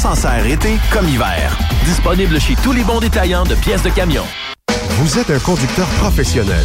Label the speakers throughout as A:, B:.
A: s'en sert été comme hiver.
B: Disponible chez tous les bons détaillants de pièces de camion.
C: Vous êtes un conducteur professionnel.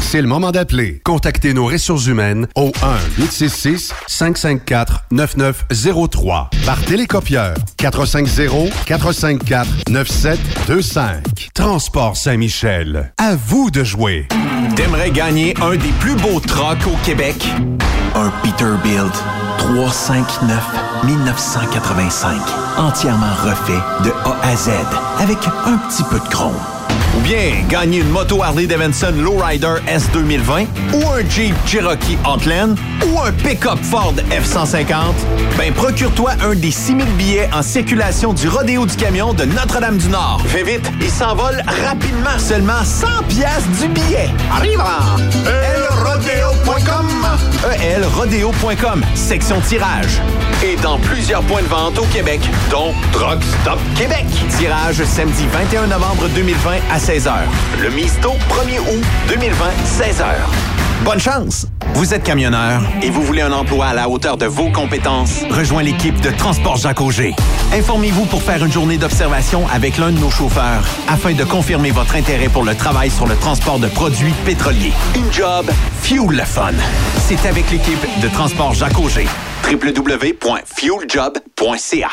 C: C'est le moment d'appeler. Contactez nos ressources humaines au 1-866-554-9903 par télécopieur 450-454-9725. Transport Saint-Michel. À vous de jouer.
A: T'aimerais gagner un des plus beaux trucks au Québec?
D: Un Peterbilt 359 1985. Entièrement refait de A à Z avec un petit peu de chrome.
A: Ou bien gagner une moto Harley Davidson Lowrider S 2020 ou un Jeep Cherokee Outland ou un pick-up Ford F-150? Ben, procure-toi un des 6000 billets en circulation du Rodéo du Camion de Notre-Dame-du-Nord. Fais vite, il s'envole rapidement. Seulement 100 pièces du billet. Arrive! elrodeo.com elrodeo.com, section tirage. Et dans plusieurs points de vente au Québec, dont Drug Stop Québec. Tirage samedi 21 novembre 2020 à 16h. Le Misto 1er août 2020, 16h. Bonne chance! Vous êtes camionneur et vous voulez un emploi à la hauteur de vos compétences? Rejoins l'équipe de Transport Jacques Auger. Informez-vous pour faire une journée d'observation avec l'un de nos chauffeurs afin de confirmer votre intérêt pour le travail sur le transport de produits pétroliers. Une job, fuel le fun. C'est avec l'équipe de Transport Jacques Auger. www.fueljob.ca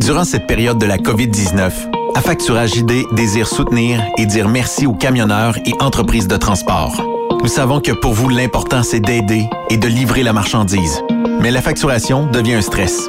A: Durant cette période de la COVID-19, Affacturage ID désire soutenir et dire merci aux camionneurs et entreprises de transport. Nous savons que pour vous, l'important, c'est d'aider et de livrer la marchandise. Mais la facturation devient un stress.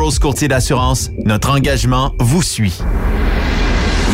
A: Courtier d'assurance, notre engagement vous suit.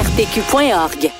E: arpq.org.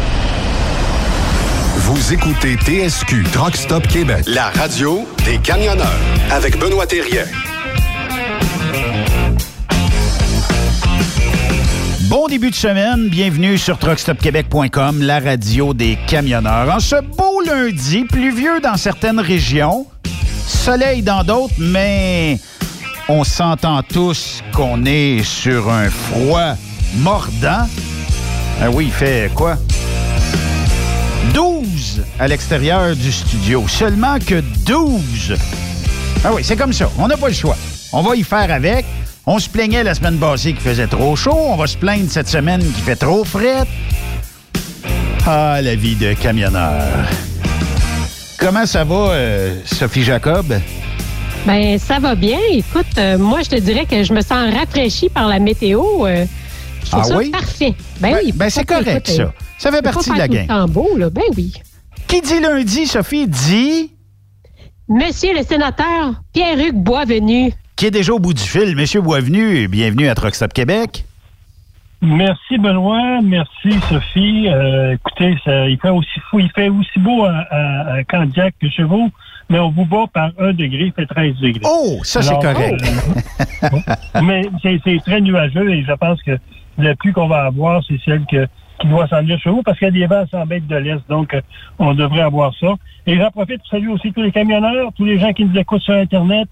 C: Vous écoutez TSQ Truck Stop Québec, la radio des camionneurs avec Benoît Thérien.
F: Bon début de semaine, bienvenue sur truckstopquebec.com, la radio des camionneurs. En ce beau lundi, pluvieux dans certaines régions, soleil dans d'autres, mais on s'entend tous qu'on est sur un froid mordant. Ah oui, il fait quoi? 12 à l'extérieur du studio. Seulement que 12. Ah oui, c'est comme ça. On n'a pas le choix. On va y faire avec. On se plaignait la semaine passée qu'il faisait trop chaud. On va se plaindre cette semaine qu'il fait trop fret. Ah, la vie de camionneur. Comment ça va, euh, Sophie Jacob?
G: Ben, ça va bien. Écoute, euh, moi, je te dirais que je me sens rafraîchie par la météo. Euh, je trouve
F: Ah
G: ça
F: oui?
G: parfait. Ben oui.
F: ben, c'est correct,
G: écoute,
F: ça.
G: euh,
F: Ça fait partie de la
G: temps beau, là. Ben oui.
F: Qui dit lundi, Sophie, dit...
G: Monsieur le sénateur Pierre-Hugues Boisvenu.
F: Qui est déjà au bout du fil. Monsieur Boisvenu, bienvenue à Truck Stop Québec.
H: Merci Benoît, merci Sophie. Euh, écoutez, ça, il fait aussi fou, il fait aussi beau à, à, à Candiac que chez vous, mais on vous bat par 1 degré, il fait 13 degrés.
F: Oh, ça, c'est correct.
H: euh, mais c'est c'est très nuageux et je pense que la pluie qu'on va avoir, c'est celle que, qui doit s'en venir chez vous parce qu'il y a des vents à 100 mètres de l'Est, donc euh, on devrait avoir ça. Et j'en profite pour saluer aussi tous les camionneurs, tous les gens qui nous écoutent sur Internet,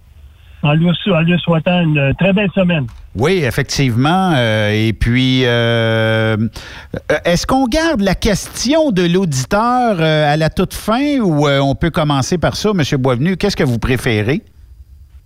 H: en en leur souhaitant une très belle semaine.
F: Oui, effectivement. euh, et puis, euh, euh, est-ce qu'on garde la question de l'auditeur à la toute fin ou on peut commencer par ça, M. Boisvenu? Qu'est-ce que vous préférez?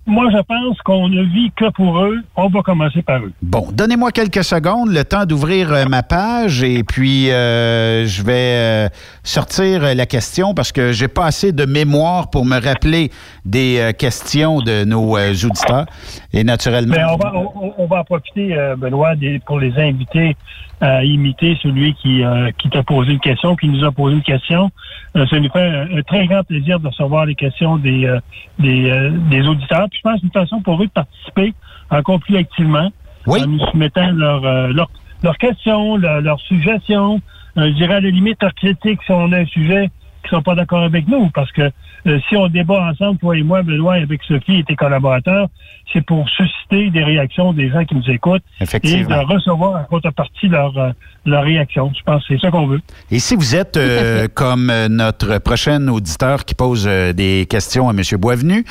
H: Moi, je pense qu'on ne vit que pour eux. On va commencer par eux.
F: Bon, donnez-moi quelques secondes, le temps d'ouvrir euh, ma page et puis euh, je vais euh, sortir euh, la question parce que j'ai pas assez de mémoire pour me rappeler des euh, questions de nos euh, auditeurs. Et naturellement.
H: Mais on va, on, on va en profiter, Benoît, des- pour les inviter à imiter celui qui, euh, qui t'a posé une question, qui nous a posé une question. Euh, ça nous fait un, un très grand plaisir de recevoir les questions des, euh, des, euh, des auditeurs. Puis je pense que c'est une façon pour eux de participer encore plus activement en nous soumettant leurs euh, leurs leurs questions, leurs leurs suggestions. Euh, je dirais à la limite leurs critiques si on a un sujet qui sont pas d'accord avec nous, parce que euh, si on débat ensemble, toi et moi, Benoît, avec Sophie et tes collaborateurs, c'est pour susciter des réactions des gens qui nous écoutent et de recevoir en contrepartie leur, euh, leur réaction. Je pense que c'est ça qu'on veut.
F: Et si vous êtes euh, comme notre prochain auditeur qui pose des questions à M. Boisvenu,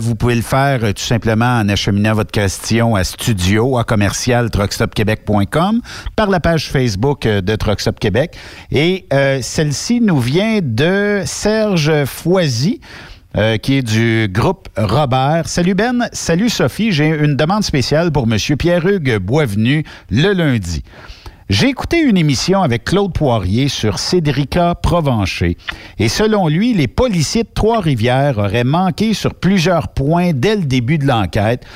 F: vous pouvez le faire tout simplement en acheminant votre question à studio, à commercial truckstopquebec.com, par la page Facebook de Truckstop Québec. Et celle-ci nous vient de de Serge Foisy. Euh, qui est du groupe Robert. Salut Ben, salut Sophie. J'ai une demande spéciale pour M. Pierre-Hugues Boisvenu le lundi. J'ai écouté une émission avec Claude Poirier sur Cédrica Provencher et selon lui, les policiers de Trois-Rivières auraient manqué sur plusieurs points dès le début de l'enquête.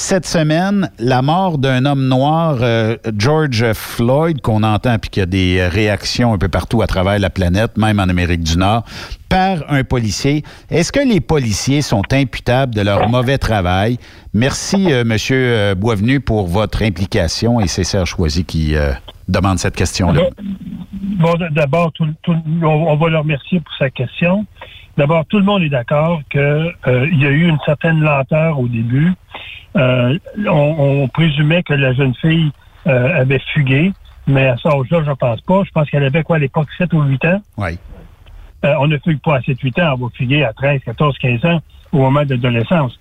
F: Cette semaine, la mort d'un homme noir, euh, George Floyd, qu'on entend puis qu'il y a des réactions un peu partout à travers la planète, même en Amérique du Nord, par un policier. Est-ce que les policiers sont imputables de leur mauvais travail? Merci, euh, Monsieur euh, Boisvenu, pour votre implication et c'est Serge Choisy qui demande cette question-là.
H: Bon, d'abord, on, va le remercier pour sa question. D'abord, tout le monde est d'accord qu'il euh, y a eu une certaine lenteur au début. Euh, on, présumait que la jeune fille euh, avait fugué, mais à ça âge-là, je ne pense pas. Je pense qu'elle avait quoi à l'époque, 7 ou 8 ans?
F: Oui.
H: on ne fugue pas à 7-8 ans, on va fuguer à 13, 14, 15 ans au moment de l'adolescence.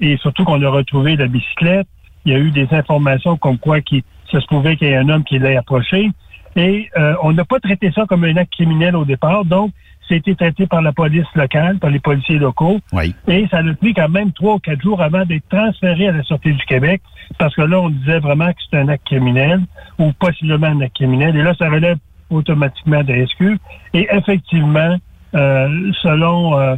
H: et surtout qu'on a retrouvé la bicyclette. Il y a eu des informations comme quoi qui ça se pouvait qu'il y ait un homme qui l'ait approché. Et euh, on n'a pas traité ça comme un acte criminel au départ. Donc, c'était traité par la police locale, par les policiers locaux.
F: Oui.
H: Et ça a pris quand même trois ou quatre jours avant d'être transféré à la Sûreté du Québec, parce que là, on disait vraiment que c'était un acte criminel, ou possiblement un acte criminel. Et là, ça relève automatiquement de SQ. Et effectivement, euh, selon euh,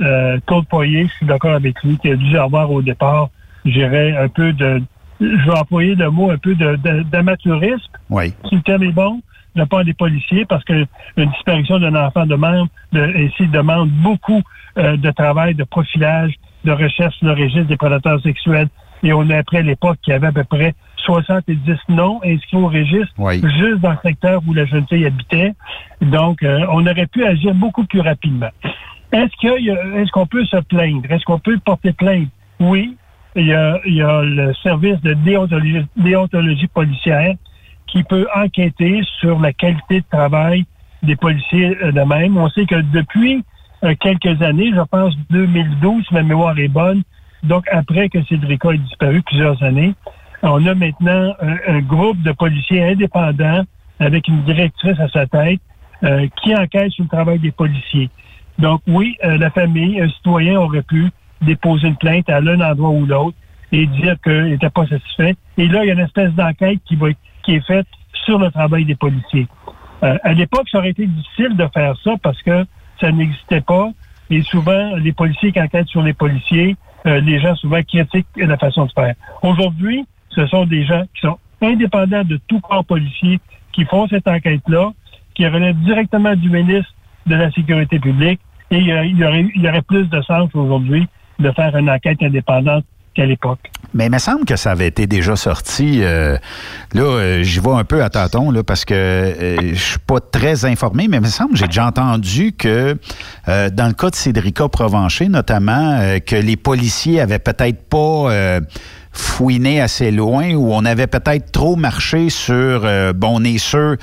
H: euh, Claude Poirier, je suis d'accord avec lui, qu'il a dû avoir au départ, j'irais un peu de je vais employer le mot un peu d'amateurisme.
F: Oui.
H: Si le terme est bon, la part des policiers, parce que une disparition d'un enfant demande, de, ici, demande beaucoup euh, de travail, de profilage, de recherche sur le registre des prédateurs sexuels. Et on est après l'époque qui avait à peu près 70 noms inscrits au registre, juste dans le secteur où la jeune fille habitait. Donc, euh, on aurait pu agir beaucoup plus rapidement. Est-ce qu'il est-ce qu'on peut se plaindre? Est-ce qu'on peut porter plainte? Oui, il y a, il y a le service de déontologie, déontologie policière qui peut enquêter sur la qualité de travail des policiers de même. On sait que depuis euh, quelques années, je pense 2012, si ma mémoire est bonne, donc après que Cédrica ait disparu plusieurs années, on a maintenant un, groupe de policiers indépendants avec une directrice à sa tête euh, qui enquête sur le travail des policiers. Donc oui, euh, la famille, un citoyen aurait pu déposer une plainte à l'un endroit ou l'autre et dire qu'il n'était pas satisfait. Et là, il y a une espèce d'enquête qui, va, qui est faite sur le travail des policiers. Euh, à l'époque, ça aurait été difficile de faire ça parce que ça n'existait pas. Et souvent, les policiers qui enquêtent sur les policiers, euh, les gens souvent critiquent la façon de faire. Aujourd'hui, ce sont des gens qui sont indépendants de tout corps policier qui font cette enquête-là, qui relèvent directement du ministre de la Sécurité publique. Et il y aurait, il y aurait plus de sens aujourd'hui de faire une enquête indépendante qu'à l'époque.
F: Mais il me semble que ça avait été déjà sorti. Euh, là, euh, j'y vais un peu à tâtons là, parce que euh, je suis pas très informé, mais il me semble que j'ai déjà entendu que dans le cas de Cédrica Provencher, notamment, que les policiers avaient peut-être pas fouiner assez loin ou on avait peut-être trop marché sur euh, bon on est sûr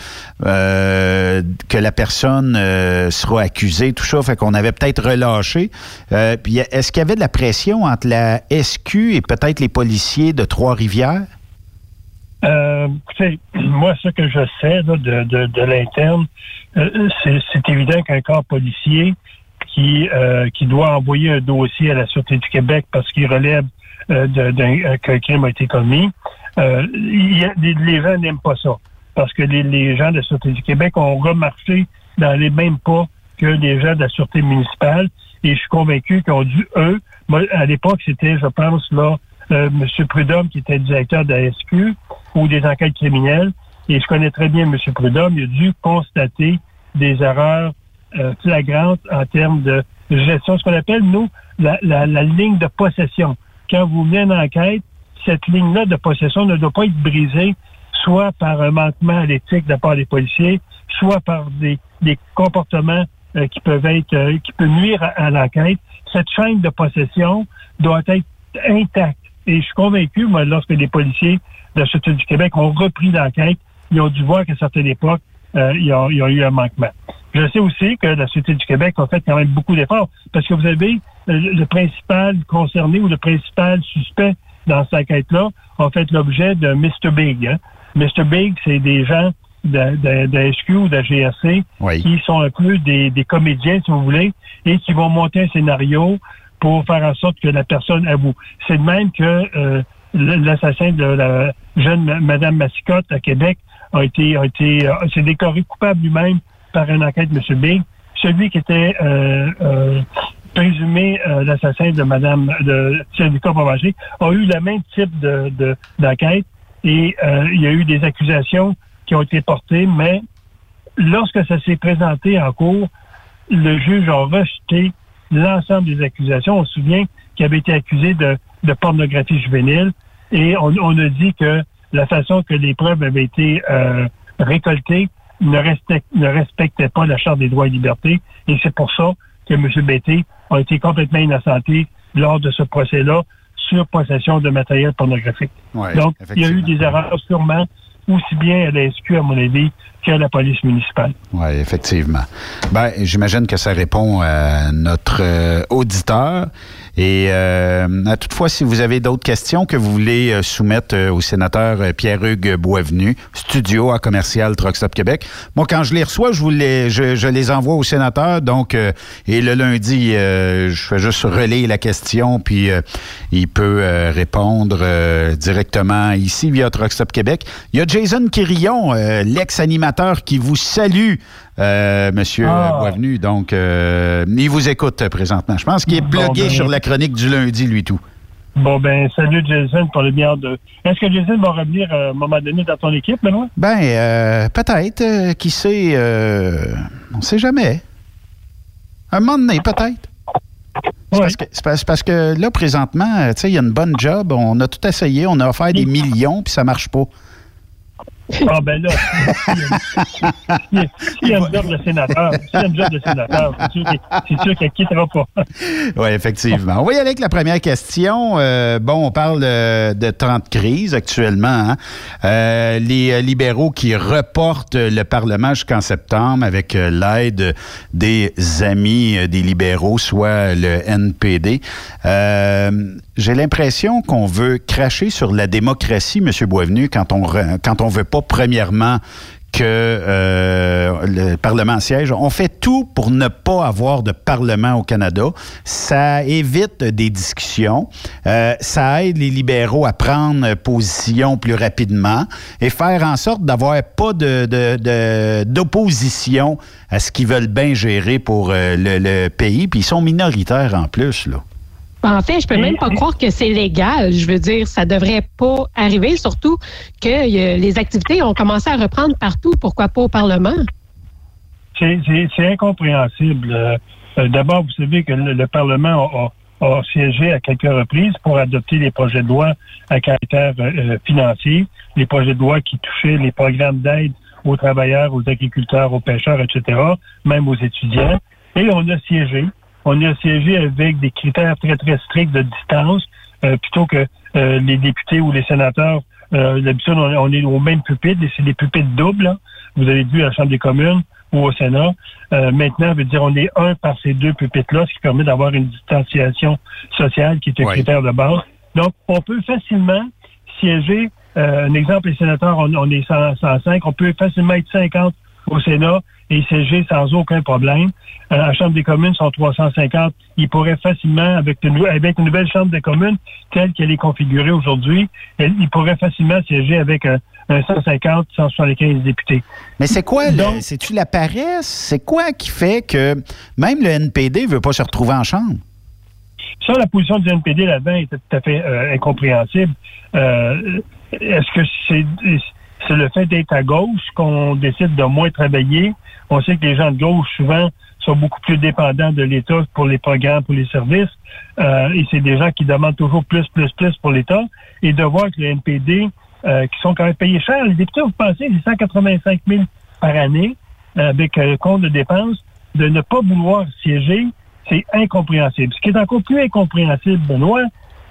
F: euh, que la personne euh, sera accusée tout ça fait qu'on avait peut-être relâché. Puis est-ce qu'il y avait de la pression entre la SQ et peut-être les policiers de Trois-Rivières?
H: Écoutez, moi, ce que je sais de, de, l'interne, c'est évident qu'un corps policier qui, qui doit envoyer un dossier à la Sûreté du Québec parce qu'il relève qu'un crime a été commis. Euh, les gens n'aiment pas ça parce que les, gens de la Sûreté du Québec ont remarché dans les mêmes pas que les gens de la Sûreté municipale et je suis convaincu qu'ils ont dû, eux, à l'époque, c'était, je pense, là, euh, M. Prudhomme qui était directeur de la SQ ou des enquêtes criminelles et je connais très bien M. Prudhomme, il a dû constater des erreurs flagrantes en termes de gestion, ce qu'on appelle, nous, la, la ligne de possession quand vous venez en enquête, cette ligne-là de possession ne doit pas être brisée soit par un manquement à l'éthique de la part des policiers, soit par des, comportements euh, qui peuvent être euh, qui peuvent nuire à, l'enquête. Cette chaîne de possession doit être intacte. Et je suis convaincu, moi, lorsque les policiers de la Sûreté du Québec ont repris l'enquête, ils ont dû voir qu'à certaines époques, euh, il, y a, il y a eu un manquement. Je sais aussi que la Sûreté du Québec a fait quand même beaucoup d'efforts parce que vous avez le principal concerné ou le principal suspect dans cette enquête-là a fait l'objet de Mr. Big. Hein. Mr. Big, c'est des gens de, de, de SQ ou de GRC
F: Oui.
H: qui sont un peu des, des comédiens, si vous voulez, et qui vont monter un scénario pour faire en sorte que la personne avoue. C'est de même que euh, l'assassin de la jeune ma- Madame Massicotte à Québec a été, a été, euh, s'est décoré coupable lui-même par une enquête de M. Bing. Celui qui était euh, euh, présumé l'assassin de Madame de syndicat Provencher a eu le même type de, de- d'enquête et il y a eu des accusations qui ont été portées, mais lorsque ça s'est présenté en cours, le juge a rejeté l'ensemble des accusations. On se souvient qu'il avait été accusé de, de pornographie juvénile et on, on a dit que la façon que les preuves avaient été euh, récoltées ne, respect- ne respectait pas la Charte des droits et libertés et c'est pour ça que M. Bété a été complètement innocenté lors de ce procès-là sur possession de matériel pornographique.
F: Ouais,
H: Donc, il y a eu des erreurs sûrement aussi bien à la SQ, à mon avis, qu'à la police municipale.
F: Oui, effectivement. Ben, j'imagine que ça répond à notre euh, auditeur. Et euh, à toutefois, si vous avez d'autres questions que vous voulez euh, soumettre euh, au sénateur euh, Pierre-Hugues Boisvenu, studio à commercial Truckstop Québec, moi, quand je les reçois, je, vous les, je, je les envoie au sénateur. Donc, euh, et le lundi, euh, je fais juste relayer la question, puis euh, il peut euh, répondre euh, directement ici via Truckstop Québec. Il y a Jason Quirillon, euh, l'ex-animateur, qui vous salue, euh, Monsieur
H: Ah.
F: Boisvenu. Donc, euh, il vous écoute présentement. Je pense qu'il est
H: Bon,
F: plugué
H: ben-
F: sur la chronique du lundi, lui tout.
H: Bon, ben, salut Jason pour le bien de. Est-ce que Jason va revenir euh, à un moment donné dans ton équipe, Benoît?
F: Ben, euh, peut-être. euh, qui sait? on sait jamais. Un moment donné, peut-être. C'est parce, que- c'est parce- c'est parce que là, présentement, tu sais, il y a une bonne job. On a tout essayé. On a offert des millions, puis ça marche pas.
H: Ah, ben là, y a une job de sénateur, a une job de sénateur, c'est sûr qu'elle quittera pas.
F: Oui, effectivement. On va y aller avec la première question. Euh, bon, on parle euh, de temps de crise actuellement. hein. Euh, les euh, libéraux qui reportent le Parlement jusqu'en septembre avec euh, l'aide des amis euh, des libéraux, soit le NPD. Euh, J'ai l'impression qu'on veut cracher sur la démocratie, M. Boisvenu, quand on quand on veut pas premièrement que euh, le Parlement siège. On fait tout pour ne pas avoir de Parlement au Canada. Ça évite des discussions. Euh, ça aide les libéraux à prendre position plus rapidement et faire en sorte d'avoir pas de, de- d'opposition à ce qu'ils veulent bien gérer pour euh, le, le pays. Puis ils sont minoritaires en plus, là.
G: En fait, je peux même pas croire que c'est légal. Je veux dire, ça devrait pas arriver, surtout que euh, les activités ont commencé à reprendre partout. Pourquoi pas au Parlement?
H: C'est- incompréhensible. Euh, euh, D'abord, vous savez que le, le Parlement a, a- a siégé à quelques reprises pour adopter les projets de loi à caractère euh, financier, les projets de loi qui touchaient les programmes d'aide aux travailleurs, aux agriculteurs, aux pêcheurs, etc., même aux étudiants. Et on a siégé. On a siégé avec des critères très, très stricts de distance, euh, plutôt que euh, les députés ou les sénateurs. Euh, D'habitude, on, on est au même pupitre, et c'est des pupitres doubles. hein. Vous avez vu à la Chambre des communes ou au Sénat. Euh, maintenant, veut dire on est un par ces deux pupitres-là, ce qui permet d'avoir une distanciation sociale qui est un critère de base. Donc, on peut facilement siéger. euh, un exemple, les sénateurs, on, on est 100 105. On peut facilement être 50 au Sénat et siéger sans aucun problème. Euh, à la Chambre des communes, sont 350. Ils pourraient facilement, avec une, nou- avec une nouvelle Chambre des communes telle qu'elle est configurée aujourd'hui, ils pourraient facilement siéger avec un, un 150, 175 députés.
F: Mais c'est quoi, c'est-tu la paresse? C'est quoi qui fait que même le NPD veut pas se retrouver en chambre?
H: Ça, la position du NPD là-dedans est tout à fait euh, incompréhensible. Euh, Est-ce que c'est c'est le fait d'être à gauche qu'on décide de moins travailler? On sait que les gens de gauche, souvent, sont beaucoup plus dépendants de l'État pour les programmes, pour les services. Euh, et c'est des gens qui demandent toujours plus, plus, plus pour l'État. Et de voir que le NPD, euh, qui sont quand même payés cher, les députés, vous pensez, c'est 185 000 par année, euh, avec un compte de dépenses, de ne pas vouloir siéger, c'est incompréhensible. Ce qui est encore plus incompréhensible, Benoît,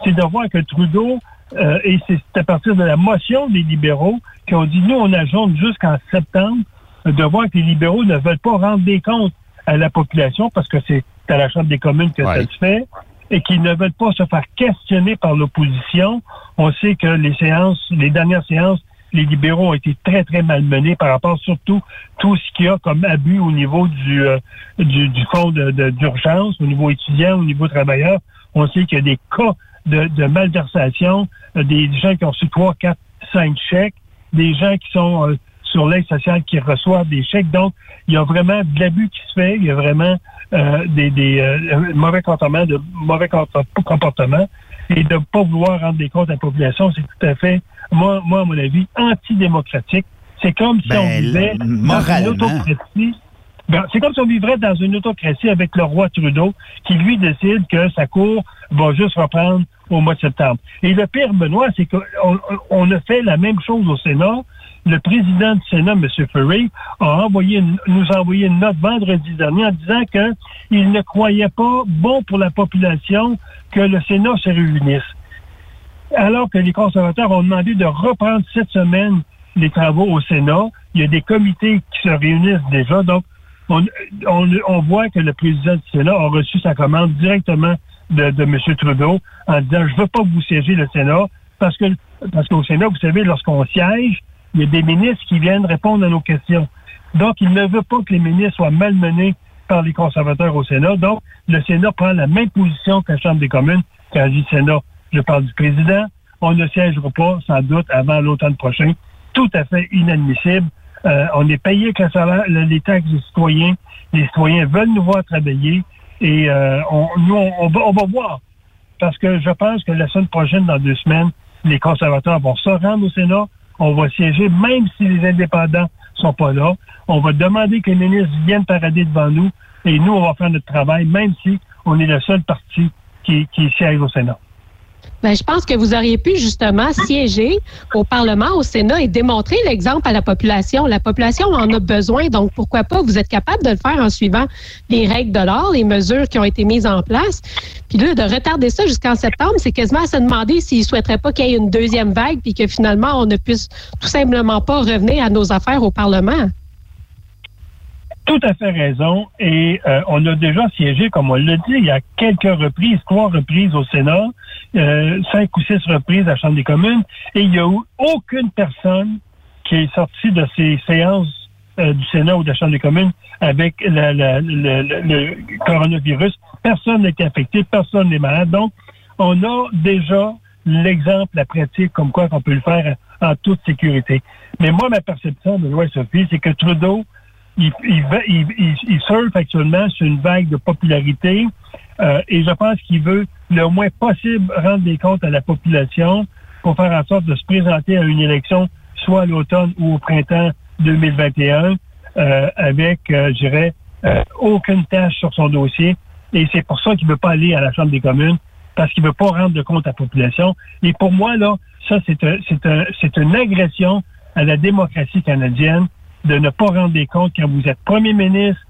H: c'est de voir que Trudeau, euh, et c'est à partir de la motion des libéraux qui ont dit, nous, on ajoute jusqu'en septembre, de voir que les libéraux ne veulent pas rendre des comptes à la population parce que c'est à la Chambre des communes que ça se fait et qu'ils ne veulent pas se faire questionner par l'opposition. On sait que les séances, les dernières séances les libéraux ont été très, très malmenés par rapport surtout tout ce qu'il y a comme abus au niveau du, euh, du, du, fonds d'urgence, au niveau étudiant, au niveau travailleur. On sait qu'il y a des cas de, de malversation, euh, des gens qui ont reçu 3, 4, 5 chèques, des gens qui sont euh, sur l'aide sociale qui reçoivent des chèques. Donc, il y a vraiment de l'abus qui se fait, il y a vraiment des, des mauvais comportements, de mauvais comportements. Et de ne pas vouloir rendre des comptes à la population, c'est tout à fait moi, moi, à mon avis, antidémocratique. C'est comme si on
F: Ben,
H: vivait dans une
F: moralement.
H: autocratie. Ben, c'est comme si on vivrait dans une autocratie avec le roi Trudeau, qui lui décide que sa cour va juste reprendre au mois de septembre. Et le pire, Benoît, c'est qu'on on a fait la même chose au Sénat. Le président du Sénat, M. Furry, a envoyé une- nous a envoyé une note vendredi dernier en disant qu'il ne croyait pas bon pour la population que le Sénat se réunisse alors que les conservateurs ont demandé de reprendre cette semaine les travaux au Sénat. Il y a des comités qui se réunissent déjà. Donc, on, voit que le président du Sénat a reçu sa commande directement de, de M. Trudeau en disant Je veux pas que vous siégez le Sénat parce que parce qu'au Sénat, vous savez, lorsqu'on siège, il y a des ministres qui viennent répondre à nos questions. Donc, il ne veut pas que les ministres soient malmenés par les conservateurs au Sénat. Donc, le Sénat prend la même position que la Chambre des communes. Quand je dis Sénat, je parle du président. On ne siégera pas, sans doute, avant l'automne prochain. Tout à fait inadmissible. Euh, on est payé avec le salaire, le- les taxes des citoyens. Les citoyens veulent nous voir travailler. Et euh, on, nous, on, on va, on va voir. Parce que je pense que la semaine prochaine, dans deux semaines, les conservateurs vont se rendre au Sénat. On va siéger, même si les indépendants sont pas là. On va demander que les ministres viennent parader devant nous. Et nous, on va faire notre travail, même si on est le seul parti qui, qui siège au Sénat.
G: Ben, je pense que vous auriez pu justement siéger au Parlement, au Sénat et démontrer l'exemple à la population. La population en a besoin, donc pourquoi pas? Vous êtes capable de le faire en suivant les règles de l'art, les mesures qui ont été mises en place. Puis là, de retarder ça jusqu'en septembre, c'est quasiment à se demander s'ils ne souhaiteraient pas qu'il y ait une deuxième vague puis que finalement, on ne puisse tout simplement pas revenir à nos affaires au Parlement.
H: Tout à fait raison. Et euh, on a déjà siégé, comme on l'a dit, il y a quelques reprises, trois reprises au Sénat, euh, cinq ou six reprises à la Chambre des communes, et il n'y a eu aucune personne qui est sortie de ces séances euh, du Sénat ou de la Chambre des communes avec le, coronavirus. Personne été affecté, personne n'est malade. Donc, on a déjà l'exemple, la pratique, comme quoi qu'on peut le faire en toute sécurité. Mais moi, ma perception de loi Sophie, c'est que Trudeau, il, il, il, il- surfe actuellement sur une vague de popularité euh, et je pense qu'il veut le moins possible rendre des comptes à la population pour faire en sorte de se présenter à une élection soit à l'automne ou au printemps 2021 euh, avec, euh, je dirais, euh, aucune tâche sur son dossier. Et c'est pour ça qu'il ne veut pas aller à la Chambre des communes parce qu'il ne veut pas rendre de compte à la population. Et pour moi, là, ça, c'est un, un, c'est une agression à la démocratie canadienne de ne pas rendre des comptes quand vous êtes premier ministre,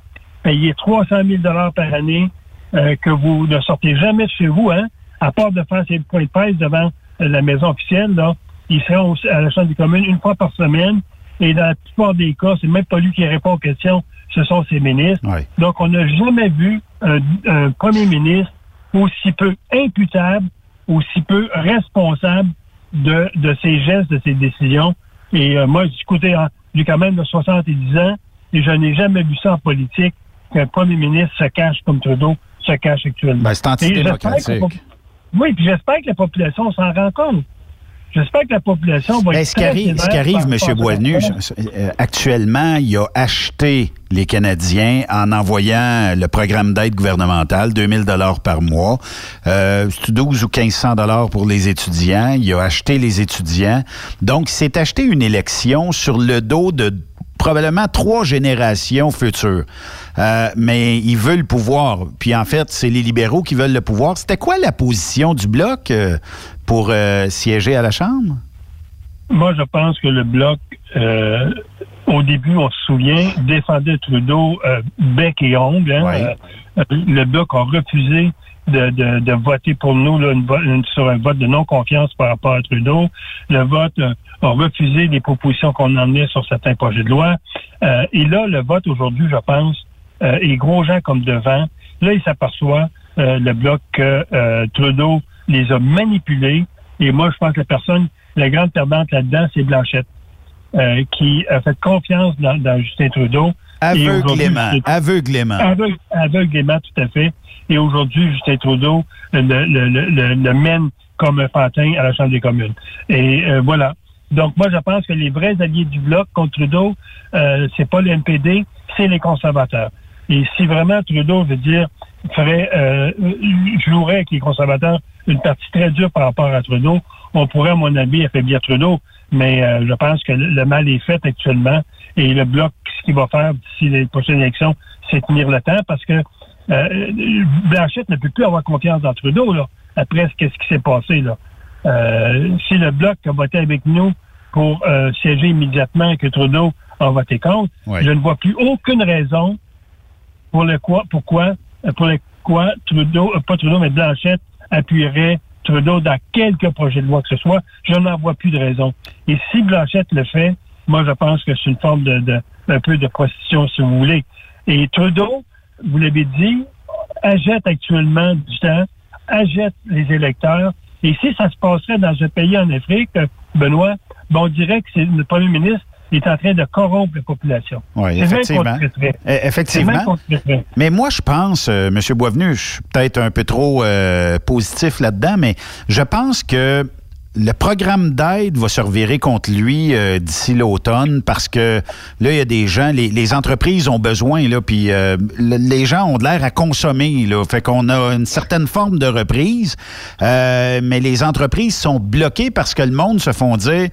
H: payé 300 000 par année, euh, que vous ne sortez jamais de chez vous, hein, à part de faire ses points de presse devant la maison officielle, là, il sera au- à la Chambre des communes une fois par semaine. Et dans la plupart des cas, c'est même pas lui qui répond aux questions, ce sont ses ministres. Donc, on n'a jamais vu un, un premier ministre aussi peu imputable, aussi peu responsable de, de ses gestes, de ses décisions. Et euh, moi, côté, hein, j'ai quand même de 70 ans et je n'ai jamais vu ça en politique qu'un premier ministre se cache comme Trudeau se cache actuellement.
F: Ben, c'est antidémocratique.
H: Oui, puis j'espère que la population s'en rend compte. J'espère que la population va
F: Ben,
H: être
F: ce qui arrive, ce qui arrive, M. Boisvenu, euh, actuellement, il a acheté les Canadiens en envoyant le programme d'aide gouvernementale, 2000 dollars par mois. Euh, c'est 12 ou 1500 dollars pour les étudiants. Il a acheté les étudiants. Donc, c'est acheté une élection sur le dos de probablement trois générations futures. Euh, mais il veut le pouvoir. Puis en fait, c'est les libéraux qui veulent le pouvoir. C'était quoi la position du bloc euh, pour euh, siéger à la Chambre?
H: Moi, je pense que le Bloc, au début, on se souvient, défendait Trudeau bec et ongle. hein. Le Bloc a refusé de, de, de voter pour nous là, une sur un vote de non-confiance par rapport à Trudeau. Le vote euh, a refusé les propositions qu'on emmenait sur certains projets de loi. Euh, et là, le vote aujourd'hui, je pense, euh, est gros gens comme devant. Là, il s'aperçoit, euh, le Bloc, que euh, Trudeau les a manipulés. Et moi, je pense que la personne, la grande perdante là-dedans, c'est Blanchette. euh, qui a fait confiance dans, dans Justin Trudeau.
F: Aveuglément. Aveuglément.
H: Aveugle- aveuglément, tout à fait. Et aujourd'hui, Justin Trudeau le, le, le, le- mène comme un pantin à la Chambre des communes. Et euh, voilà. Donc, moi, je pense que les vrais alliés du Bloc contre Trudeau, euh, c'est pas le NPD, c'est les conservateurs. Et si vraiment Trudeau veut dire ferait euh, jouerait avec les conservateurs une partie très dure par rapport à Trudeau, on pourrait, à mon avis, affaiblir Trudeau. Mais euh, je pense que le mal est fait actuellement. Et le Bloc, ce qu'il va faire d'ici les prochaines élections, c'est tenir le temps parce que euh, Blanchette ne peut plus avoir confiance dans Trudeau, là, après ce, qu'est-ce qui s'est passé. Là. Euh, si le Bloc a voté avec nous pour euh, siéger immédiatement et que Trudeau a voté contre,
F: Oui.
H: je ne vois plus aucune raison pour le quoi, pourquoi, euh, pour le quoi Trudeau, euh, pas Trudeau, mais Blanchette appuierait Trudeau dans quelques projets de loi que ce soit. Je n'en vois plus de raison. Et si Blanchette le fait, moi, je pense que c'est une forme de, de un peu de prostitution, si vous voulez. Et Trudeau, vous l'avez dit, achète actuellement du temps, achète les électeurs. Et si ça se passerait dans un pays en Afrique, Benoît, ben, on dirait que c'est le premier ministre est en train de corrompre la population.
F: Oui, effectivement. Eh, Effectivement. Mais moi, je pense, euh, M. Boisvenu, je suis peut-être un peu trop euh, positif là-dedans, mais je pense que le programme d'aide va se revirer contre lui euh, d'ici l'automne parce que là, il y a des gens, les, les entreprises ont besoin, là, puis euh, le- les gens ont de l'air à consommer, là. Fait qu'on a une certaine forme de reprise, euh, mais les entreprises sont bloquées parce que le monde se font dire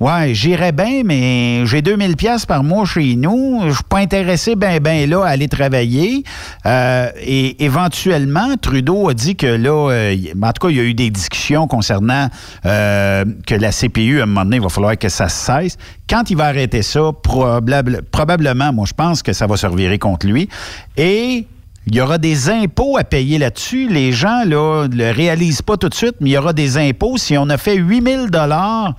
F: Ouais, j'irais bien, mais j'ai 2000 pièces par mois chez nous. Je suis pas intéressé ben ben là à aller travailler. Euh, et éventuellement, Trudeau a dit que là, euh, en tout cas, il y a eu des discussions concernant euh, que la CPU, à un moment donné, il va falloir que ça cesse. Quand il va arrêter ça, probable- probablement, moi, je pense que ça va se revirer contre lui. Et il y aura des impôts à payer là-dessus. Les gens, là, ne le réalisent pas tout de suite, mais il y aura des impôts. Si on a fait 8000 dollars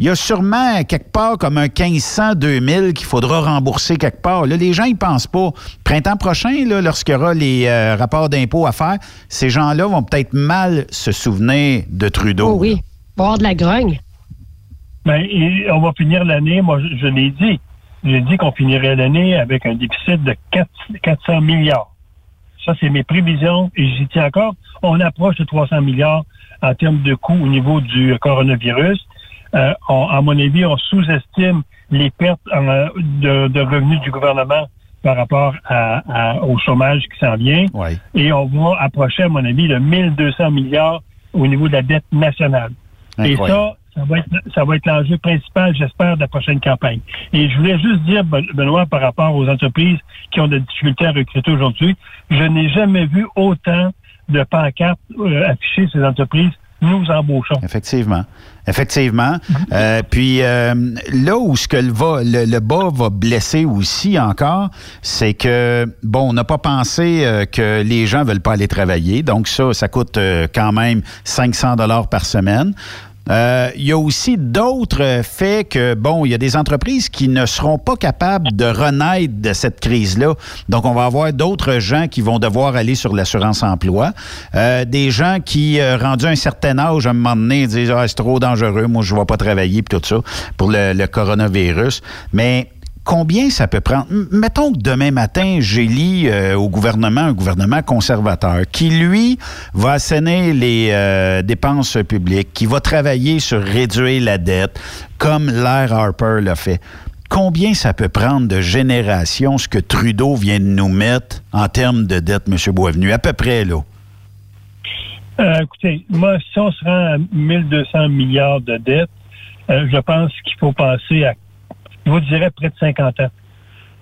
F: il y a sûrement quelque part comme un 1500, 2000 qu'il faudra rembourser quelque part. Là, les gens, ils pensent pas. Printemps prochain, là, lorsqu'il y aura les euh, rapports d'impôts à faire, ces gens-là vont peut-être mal se souvenir de Trudeau.
G: Oh oui, boire de la grogne.
H: Ben, et on va finir l'année, moi, je, je l'ai dit. J'ai dit qu'on finirait l'année avec un déficit de 4, 400 milliards. Ça, c'est mes prévisions et j'y tiens encore. On approche de 300 milliards en termes de coûts au niveau du coronavirus. Euh, on- à mon avis, on sous-estime les pertes euh, de, de revenus du gouvernement par rapport à- à- au chômage qui s'en vient.
F: Ouais.
H: Et on va approcher, à mon avis, de 1200 milliards au niveau de la dette nationale. Et ça, ça va être, ça va être l'enjeu principal, j'espère, de la prochaine campagne. Et je voulais juste dire, Ben- Benoît, par rapport aux entreprises qui ont des difficultés à recruter aujourd'hui, je n'ai jamais vu autant de pancartes euh, affichées ces entreprises. Nous embauchons.
F: Effectivement. Effectivement. Euh, puis euh, là où ce que le, va, le, le bas va blesser aussi encore, c'est que, bon, on n'a pas pensé euh, que les gens veulent pas aller travailler. Donc ça, ça coûte euh, quand même 500 dollars par semaine. Euh, Il y a aussi d'autres faits que, bon, il y a des entreprises qui ne seront pas capables de renaître de cette crise-là. Donc, on va avoir d'autres gens qui vont devoir aller sur l'assurance-emploi. Euh, des gens qui, euh, rendus un certain âge, à un moment donné, disent Ah, c'est trop dangereux, moi, je ne vais pas travailler, puis tout ça, pour le, le coronavirus. Mais combien ça peut prendre? Mettons que demain matin, j'élis euh, au gouvernement un gouvernement conservateur qui, lui, va assainir les euh, dépenses publiques, qui va travailler sur réduire la dette, comme l'air Harper l'a fait. Combien ça peut prendre de générations ce que Trudeau vient de nous mettre en termes de dette, M. Boisvenu? À peu près, là.
H: Euh, écoutez, moi, si on se rend à 1200 milliards de dettes, euh, je pense qu'il faut penser à, je vous dirais, près de 50 ans.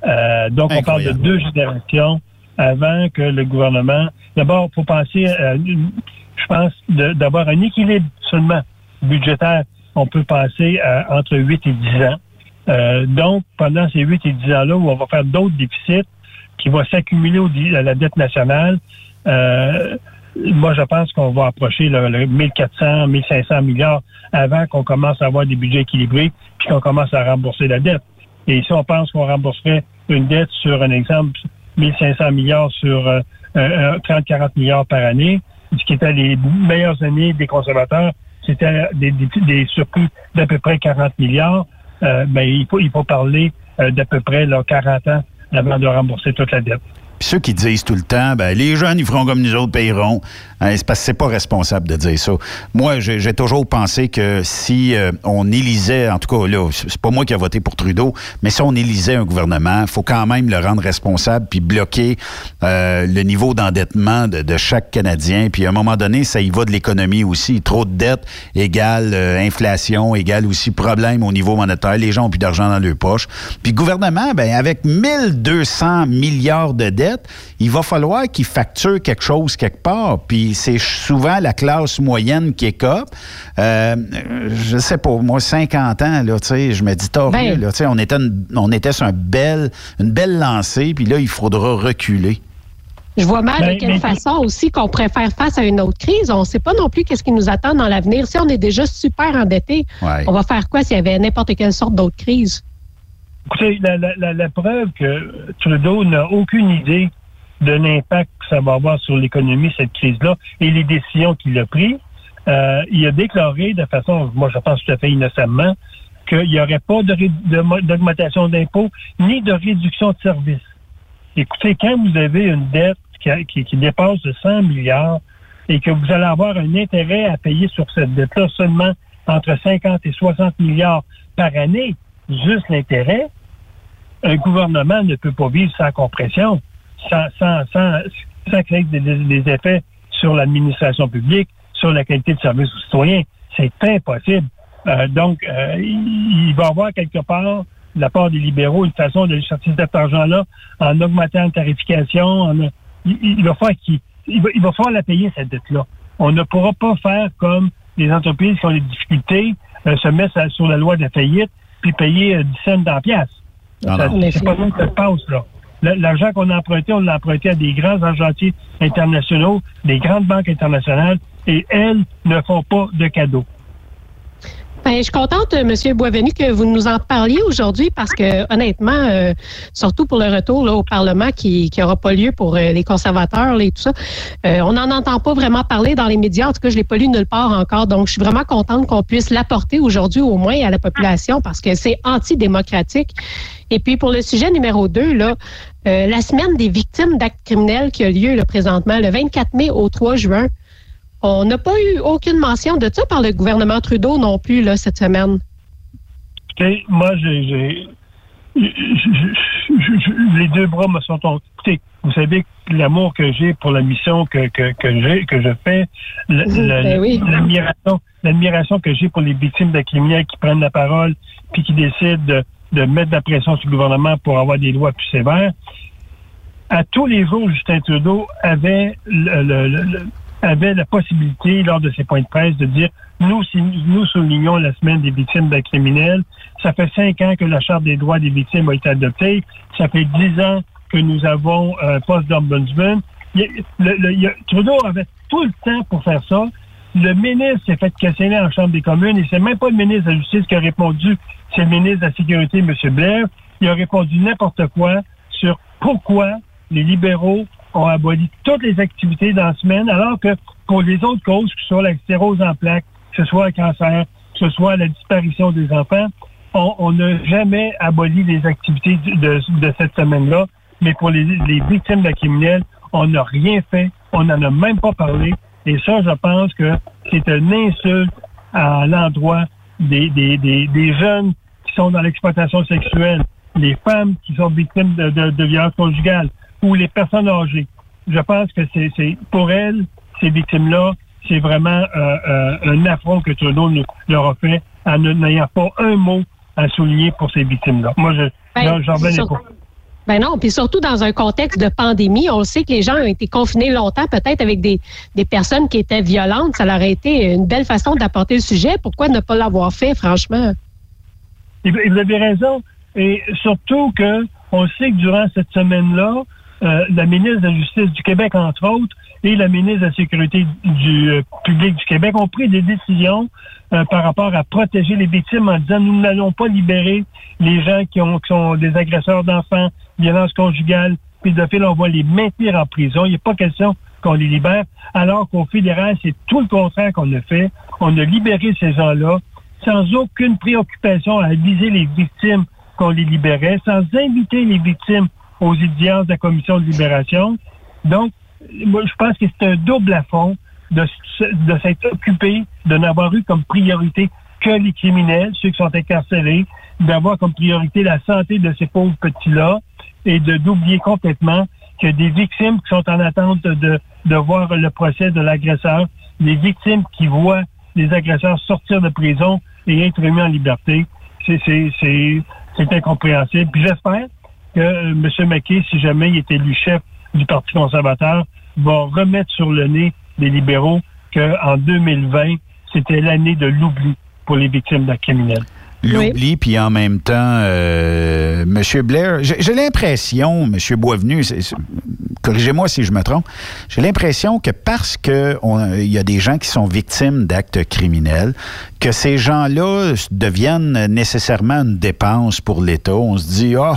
H: Euh, donc, on parle de deux générations avant que le gouvernement... D'abord, il faut penser, une- je pense, d'avoir un équilibre seulement budgétaire. On peut passer à entre 8 et 10 ans. Euh, donc, pendant ces 8 et 10 ans-là, où on va faire d'autres déficits qui vont s'accumuler à la dette nationale, euh, moi, je pense qu'on va approcher le, le 1400, 1500 milliards avant qu'on commence à avoir des budgets équilibrés puis qu'on commence à rembourser la dette. Et si on pense qu'on rembourserait une dette sur un exemple, 1500 milliards sur euh, euh, 30-40 milliards par année, ce qui était les meilleures années des conservateurs, c'était des, des, des surplus d'à peu près 40 milliards. euh, ben, il, faut, il faut parler euh, d'à peu près là, 40 ans avant de rembourser toute la dette.
F: Puis ceux qui disent tout le temps, ben, les jeunes, ils feront comme nous autres, payeront. Hein, c'est parce que c'est pas responsable de dire ça. Moi, j'ai toujours pensé que si euh, on élisait, en tout cas, là, c'est pas moi qui ai voté pour Trudeau, mais si on élisait un gouvernement, faut quand même le rendre responsable puis bloquer euh, le niveau d'endettement de, de chaque Canadien. Puis à un moment donné, ça y va de l'économie aussi. Trop de dettes égale euh, inflation, égale aussi problème au niveau monétaire. Les gens ont plus d'argent dans leur poche. Puis le gouvernement, ben, avec 1200 milliards de dettes, il va falloir qu'il facture quelque chose quelque part. Puis c'est souvent la classe moyenne qui écope. Euh, je sais pas, moi, 50 ans, là, tu sais, je me dis, t'as
G: Ben.
F: là, tu sais, on était, une- on était sur un une belle lancée, puis là, il faudra reculer.
G: Je vois mal
H: Ben,
G: de quelle
H: mais-
G: façon aussi qu'on pourrait faire face à une autre crise. On ne sait pas non plus qu'est-ce qui nous attend dans l'avenir. Si on est déjà super endetté,
F: Ouais.
G: on va faire quoi s'il y avait n'importe quelle sorte d'autre crise?
H: Écoutez, la, la- la- la preuve que Trudeau n'a aucune idée de l'impact que ça va avoir sur l'économie, cette crise-là, et les décisions qu'il a prises, euh, il a déclaré de façon, moi je pense tout à fait innocemment, qu'il n'y aurait pas d'augmentation d'impôts ni de réduction de services. Écoutez, quand vous avez une dette qui, qui- qui dépasse de 100 milliards et que vous allez avoir un intérêt à payer sur cette dette-là seulement entre 50 et 60 milliards par année, juste l'intérêt, un gouvernement ne peut pas vivre sans compression, sans, sans, sans, sans créer des, des- des effets sur l'administration publique, sur la qualité de service aux citoyens. C'est impossible. Euh, donc, euh, il, il va y avoir quelque part, de la part des libéraux, une façon de sortir cet argent-là en augmentant la tarification. en- il, il va falloir qu'il il va, il va falloir la payer, cette dette-là. On ne pourra pas faire comme les entreprises qui ont des difficultés, euh, se mettent sur la loi de la faillite, puis payer euh, 10 cents dans la pièce.
F: Ah.
H: C'est pas nous que ça se passe, là. L'argent qu'on a emprunté, on l'a emprunté à des grands argentiers internationaux, des grandes banques internationales, et elles ne font pas de cadeaux.
G: Ben, je suis contente, euh, M. Boisvenu, que vous nous en parliez aujourd'hui parce que, honnêtement, euh, surtout pour le retour là, au Parlement qui n'aura pas lieu pour euh, les conservateurs et tout ça, on n'en entend pas vraiment parler dans les médias. En tout cas, je ne l'ai pas lu nulle part encore. Donc, je suis vraiment contente qu'on puisse l'apporter aujourd'hui au moins à la population parce que c'est antidémocratique. Et puis, pour le sujet numéro 2, là, euh, la semaine des victimes d'actes criminels qui a lieu là, présentement, le 24 mai au 3 juin, on n'a pas eu aucune mention de ça par le gouvernement Trudeau non plus là, cette semaine.
H: Écoutez, moi, j'ai, les deux bras me sont tombés. Écoutez, vous savez l'amour que j'ai pour la mission que, que, que j'ai, que je fais, le-
G: Ben oui.
H: l'admiration, que j'ai pour les victimes de criminels qui prennent la parole puis qui décident de, mettre de la pression sur le gouvernement pour avoir des lois plus sévères. À tous les jours, Justin Trudeau avait avait la possibilité, lors de ses points de presse, de dire nous, nous soulignons la semaine des victimes d'actes criminels. Ça fait cinq ans que la Charte des droits des victimes a été adoptée. Ça fait dix ans que nous avons un poste d'ombudsman. Trudeau avait tout le temps pour faire ça. Le ministre s'est fait questionner en Chambre des communes et c'est même pas le ministre de la Justice qui a répondu, c'est le ministre de la Sécurité, M. Blair. Il a répondu n'importe quoi sur pourquoi les libéraux ont aboli toutes les activités dans la semaine, alors que pour les autres causes, que ce soit la sclérose en plaques, que ce soit le cancer, que ce soit la disparition des enfants, on n'a jamais aboli les activités de, cette semaine-là. Mais pour les, les victimes de criminels, on n'a rien fait, on n'en a même pas parlé. Et ça, je pense que c'est une insulte à l'endroit des, des, des, des jeunes qui sont dans l'exploitation sexuelle, les femmes qui sont victimes de, de, de violences conjugales ou les personnes âgées. Je pense que c'est c'est- pour elles, ces victimes-là, c'est vraiment euh, euh, un affront que Trudeau nous- leur a fait en n'ayant pas un mot à souligner pour ces victimes-là. Moi, je
G: Ben,
H: j'en-
G: sur-
H: pas.
G: Ben non, puis surtout dans un contexte de pandémie, on sait que les gens ont été confinés longtemps, peut-être avec des, des personnes qui étaient violentes. Ça leur a été une belle façon d'apporter le sujet. Pourquoi ne pas l'avoir fait, franchement?
H: Et vous avez raison. Et surtout que on sait que durant cette semaine-là, euh, la ministre de la Justice du Québec, entre autres, et la ministre de la Sécurité du euh, public du Québec ont pris des décisions euh, par rapport à protéger les victimes en disant nous n'allons pas libérer les gens qui, ont, qui sont des agresseurs d'enfants, violences conjugales, pédophiles, on va les maintenir en prison. Il n'est pas question qu'on les libère, alors qu'au fédéral, c'est tout le contraire qu'on a fait. On a libéré ces gens-là sans aucune préoccupation à viser les victimes qu'on les libérait, sans inviter les victimes aux audiences de la commission de libération. Donc, moi, je pense que c'est un double affront de, de s'être occupé, de n'avoir eu comme priorité que les criminels, ceux qui sont incarcérés, d'avoir comme priorité la santé de ces pauvres petits-là et de d'oublier complètement que des victimes qui sont en attente de, de voir le procès de l'agresseur, des victimes qui voient les agresseurs sortir de prison et être mis en liberté, c'est incompréhensible. Puis j'espère que euh, M. McKay, si jamais il est élu chef du Parti conservateur, va remettre sur le nez des libéraux qu'en 2020, c'était l'année de l'oubli pour les victimes d'actes criminels
F: l'oubli, puis en même temps, euh, M. Blair, j'ai l'impression, M. Boisvenu, corrigez-moi si je me trompe, j'ai l'impression que parce qu'il y a des gens qui sont victimes d'actes criminels, que ces gens-là deviennent nécessairement une dépense pour l'État. On se dit, oh,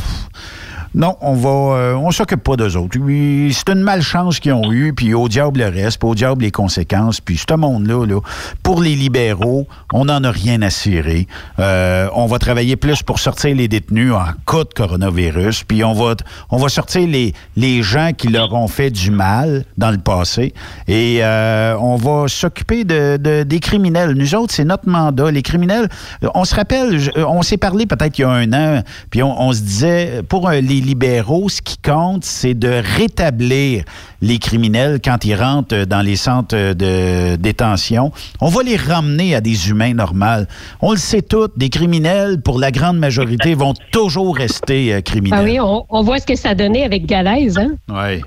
F: non, on va, euh, on s'occupe pas d'eux autres. C'est une malchance qu'ils ont eue, puis au diable le reste, puis au diable les conséquences. Puis ce monde-là, là, pour les libéraux, on n'en a rien à cirer. Euh, on va travailler plus pour sortir les détenus en cas de coronavirus, puis on va, on va sortir les, les gens qui leur ont fait du mal dans le passé, et euh, on va s'occuper de, des criminels. Nous autres, c'est notre mandat. Les criminels, on se rappelle, on s'est parlé peut-être il y a un an, puis on, on se disait, pour les libéraux, ce qui compte, c'est de rétablir les criminels quand ils rentrent dans les centres de détention. On va les ramener à des humains normaux. On le sait tous, des criminels, pour la grande majorité, vont toujours rester euh, criminels.
G: Ah oui, on, voit ce que ça a donné avec Galaise, hein?
F: Oui.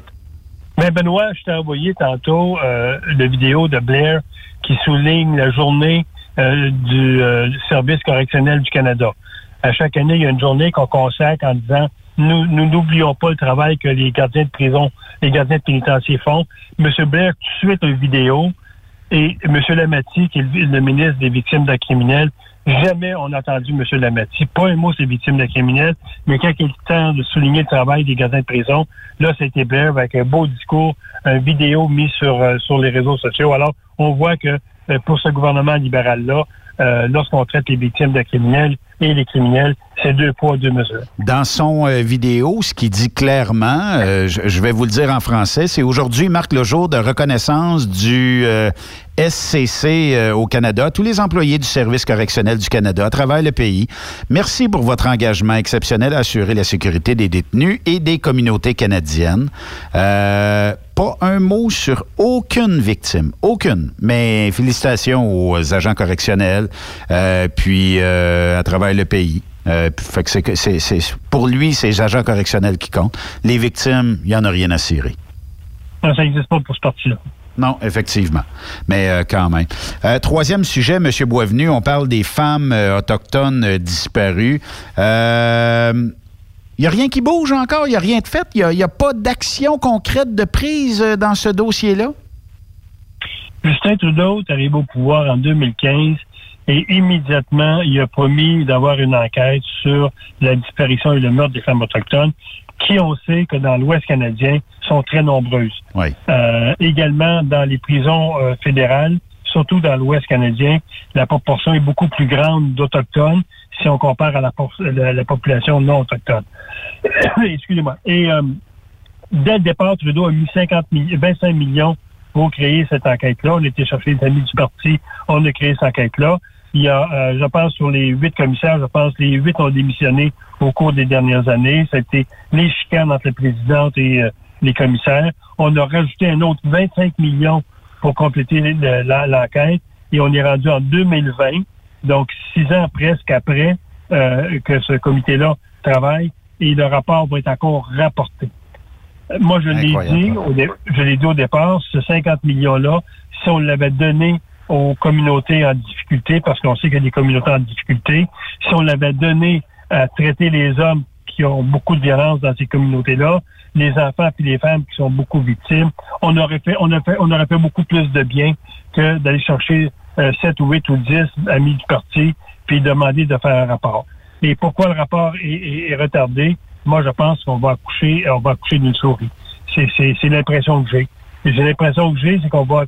H: Mais Benoît, je t'ai envoyé tantôt euh, la vidéo de Blair qui souligne la journée euh, du Service correctionnel du Canada. À chaque année, il y a une journée qu'on consacre en disant nous n'oublions pas le travail que les gardiens de prison, les gardiens de pénitencier font. M. Blair, tout de suite une vidéo, et M. Lamati, qui est le ministre des victimes de criminels, jamais on a entendu M. Lamati, pas un mot sur les victimes de criminels, mais quand il est temps de souligner le travail des gardiens de prison, là, c'était Blair avec un beau discours, une vidéo mise sur, euh, sur les réseaux sociaux. Alors, on voit que euh, pour ce gouvernement libéral-là, euh, lorsqu'on traite les victimes de criminels et les criminels, c'est deux poids, deux mesures.
F: Dans son euh, vidéo, ce qu'il dit clairement, euh, je, vais vous le dire en français, c'est aujourd'hui marque le jour de reconnaissance du SCC au Canada, tous les employés du service correctionnel du Canada à travers le pays. Merci pour votre engagement exceptionnel à assurer la sécurité des détenus et des communautés canadiennes pas un mot sur aucune victime, aucune. Mais félicitations aux agents correctionnels, euh, puis euh, à travers le pays. Euh, fait que c'est, c'est, pour lui, c'est les agents correctionnels qui comptent. Les victimes, il n'y en a rien à cirer.
H: ça n'existe pas pour ce parti-là.
F: Non, effectivement. Mais euh, quand même. Euh, troisième sujet, M. Boisvenu, on parle des femmes autochtones disparues. Il n'y a rien qui bouge encore, il n'y a rien de fait, il n'y a, pas d'action concrète de prise dans ce dossier-là?
H: Justin Trudeau est arrivé au pouvoir en 2015 et immédiatement, il a promis d'avoir une enquête sur la disparition et le meurtre des femmes autochtones, qui on sait que dans l'Ouest canadien sont très nombreuses. Euh, également dans les prisons euh, fédérales, surtout dans l'Ouest canadien, la proportion est beaucoup plus grande d'Autochtones si on compare à la, la, population non autochtone. Excusez-moi. Et euh, dès le départ, Trudeau a mis 50 25 millions pour créer cette enquête-là. On était chercher les amis du parti, on a créé cette enquête-là. Il y a, euh, je pense, sur les huit commissaires, je pense les huit ont démissionné au cours des dernières années. C'était les chicanes entre la présidente et euh, les commissaires. On a rajouté un autre 25 millions pour compléter l'enquête et on est rendu en 2020 donc, six ans presque après euh, que ce comité-là travaille, et le rapport va être encore rapporté. Moi, je l'ai dit, au je l'ai dit au départ, ce 50 millions-là, si on l'avait donné aux communautés en difficulté, parce qu'on sait qu'il y a des communautés en difficulté, si on l'avait donné à traiter les hommes qui ont beaucoup de violence dans ces communautés-là, les enfants et les femmes qui sont beaucoup victimes, on aurait fait, on aurait fait, on aurait fait beaucoup plus de bien que d'aller chercher 7 euh, ou 8 ou 10 amis du parti, puis demander de faire un rapport. Et pourquoi le rapport est, retardé? Moi, je pense qu'on va accoucher, on va accoucher d'une souris. C'est l'impression que j'ai. J'ai l'impression que j'ai, c'est qu'on va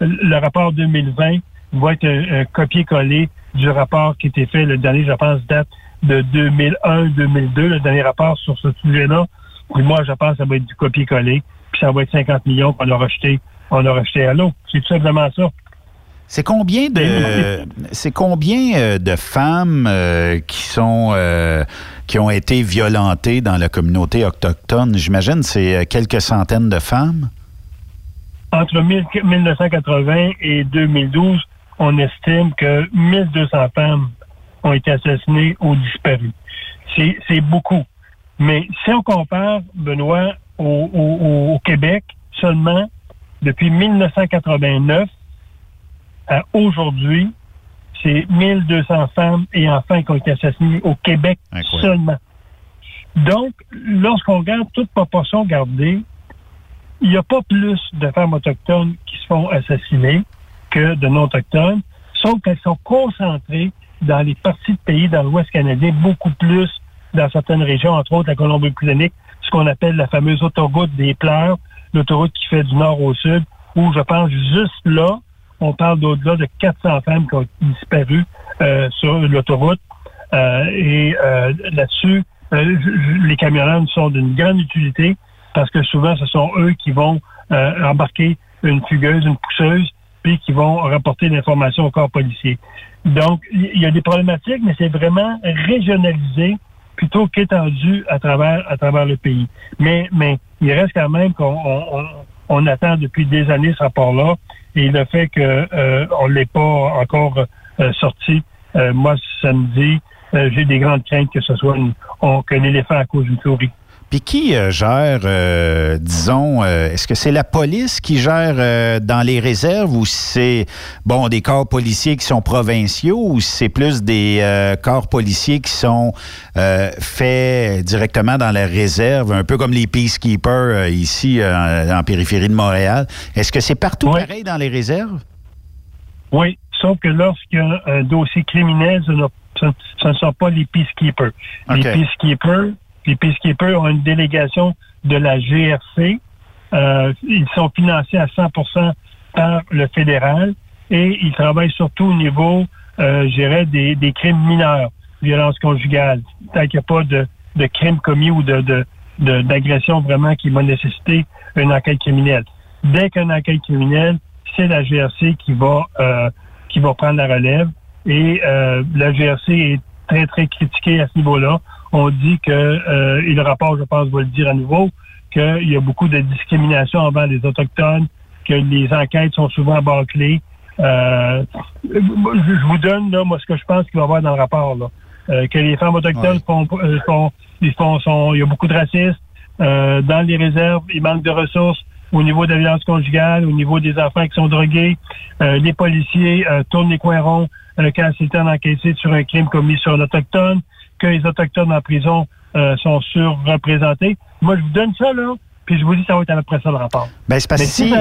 H: le rapport 2020 va être un, copier-coller du rapport qui été fait. Le dernier, je pense, date de 2001-2002, le dernier rapport sur ce sujet-là. Puis moi, je pense que ça va être du copier-coller, puis ça va être 50 millions qu'on a rejeté, on a rejeté à l'eau. C'est tout simplement ça.
F: C'est combien de c'est combien euh, de femmes euh, qui sont euh, qui ont été violentées dans la communauté autochtone? J'imagine c'est quelques centaines de femmes.
H: Entre 1980 et 2012, on estime que 1200 femmes ont été assassinées ou disparues. C'est beaucoup. Mais si on compare, Benoît, au Québec, seulement depuis 1989, à aujourd'hui, c'est 1200 femmes et enfants qui ont été assassinés au Québec seulement. Donc, lorsqu'on regarde toute proportion gardée, il n'y a pas plus de femmes autochtones qui se font assassiner que de non-autochtones, sauf qu'elles sont concentrées dans les parties de pays dans l'Ouest canadien, beaucoup plus dans certaines régions, entre autres la Colombie-Britannique, ce qu'on appelle la fameuse autoroute des pleurs, l'autoroute qui fait du nord au sud, où je pense juste là, on parle d'au-delà de 400 femmes qui ont disparu euh, sur l'autoroute. Euh, et euh, là-dessus, les camionneurs sont d'une grande utilité parce que souvent, ce sont eux qui vont embarquer une fugueuse, une pousseuse, puis qui vont rapporter l'information au corps policier. Donc, il y a des problématiques, mais c'est vraiment régionalisé plutôt qu'étendu à travers à travers le pays. Mais mais il reste quand même qu'on on attend depuis des années ce rapport-là et le fait qu'on euh, ne l'ait pas encore euh, sorti, euh, moi, ça me dit, j'ai des grandes craintes que ce soit une, qu'un éléphant à cause d'une souris.
F: Puis qui gère, disons, est-ce que c'est la police qui gère dans les réserves ou c'est, bon, des corps policiers qui sont provinciaux ou c'est plus des corps policiers qui sont faits directement dans la réserve, un peu comme les peacekeepers ici en périphérie de Montréal? Est-ce que c'est partout pareil dans les réserves?
H: Oui, sauf que lorsqu'il y a un dossier criminel, ce, ne sont pas les peacekeepers. Les peacekeepers les peacekeepers ont une délégation de la GRC. Euh, ils sont financés à 100% par le fédéral et ils travaillent surtout au niveau, euh, je dirais, des, des, crimes mineurs, violence conjugale. Tant qu'il n'y a pas de, de crimes commis ou de, d'agression vraiment qui va nécessiter une enquête criminelle. Dès qu'une enquête criminelle, c'est la GRC qui va euh, qui va prendre la relève et euh, la GRC est très très critiquée à ce niveau-là on dit que, euh, et le rapport, je pense, va le dire à nouveau, qu'il y a beaucoup de discrimination envers les Autochtones, que les enquêtes sont souvent bâclées. Euh, je vous donne, là, moi, ce que je pense qu'il va y avoir dans le rapport, là. Euh, que les femmes autochtones font, font, ils font, sont, il y a beaucoup de racisme. dans les réserves, il manque de ressources au niveau de la violence conjugale, au niveau des enfants qui sont drogués. les policiers tournent les coins ronds quand c'est temps d'enquêter sur un crime commis sur un autochtone que les Autochtones en prison euh, sont surreprésentés. Moi, je vous donne ça, là, puis je vous dis ça va être à peu près ça le rapport.
F: Ben, c'est parce que si,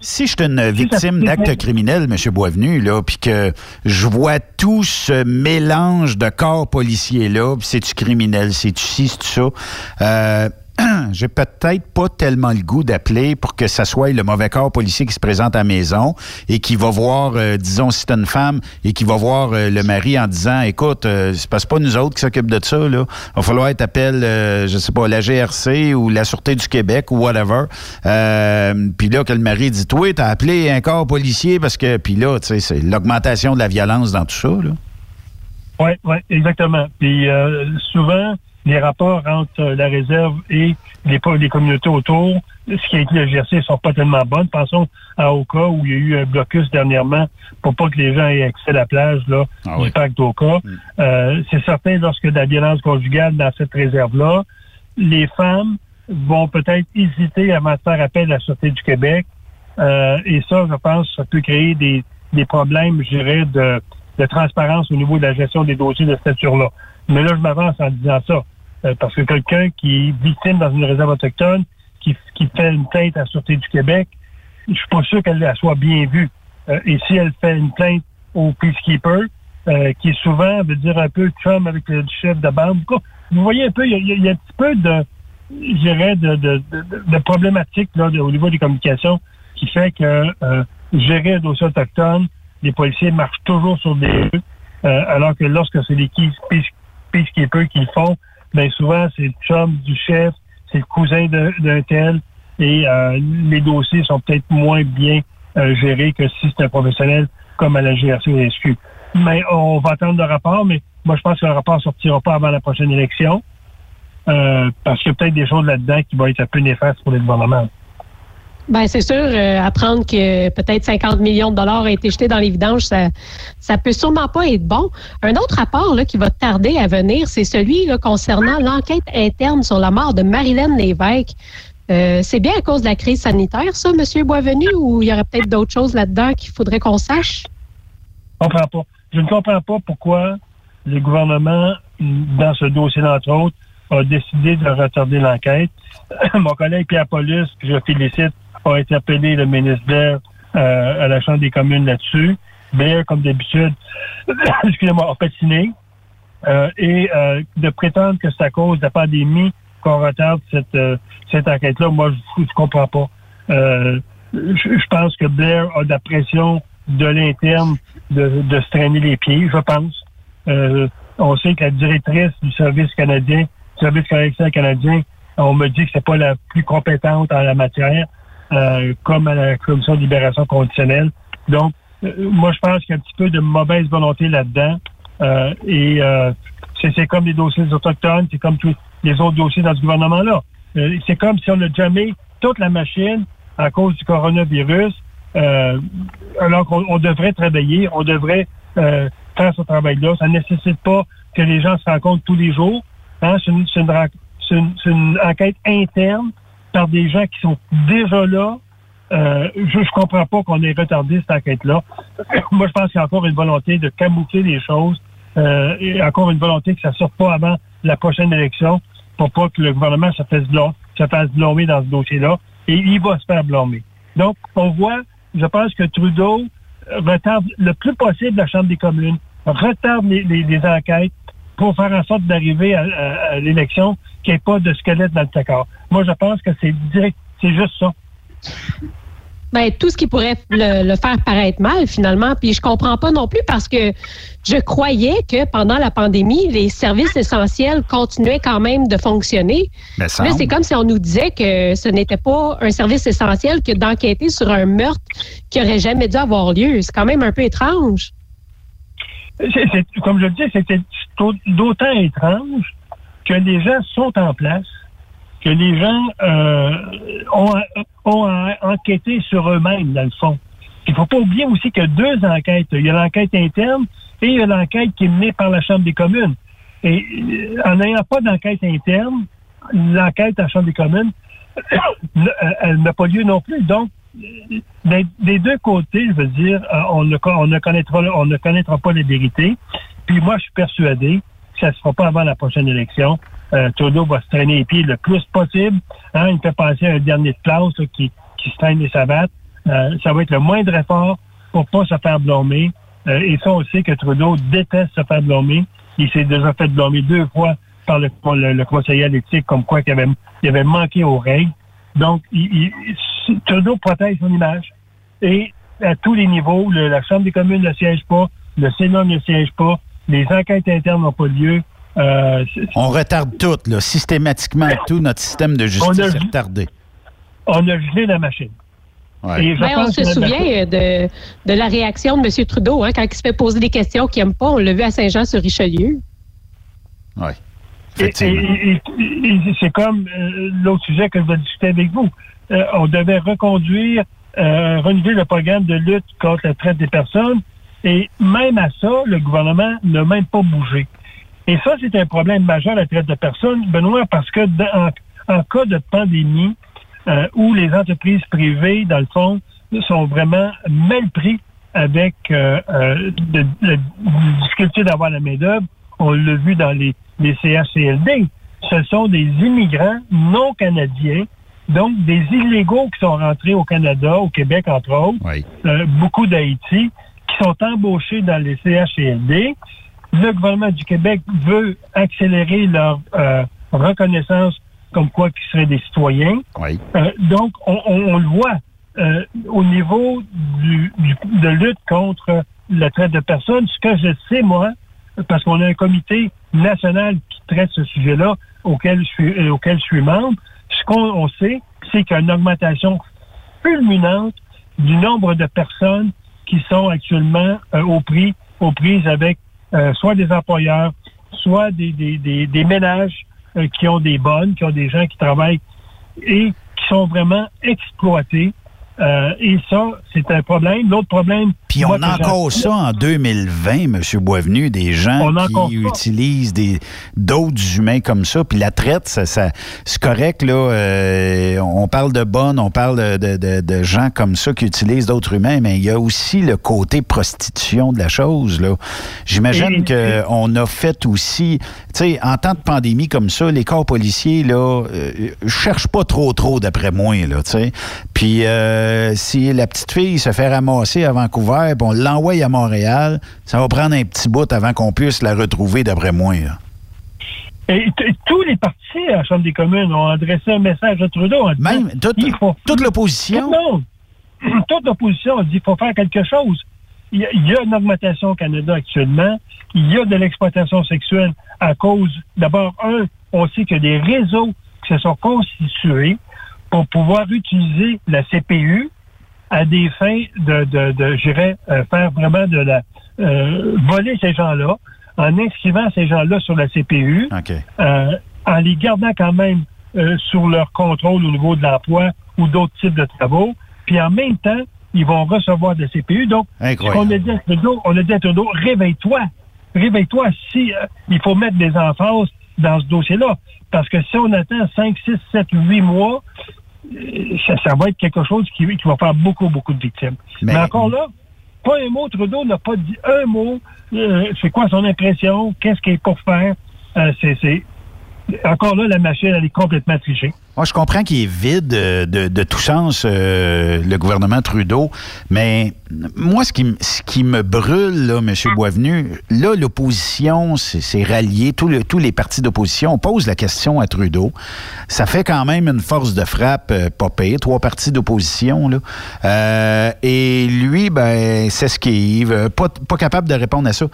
F: si je suis une victime d'actes criminels, M. Boisvenu, là, puis que je vois tout ce mélange de corps policiers-là, puis c'est-tu criminel, c'est-tu ci, c'est-tu ça, euh, j'ai peut-être pas tellement le goût d'appeler pour que ça soit le mauvais corps policier qui se présente à la maison et qui va voir, euh, disons, si c'est une femme et qui va voir euh, le mari en disant, écoute, euh, c'est pas nous autres qui s'occupent de ça, là. Il va falloir être appel, je sais pas, la GRC ou la Sûreté du Québec ou whatever. puis là, que le mari dit, toi, t'as appelé un corps policier parce que, puis là, tu sais, c'est l'augmentation de la violence dans tout ça, là.
H: Oui, oui, exactement. Puis souvent, les rapports entre la réserve et les, les communautés autour, ce qui a été exercé, sont pas tellement bonnes. Pensons à Oka, où il y a eu un blocus dernièrement pour pas que les gens aient accès à la plage là, ah du parc d'Oka. Mm. Euh, c'est certain, lorsque de la violence conjugale dans cette réserve-là, les femmes vont peut-être hésiter avant de faire appel à la Sûreté du Québec. Euh, et ça, je pense, ça peut créer des, des problèmes, je dirais, de, de transparence au niveau de la gestion des dossiers de cette nature-là. Mais là, je m'avance en disant ça. Euh, parce que quelqu'un qui est victime dans une réserve autochtone, qui, qui fait une plainte à la Sûreté du Québec, je suis pas sûr qu'elle soit bien vue. Euh, et si elle fait une plainte au peacekeeper, euh, qui est souvent, veut dire un peu chum avec le chef de bande, vous voyez un peu, il y, a, un petit peu de, de, de, de, problématique là, au niveau des communications qui fait que gérer un dossier autochtone, les policiers marchent toujours sur des Euh, alors que lorsque c'est les peacekeepers qui le font, ben souvent c'est le chum du chef, c'est le cousin d'un tel, et euh, les dossiers sont peut-être moins bien euh, gérés que si c'est un professionnel comme à la GRC ou la SQ. Mais on va attendre le rapport, mais moi je pense que le rapport sortira pas avant la prochaine élection. Euh, parce qu'il y a peut-être des choses là-dedans qui vont être un peu néfastes pour les gouvernements.
G: Ben c'est sûr, euh, apprendre que peut-être 50 millions de dollars ont été jetés dans les vidanges, ça, ça peut sûrement pas être bon. Un autre rapport là, qui va tarder à venir, c'est celui concernant l'enquête interne sur la mort de Marilyn Lévesque. Euh, c'est bien à cause de la crise sanitaire, ça, M. Boisvenu, ou il y aurait peut-être d'autres choses là-dedans qu'il faudrait qu'on sache?
H: Je, comprends pas. Je ne comprends pas pourquoi le gouvernement, dans ce dossier, entre autres, a décidé de retarder l'enquête. Mon collègue Pierre Paulus, que je félicite, a interpellé le ministre Blair euh, à la Chambre des communes là-dessus. Blair, comme d'habitude, excusez-moi, a patiné. Euh, et euh, de prétendre que c'est à cause de la pandémie qu'on retarde cette, cette enquête-là, moi, je ne comprends pas. je pense que Blair a de la pression de l'interne de, de se traîner les pieds, je pense. on sait que la directrice du service canadien service correctionnel canadien, on me dit que c'est pas la plus compétente en la matière, euh, comme à la commission de libération conditionnelle. Donc, euh, moi, je pense qu'il y a un petit peu de mauvaise volonté là-dedans. Euh, et c'est comme les dossiers Autochtones, c'est comme tous les autres dossiers dans ce gouvernement-là. c'est comme si on a jamais toute la machine à cause du coronavirus, alors qu'on devrait travailler, on devrait faire ce travail-là. Ça ne nécessite pas que les gens se rencontrent tous les jours. Hein, c'est une, enquête interne par des gens qui sont déjà là. Euh, je ne comprends pas qu'on ait retardé cette enquête-là. Moi, je pense qu'il y a encore une volonté de camoufler les choses euh, et encore une volonté que ça ne sorte pas avant la prochaine élection pour pas que le gouvernement se fasse, se fasse blâmer dans ce dossier-là. Et il va se faire blâmer. Donc, on voit, je pense que Trudeau retarde le plus possible la Chambre des communes, retarde les enquêtes, pour faire en sorte d'arriver à, l'élection qu'il n'y ait pas de squelette dans le placard. Moi, je pense que c'est direct, c'est juste ça.
G: Ben, tout ce qui pourrait le, faire paraître mal, finalement. Puis je comprends pas non plus parce que je croyais que pendant la pandémie, les services essentiels continuaient quand même de fonctionner. Mais ben, c'est comme si on nous disait que ce n'était pas un service essentiel que d'enquêter sur un meurtre qui aurait jamais dû avoir lieu. C'est quand même un peu étrange
H: comme je le dis, c'était d'autant étrange que les gens sont en place, que les gens euh, ont, ont enquêté sur eux-mêmes, dans le fond. Il faut pas oublier aussi qu'il y a deux enquêtes. Il y a l'enquête interne et il y a l'enquête qui est menée par la Chambre des communes. Et euh, en n'ayant pas d'enquête interne, l'enquête à la Chambre des communes, elle n'a pas lieu non plus. Donc, des, deux côtés, je veux dire, euh, on ne, on ne connaîtra on ne connaîtra pas les vérités. Puis moi, je suis persuadé ça ne se fera pas avant la prochaine élection. Euh, Trudeau va se traîner les pieds le plus possible. Hein, il fait penser à un dernier de classe qui, qui se traîne les savates. Euh, ça va être le moindre effort pour pas se faire blâmer. Euh, et ça, on sait que Trudeau déteste se faire blâmer. Il s'est déjà fait blâmer deux fois par le, le, conseiller à l'éthique, comme quoi il avait, il avait manqué aux règles. Donc, il, Trudeau protège son image. Et à tous les niveaux, la Chambre des communes ne siège pas, le Sénat ne siège pas, les enquêtes internes n'ont pas lieu.
F: Euh, on retarde tout, là, systématiquement tout. Notre système de justice est retardé.
H: On a gelé la machine.
G: Et ben, on se souvient de, de, la réaction de M. Trudeau hein, quand il se fait poser des questions qu'il n'aime pas. On l'a vu à Saint-Jean-sur-Richelieu.
F: Oui.
H: c'est comme euh, l'autre sujet que je vais discuter avec vous. Euh, on devait reconduire, euh, renouveler le programme de lutte contre la traite des personnes. Et même à ça, le gouvernement n'a même pas bougé. Et ça, c'est un problème majeur, la traite de personnes, Benoît, parce que en, cas de pandémie, euh, où les entreprises privées, dans le fond, sont vraiment mal pris avec euh, euh la difficulté d'avoir la main-d'œuvre, on l'a vu dans les, les CHCLD. Ce sont des immigrants non canadiens donc, des illégaux qui sont rentrés au Canada, au Québec, entre autres, euh, beaucoup d'Haïti, qui sont embauchés dans les CHLD. Le gouvernement du Québec veut accélérer leur euh, reconnaissance comme quoi qu'ils seraient des citoyens. Euh, donc, on, le voit au niveau du, de lutte contre la traite de personnes. Ce que je sais, moi, parce qu'on a un comité national qui traite ce sujet-là, auquel je suis, euh, auquel je suis membre, ce qu'on sait, c'est qu'il y a une augmentation fulminante du nombre de personnes qui sont actuellement euh, au prix, aux prises avec euh, soit des employeurs, soit des, des, des, des ménages qui ont des bonnes, qui ont des gens qui travaillent et qui sont vraiment exploités euh, et ça, c'est un problème. L'autre problème.
F: Puis on a encore ça en 2020, M. Boisvenu, des gens qui utilisent des d'autres humains comme ça. Puis la traite, ça, c'est correct, là. Euh, on parle de bonnes, on parle de, de, gens comme ça qui utilisent d'autres humains, mais il y a aussi le côté prostitution de la chose, là. J'imagine qu'on a fait aussi, tu sais, en temps de pandémie comme ça, les corps policiers, là, euh, cherchent pas trop, trop, d'après moi, là, tu sais. Puis. Euh, si la petite fille se fait ramasser à Vancouver, puis on l'envoie à Montréal, ça va prendre un petit bout avant qu'on puisse la retrouver, d'après moi.
H: Et tous les partis à la Chambre des communes ont adressé un message à Trudeau.
F: Même toute, l'opposition?
H: Non. Toute l'opposition a dit qu'il faut faire quelque chose. Il y, a, une augmentation au Canada actuellement. Il y a de l'exploitation sexuelle à cause, d'abord, un, on sait qu'il y a des réseaux qui se sont constitués pour pouvoir utiliser la CPU à des fins de, de, de euh, faire vraiment de la euh, voler ces gens-là en inscrivant ces gens-là sur la CPU, euh, en les gardant quand même sur leur contrôle au niveau de l'emploi ou d'autres types de travaux, puis en même temps, ils vont recevoir de la CPU. Donc, on a dit à Trudeau, on a dit à Trudeau, réveille-toi, réveille-toi si il faut mettre des emphases dans ce dossier-là. Parce que si on attend 5, 6, 7, 8 mois, ça, va être quelque chose qui, va faire beaucoup, beaucoup de victimes. Mais, encore là, pas un mot, Trudeau n'a pas dit un mot. Euh, c'est quoi son impression? Qu'est-ce qu'il est pour faire? Euh, c'est encore là, la machine, elle est complètement trichée.
F: Moi, je comprends qu'il est vide de, de, tout sens, euh, le gouvernement Trudeau, mais moi, ce qui, ce qui me brûle, là, M. Boisvenu, là, l'opposition s'est ralliée, tous les partis d'opposition, on pose la question à Trudeau. Ça fait quand même une force de frappe euh, pas payée, trois partis d'opposition, là. Euh, et lui, ben, s'esquive, pas, pas capable de répondre à ça.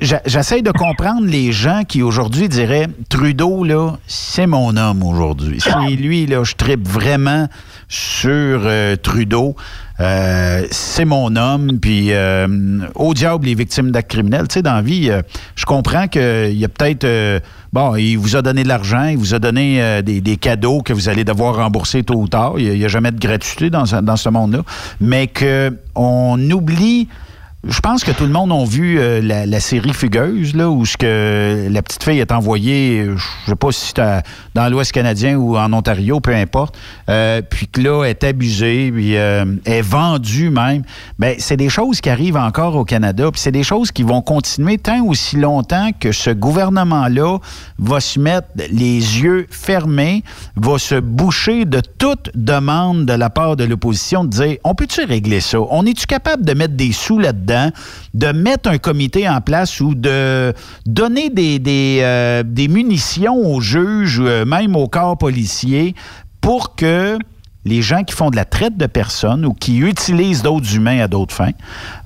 F: J'essaie de comprendre les gens qui, aujourd'hui, diraient, Trudeau, là, c'est mon homme aujourd'hui lui, là, je tripe vraiment sur euh, Trudeau. Euh, c'est mon homme, puis euh, au diable les victimes d'actes criminels. Tu sais, dans la vie, je comprends qu'il y a peut-être... bon, il vous a donné de l'argent, il vous a donné des, cadeaux que vous allez devoir rembourser tôt ou tard. Il n'y a, jamais de gratuité dans, dans ce monde-là. Mais qu'on oublie je pense que tout le monde a vu euh, la, série Fugueuse, là, où que la petite fille est envoyée, je sais pas si c'est dans l'Ouest canadien ou en Ontario, peu importe, euh, puis que là, est abusée, puis euh, est vendue même. Bien, c'est des choses qui arrivent encore au Canada, puis c'est des choses qui vont continuer tant aussi longtemps que ce gouvernement-là va se mettre les yeux fermés, va se boucher de toute demande de la part de l'opposition de dire, on peut-tu régler ça? On est-tu capable de mettre des sous là-dedans? De mettre un comité en place ou de donner des, des, euh, munitions aux juges, euh, même aux corps policiers, pour que les gens qui font de la traite de personnes ou qui utilisent d'autres humains à d'autres fins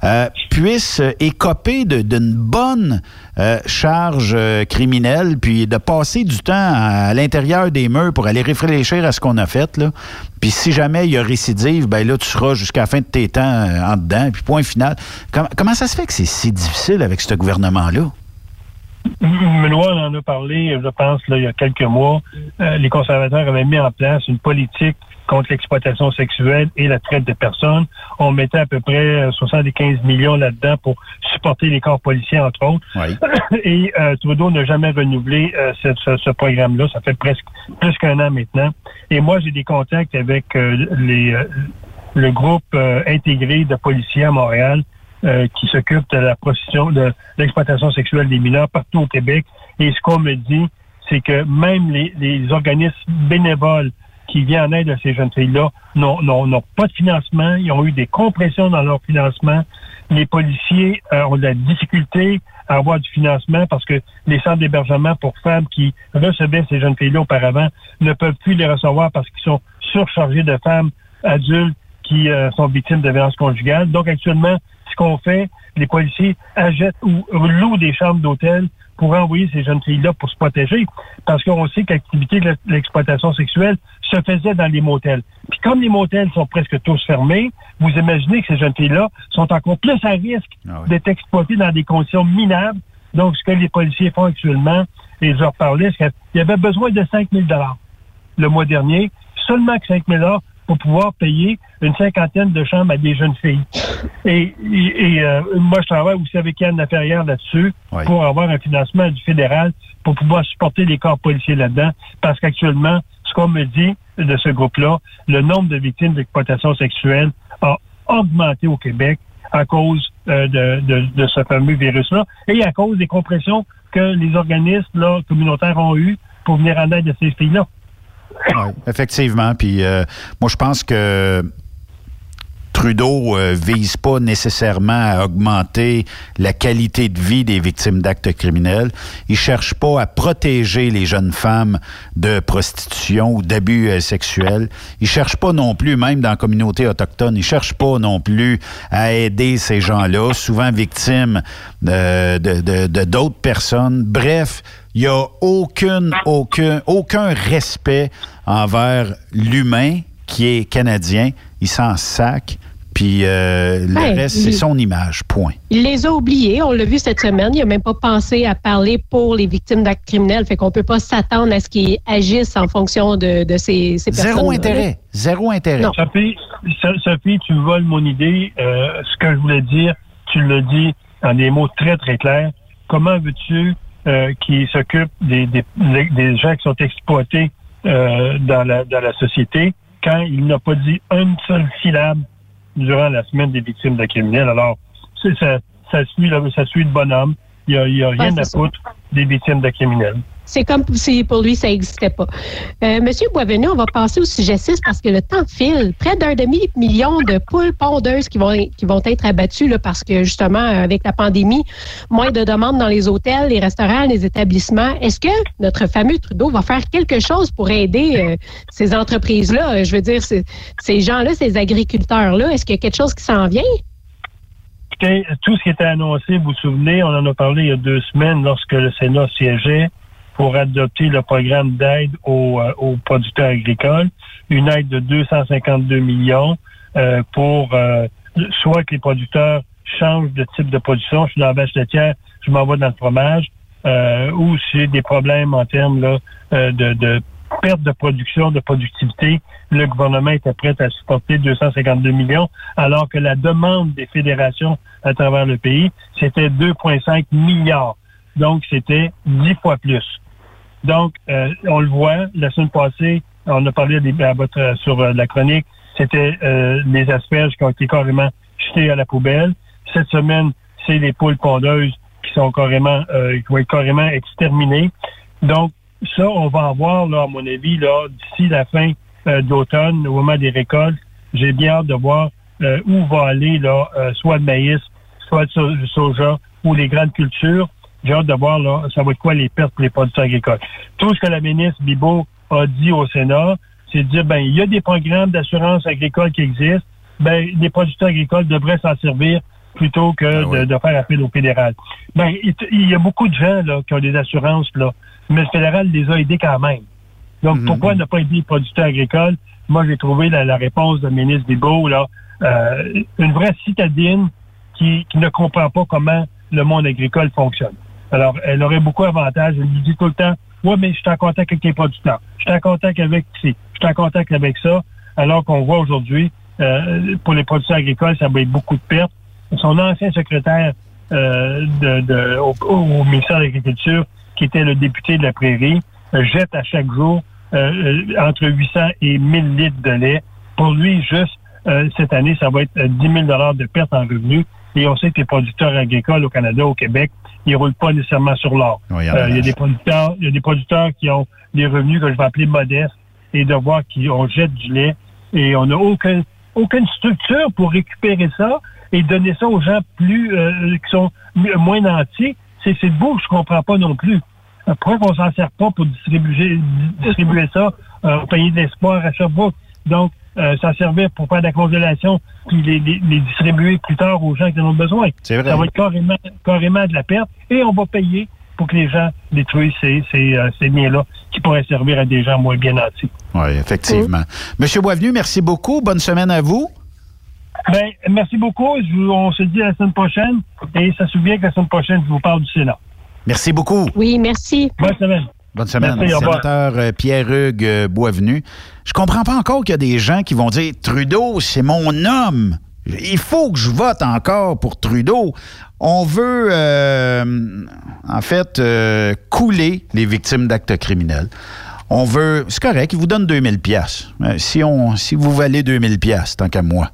F: euh, puissent écoper d'une bonne euh, charge euh, criminelle, puis de passer du temps à, l'intérieur des murs pour aller réfléchir à ce qu'on a fait. Là. Puis si jamais il y a récidive, ben là, tu seras jusqu'à la fin de tes temps en dedans. Puis point final. comment ça se fait que c'est si difficile avec ce gouvernement-là?
H: Benoît en a parlé, je pense, là, il y a quelques mois. les conservateurs avaient mis en place une politique contre l'exploitation sexuelle et la traite de personnes. On mettait à peu près 75 euh, millions là-dedans pour supporter les corps policiers, entre autres. Et euh, Trudeau n'a jamais renouvelé euh, ce, programme-là. Ça fait presque plus qu'un an maintenant. Et moi, j'ai des contacts avec les, le groupe intégré de policiers à Montréal qui s'occupe de la prostitution, de l'exploitation sexuelle des mineurs partout au Québec. Et ce qu'on me dit, c'est que même les organismes bénévoles qui vient en aide à ces jeunes filles-là n'ont pas de financement. Ils ont eu des compressions dans leur financement. Les policiers euh, ont de la difficulté à avoir du financement parce que les centres d'hébergement pour femmes qui recevaient ces jeunes filles-là auparavant ne peuvent plus les recevoir parce qu'ils sont surchargés de femmes adultes qui euh, sont victimes de violences conjugales. Donc actuellement, ce qu'on fait, les policiers achètent ou louent des chambres d'hôtel pour envoyer ces jeunes filles-là pour se protéger. Parce qu'on sait que l'activité de l'exploitation sexuelle se faisait dans les motels. Puis comme les motels sont presque tous fermés, vous imaginez que ces jeunes filles-là sont encore plus à risque d'être exploitées dans des conditions minables. Donc, ce que les policiers font actuellement, et je leur parlais, c'est qu'il y avait besoin de 5 000 le mois dernier, seulement que 5 000 pour pouvoir payer une cinquantaine de chambres à des jeunes filles. Et, euh, moi, je travaille aussi avec Yann Laferrière là-dessus pour avoir un financement du fédéral pour pouvoir supporter les corps policiers là-dedans. Parce qu'actuellement, ce qu'on me dit de ce groupe-là, le nombre de victimes d'exploitation sexuelle a augmenté au Québec à cause euh, de, ce fameux virus-là et à cause des compressions que les organismes là, communautaires ont eues pour venir en aide à ces filles-là.
F: Oui, effectivement. Puis euh, moi, je pense que Trudeau euh, vise pas nécessairement à augmenter la qualité de vie des victimes d'actes criminels. Il cherche pas à protéger les jeunes femmes de prostitution ou d'abus euh, sexuels. Il cherche pas non plus, même dans la communauté autochtone, il cherche pas non plus à aider ces gens-là, souvent victimes de d'autres personnes. Bref, il n'y a aucune, aucun, aucun respect envers l'humain qui est canadien. Il s'en sac. Puis euh, le
G: ben,
F: reste, c'est son image, point.
G: Il les a oubliés, on l'a vu cette semaine. Il n'a même pas pensé à parler pour les victimes d'actes criminels. Fait qu'on peut pas s'attendre à ce qu'ils agissent en fonction de, ces, ces personnes.
F: Zéro intérêt. Zéro intérêt.
H: Sophie, Sophie, tu voles mon idée. Euh, ce que je voulais dire, tu le dis en des mots très, très clairs. Comment veux-tu euh, qui s'occupe des, des, des, gens qui sont exploités euh, dans, la, dans la société quand il n'a pas dit une seule syllabe durant la semaine des victimes de criminels. Alors, ça, ça, suit, ça suit le bonhomme. Il n'y a, a, rien à foutre des victimes de criminels.
G: C'est comme si pour lui, ça n'existait pas. Euh, Monsieur Boisvenu, on va passer au sujet 6 parce que le temps file. Près d'un demi-million de poules pondeuses qui vont, qui vont être abattues là, parce que justement, avec la pandémie, moins de demandes dans les hôtels, les restaurants, les établissements. Est-ce que notre fameux Trudeau va faire quelque chose pour aider euh, ces entreprises-là? Je veux dire, ces gens-là, ces agriculteurs-là, est-ce qu'il y a quelque chose qui s'en vient?
H: tout ce qui était annoncé, vous vous souvenez, on en a parlé il y a deux semaines lorsque le Sénat siégeait pour adopter le programme d'aide aux, euh, aux, producteurs agricoles, une aide de 252 millions euh, pour euh, soit que les producteurs changent de type de production, je suis dans la vache laitière, je m'en vais dans le fromage, ou si des problèmes en termes là, de, de perte de production, de productivité, le gouvernement était prêt à supporter 252 millions, alors que la demande des fédérations à travers le pays, c'était 2,5 milliards. Donc, c'était dix fois plus. Donc, euh, on le voit, la semaine passée, on a parlé à votre, sur euh, la chronique, c'était euh, les asperges qui ont été carrément jetées à la poubelle. Cette semaine, c'est les poules pondeuses qui sont carrément, qui vont être carrément exterminées. Donc, ça, on va avoir, là, à mon avis, là, d'ici la fin d'automne, au moment des récoltes, j'ai bien hâte de voir où va aller là, soit le maïs, soit le soja ou les grandes cultures. J'ai hâte de voir là, ça va être quoi les pertes pour les producteurs agricoles. Tout ce que la ministre Bibo a dit au Sénat, c'est de dire ben il y a des programmes d'assurance agricole qui existent, ben les producteurs agricoles devraient s'en servir plutôt que ben de, faire appel au fédéral. Ben il, y a beaucoup de gens là qui ont des assurances là, mais le fédéral les a aidés quand même. Donc mhm. pourquoi ne pas aider les producteurs agricoles? Moi j'ai trouvé la, réponse de la ministre Bibo là, euh, une vraie citadine qui, qui ne comprend pas comment le monde agricole fonctionne. Alors, elle aurait beaucoup d'avantages. Elle lui dit tout le temps, ouais, mais je suis en contact avec les producteurs. Je suis en contact avec ci. Je suis en contact avec ça. Alors qu'on voit aujourd'hui, euh, pour les producteurs agricoles, ça va être beaucoup de pertes. Son ancien secrétaire euh, de, au, ministère de l'Agriculture, qui était le député de la Prairie, euh, jette à chaque jour entre 800 et 1000 litres de lait. Pour lui, juste cette année, ça va être 10 000 de pertes en revenus. Et on sait que les producteurs agricoles au Canada, au Québec, ils roulent pas nécessairement sur l'or. Euh, il y a des producteurs, il y a des producteurs qui ont des revenus que je vais appeler modestes et de voir qu'on jette du lait et on n'a aucun, aucune structure pour récupérer ça et donner ça aux gens plus euh, qui sont moins nantis. C'est c'est beau, je comprends pas non plus. Pourquoi qu'on s'en sert pas pour distribuer distribuer ça euh, au pays d'espoir à Sherbrooke? Donc, euh, s'en servir pour faire de la congélation puis les, les- les distribuer plus tard aux gens qui en ont besoin.
F: C'est vrai.
H: Ça va être carrément, carrément de la perte et on va payer pour que les gens détruisent ces, ces, euh, ces biens-là qui pourraient servir à des gens moins bien nantis.
F: Oui, effectivement. Monsieur Boisvenu, merci beaucoup. Bonne semaine à vous.
H: Ben, merci beaucoup. Je vous- on se dit à la semaine prochaine et ça se souvient que la semaine prochaine, je vous parle du Sénat.
F: Merci beaucoup.
G: Oui, merci.
H: Bonne semaine.
F: Bonne semaine,
H: Merci,
F: sénateur euh, Pierre-Hugues euh, Boisvenu. Je comprends pas encore qu'il y a des gens qui vont dire Trudeau, c'est mon homme. Il faut que je vote encore pour Trudeau. On veut, euh, en fait, euh, couler les victimes d'actes criminels. On veut, c'est correct, ils vous donnent 2000 pièces. Si on, si vous valez 2000 pièces, tant qu'à moi,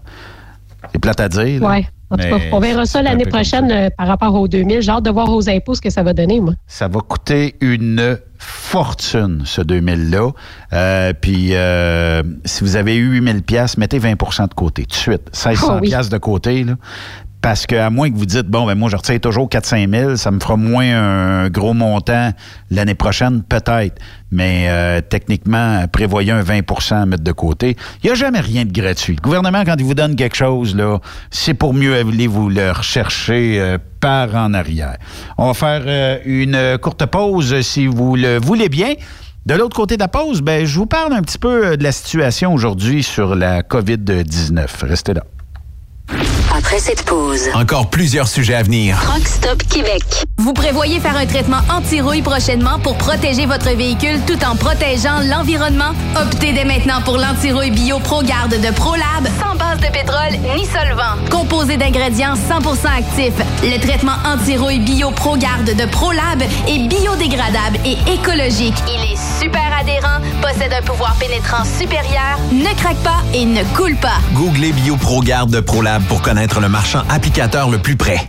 F: c'est plate à dire. là.
G: Oui. En tout cas, on verra ça l'année prochaine euh, par rapport aux 2000. J'ai hâte de voir aux impôts ce que ça va donner, moi.
F: Ça va coûter une fortune, ce 2000-là. Euh, puis, euh, si vous avez eu 8000 pièces, mettez 20% de côté tout de suite. 1600
G: Ah oui.
F: pièces de côté, là. Parce que à moins que vous dites, bon, ben moi, je retire toujours 4-5 000, ça me fera moins un gros montant l'année prochaine, peut-être. Mais euh, techniquement, prévoyez un 20% à mettre de côté. Il n'y a jamais rien de gratuit. Le gouvernement, quand il vous donne quelque chose, là, c'est pour mieux aller vous le rechercher euh, par en arrière. On va faire euh, une courte pause si vous le voulez bien. De l'autre côté de la pause, ben, je vous parle un petit peu euh, de la situation aujourd'hui sur la COVID-19. Restez là.
I: Après cette pause,
A: Encore plusieurs sujets à venir.
I: Truck Stop Québec.
E: Vous prévoyez faire un traitement anti-rouille prochainement pour protéger votre véhicule tout en protégeant l'environnement? Optez dès maintenant pour l'anti-rouille bio ProGarde de ProLab, sans base de pétrole ni solvant. Composé d'ingrédients 100% actifs, le traitement anti-rouille bio ProGarde de ProLab est biodégradable et écologique. Il est super adhérent, possède un pouvoir pénétrant supérieur, ne craque pas et ne coule pas.
A: Googlez BioProGarde de ProLab pour connaître le marchand applicateur le plus près.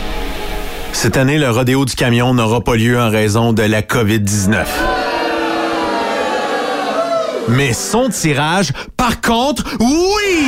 A: Cette année, le rodéo du camion n'aura pas lieu en raison de la COVID-19. Mais son tirage, par contre, oui!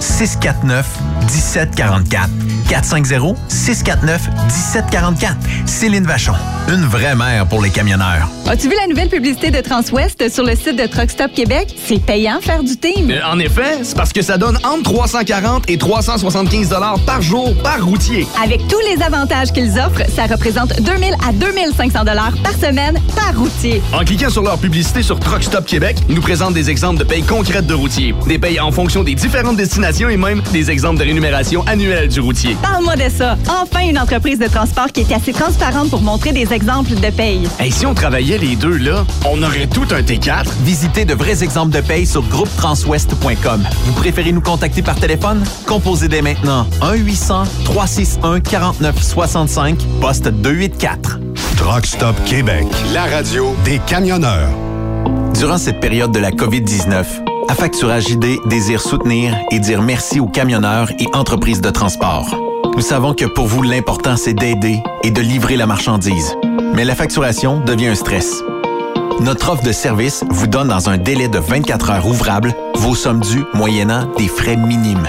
A: 649 1744. 450 649 1744. Céline Vachon, une vraie mère pour les camionneurs.
J: As-tu vu la nouvelle publicité de Transwest sur le site de Truck Stop Québec? C'est payant faire du team.
K: Euh, En effet, c'est parce que ça donne entre 340 et 375 dollars par jour par routier.
J: Avec tous les avantages qu'ils offrent, ça représente 2000 à 2500 dollars par semaine par routier.
K: En cliquant sur leur publicité sur Truck Stop Québec, ils nous présentent des exemples de payes concrètes de routiers, des payes en fonction des différentes destinations et même des exemples de rémunération annuelle du routier.
J: Parle-moi de ça. Enfin, une entreprise de transport qui est assez transparente pour montrer des exemples de paye.
K: Et si on travaillait les deux, là, on aurait tout un T4.
A: Visitez de vrais exemples de paye sur groupetranswest.com. Vous préférez nous contacter par téléphone? Composez dès maintenant 1-800-361-4965, poste 284.
C: Truck Stop Québec, la radio des camionneurs.
A: Durant cette période de la COVID-19, Affacturage ID désire soutenir et dire merci aux camionneurs et entreprises de transport. Nous savons que pour vous, l'important, c'est d'aider et de livrer la marchandise. Mais la facturation devient un stress. Notre offre de service vous donne dans un délai de 24 heures ouvrables vos sommes dues moyennant des frais minimes.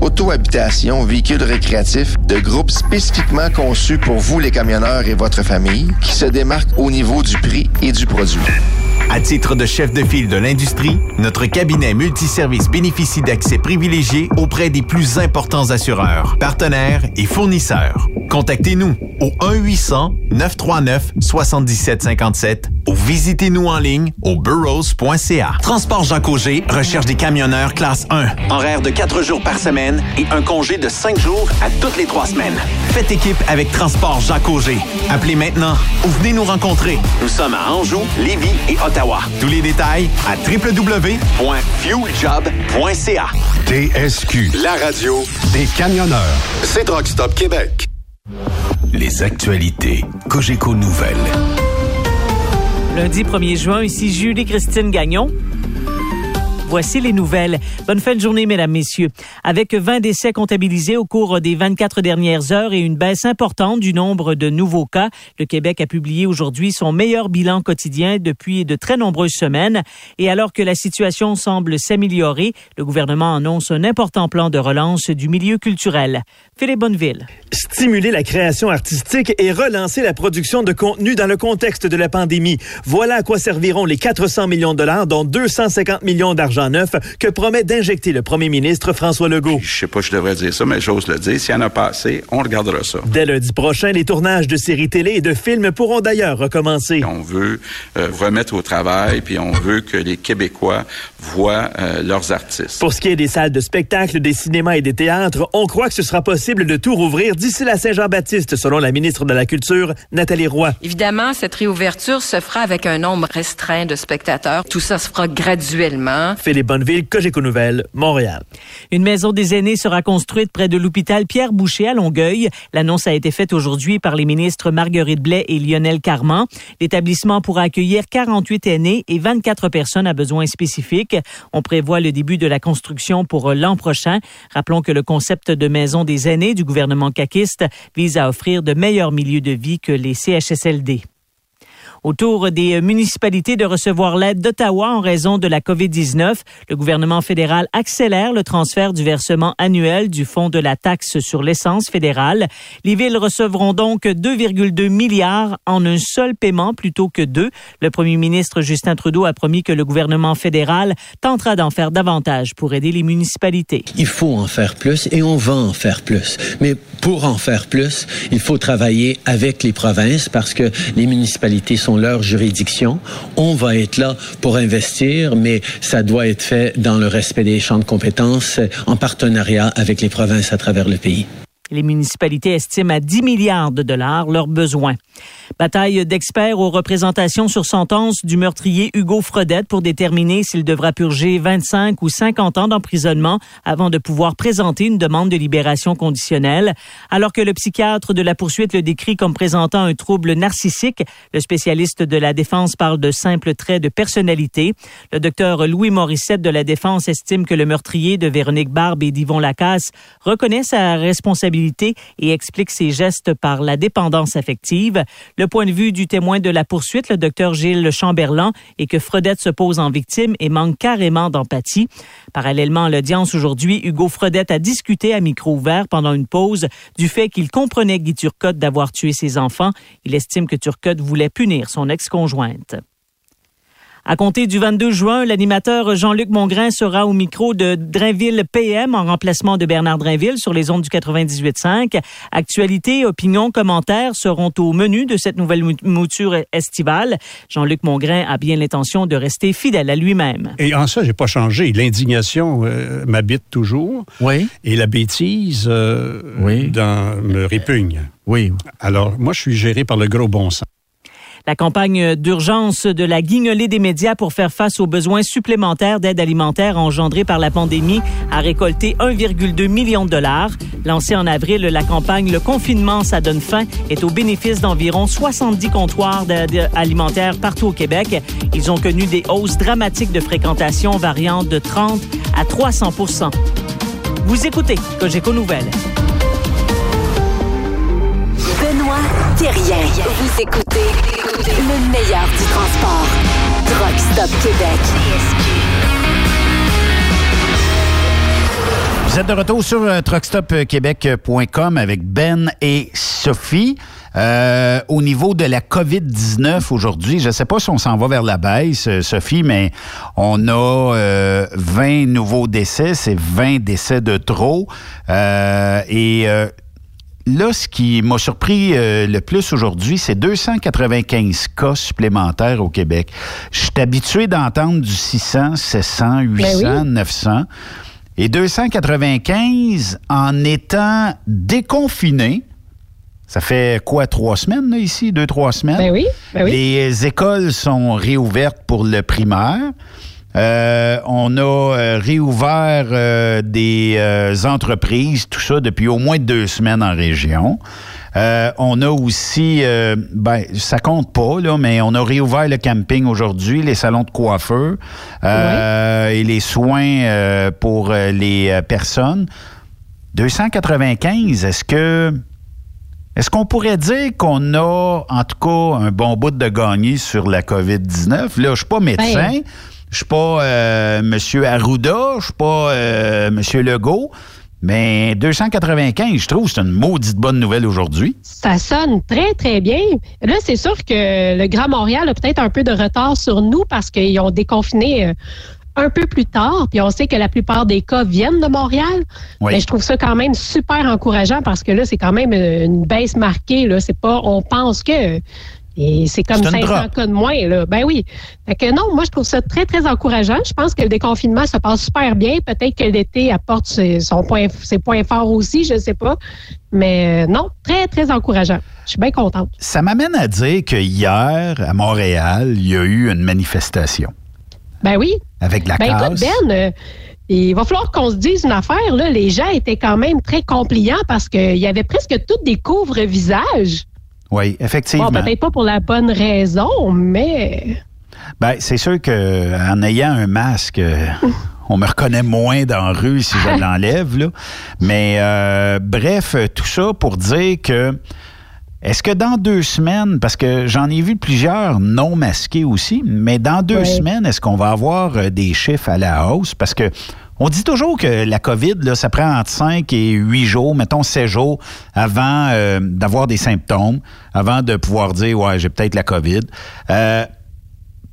L: auto-habitation véhicule récréatif de groupe spécifiquement conçu pour vous les camionneurs et votre famille qui se démarque au niveau du prix et du produit.
A: À titre de chef de file de l'industrie, notre cabinet multiservice bénéficie d'accès privilégié auprès des plus importants assureurs, partenaires et fournisseurs. Contactez-nous au 1-800-939-7757 ou visitez-nous en ligne au burrows.ca. Transport Jacques Auger recherche des camionneurs classe 1, horaire de 4 jours par semaine et un congé de 5 jours à toutes les 3 semaines. Faites équipe avec Transport Jacques Auger. Appelez maintenant ou venez nous rencontrer. Nous sommes à Anjou, Lévis et Ottawa. Tous les détails à www.fueljob.ca.
C: TSQ, la radio des camionneurs. C'est Truck Stop Québec.
D: Les actualités Cogeco Nouvelles.
M: Lundi 1er juin, ici Julie-Christine Gagnon. Voici les nouvelles. Bonne fin de journée, mesdames, messieurs. Avec 20 décès comptabilisés au cours des 24 dernières heures et une baisse importante du nombre de nouveaux cas, le Québec a publié aujourd'hui son meilleur bilan quotidien depuis de très nombreuses semaines. Et alors que la situation semble s'améliorer, le gouvernement annonce un important plan de relance du milieu culturel. Philippe Bonneville.
N: Stimuler la création artistique et relancer la production de contenu dans le contexte de la pandémie. Voilà à quoi serviront les 400 millions de dollars, dont 250 millions d'argent neuf que promet d'injecter le premier ministre François Legault.
O: Je sais pas si je devrais dire ça, mais j'ose le dire. S'il y en a pas assez, on regardera ça.
N: Dès lundi prochain, les tournages de séries télé et de films pourront d'ailleurs recommencer.
O: On veut euh, remettre au travail, puis on veut que les Québécois voient euh, leurs artistes.
N: Pour ce qui est des salles de spectacle, des cinémas et des théâtres, on croit que ce sera possible de tout rouvrir d'ici la Saint-Jean-Baptiste, selon la ministre de la Culture, Nathalie Roy.
P: Évidemment, cette réouverture se fera avec un nombre restreint de spectateurs. Tout ça se fera graduellement.
N: Philippe Bonneville, Cogeco Nouvelles, Montréal.
M: Une maison des aînés sera construite près de l'hôpital Pierre Boucher à Longueuil. L'annonce a été faite aujourd'hui par les ministres Marguerite Blais et Lionel Carman. L'établissement pourra accueillir 48 aînés et 24 personnes à besoins spécifiques. On prévoit le début de la construction pour l'an prochain. Rappelons que le concept de maison des aînés du gouvernement caquiste vise à offrir de meilleurs milieux de vie que les CHSLD. Autour des municipalités de recevoir l'aide d'Ottawa en raison de la COVID-19, le gouvernement fédéral accélère le transfert du versement annuel du fonds de la taxe sur l'essence fédérale. Les villes recevront donc 2,2 milliards en un seul paiement plutôt que deux. Le premier ministre Justin Trudeau a promis que le gouvernement fédéral tentera d'en faire davantage pour aider les municipalités.
Q: Il faut en faire plus et on va en faire plus. Mais pour en faire plus, il faut travailler avec les provinces parce que les municipalités sont leur juridiction. On va être là pour investir, mais ça doit être fait dans le respect des champs de compétences en partenariat avec les provinces à travers le pays.
M: Les municipalités estiment à 10 milliards de dollars leurs besoins. Bataille d'experts aux représentations sur sentence du meurtrier Hugo Fredette pour déterminer s'il devra purger 25 ou 50 ans d'emprisonnement avant de pouvoir présenter une demande de libération conditionnelle. Alors que le psychiatre de la poursuite le décrit comme présentant un trouble narcissique, le spécialiste de la défense parle de simples traits de personnalité. Le docteur Louis Morissette de la défense estime que le meurtrier de Véronique Barbe et d'Yvon Lacasse reconnaît sa responsabilité et explique ses gestes par la dépendance affective. Le point de vue du témoin de la poursuite, le docteur Gilles Chamberlain, est que Fredette se pose en victime et manque carrément d'empathie. Parallèlement à l'audience aujourd'hui, Hugo Fredette a discuté à micro ouvert pendant une pause du fait qu'il comprenait Guy Turcotte d'avoir tué ses enfants. Il estime que Turcotte voulait punir son ex-conjointe. À compter du 22 juin, l'animateur Jean-Luc Mongrain sera au micro de Drainville PM en remplacement de Bernard Drainville sur les ondes du 98.5. Actualité, opinions, commentaires seront au menu de cette nouvelle mouture estivale. Jean-Luc Mongrain a bien l'intention de rester fidèle à lui-même.
R: Et en ça, j'ai pas changé. L'indignation euh, m'habite toujours.
F: Oui.
R: Et la bêtise euh,
F: Oui.
R: dans, me répugne.
F: Oui.
R: Alors, moi, je suis géré par le gros bon sens.
M: La campagne d'urgence de la guignolée des médias pour faire face aux besoins supplémentaires d'aide alimentaire engendrés par la pandémie a récolté 1,2 million de dollars. Lancée en avril, la campagne Le confinement, ça donne faim est au bénéfice d'environ 70 comptoirs d'aide alimentaire partout au Québec. Ils ont connu des hausses dramatiques de fréquentation variant de 30 à 300% Vous écoutez Cogeco Nouvelles.
I: Benoît Thérien. Vous écoutez le meilleur du transport. Truck Stop Québec.
F: Vous êtes de retour sur euh, truckstopquebec.com avec Ben et Sophie. Euh, au niveau de la COVID-19 aujourd'hui, je ne sais pas si on s'en va vers la baisse, euh, Sophie, mais on a euh, 20 nouveaux décès. C'est 20 décès de trop. Et là, ce qui m'a surpris euh, le plus aujourd'hui, c'est 295 cas supplémentaires au Québec. Je suis habitué d'entendre du 600, 700, 800, 900. Et 295 en étant déconfiné. Ça fait quoi, trois semaines, là, ici? Deux, trois semaines?
G: Ben oui, ben oui.
F: Les écoles sont réouvertes pour le primaire. Euh, on a euh, réouvert euh, des entreprises, tout ça, depuis au moins deux semaines en région. Euh, on a aussi, euh, ben, ça compte pas, là, mais on a réouvert le camping aujourd'hui, les salons de coiffeur euh, et les soins pour les personnes. 295, est-ce que est-ce qu'on pourrait dire qu'on a, en tout cas, un bon bout de gagner sur la COVID-19? Là, je suis pas médecin,
G: Ben.
F: Je suis pas euh, M. Arruda, je suis pas euh, M. Legault, mais 295, je trouve c'est une maudite bonne nouvelle aujourd'hui.
G: Ça sonne très, très bien. Là, c'est sûr que le Grand Montréal a peut-être un peu de retard sur nous parce qu'ils ont déconfiné euh, un peu plus tard. Puis on sait que la plupart des cas viennent de Montréal.
F: Oui.
G: Mais je trouve ça quand même super encourageant parce que là, c'est quand même une baisse marquée. Là. C'est pas, on pense que. Et c'est comme
F: C'est une
G: 500
F: drop.
G: cas de moins, là. Ben oui. Fait que non, moi, je trouve ça très, très encourageant. Je pense que le déconfinement se passe super bien. Peut-être que l'été apporte ses, son point, ses points forts aussi, je sais pas. Mais euh, non, très, très encourageant. Je suis bien contente.
F: Ça m'amène à dire que hier, à Montréal, il y a eu une manifestation
G: Ben oui.
F: avec la
G: Ben écoute. Ben, euh, il va falloir qu'on se dise une affaire. Là. Les gens étaient quand même très compliants parce qu'il y avait presque tous des couvre-visages.
F: Oui, effectivement.
G: Bon, peut-être pas pour la bonne raison, mais
F: Ben, c'est sûr que en ayant un masque, on me reconnaît moins dans la rue si je l'enlève. Là. Mais euh, bref, tout ça pour dire que Est-ce que dans deux semaines, parce que j'en ai vu plusieurs non masqués aussi, mais dans deux semaines, est-ce qu'on va avoir euh, des chiffres à la hausse? Parce que on dit toujours que la COVID, là, ça prend entre 5 et 8 jours, mettons 16 jours, avant euh, d'avoir des symptômes, avant de pouvoir dire, ouais, j'ai peut-être la COVID. Euh,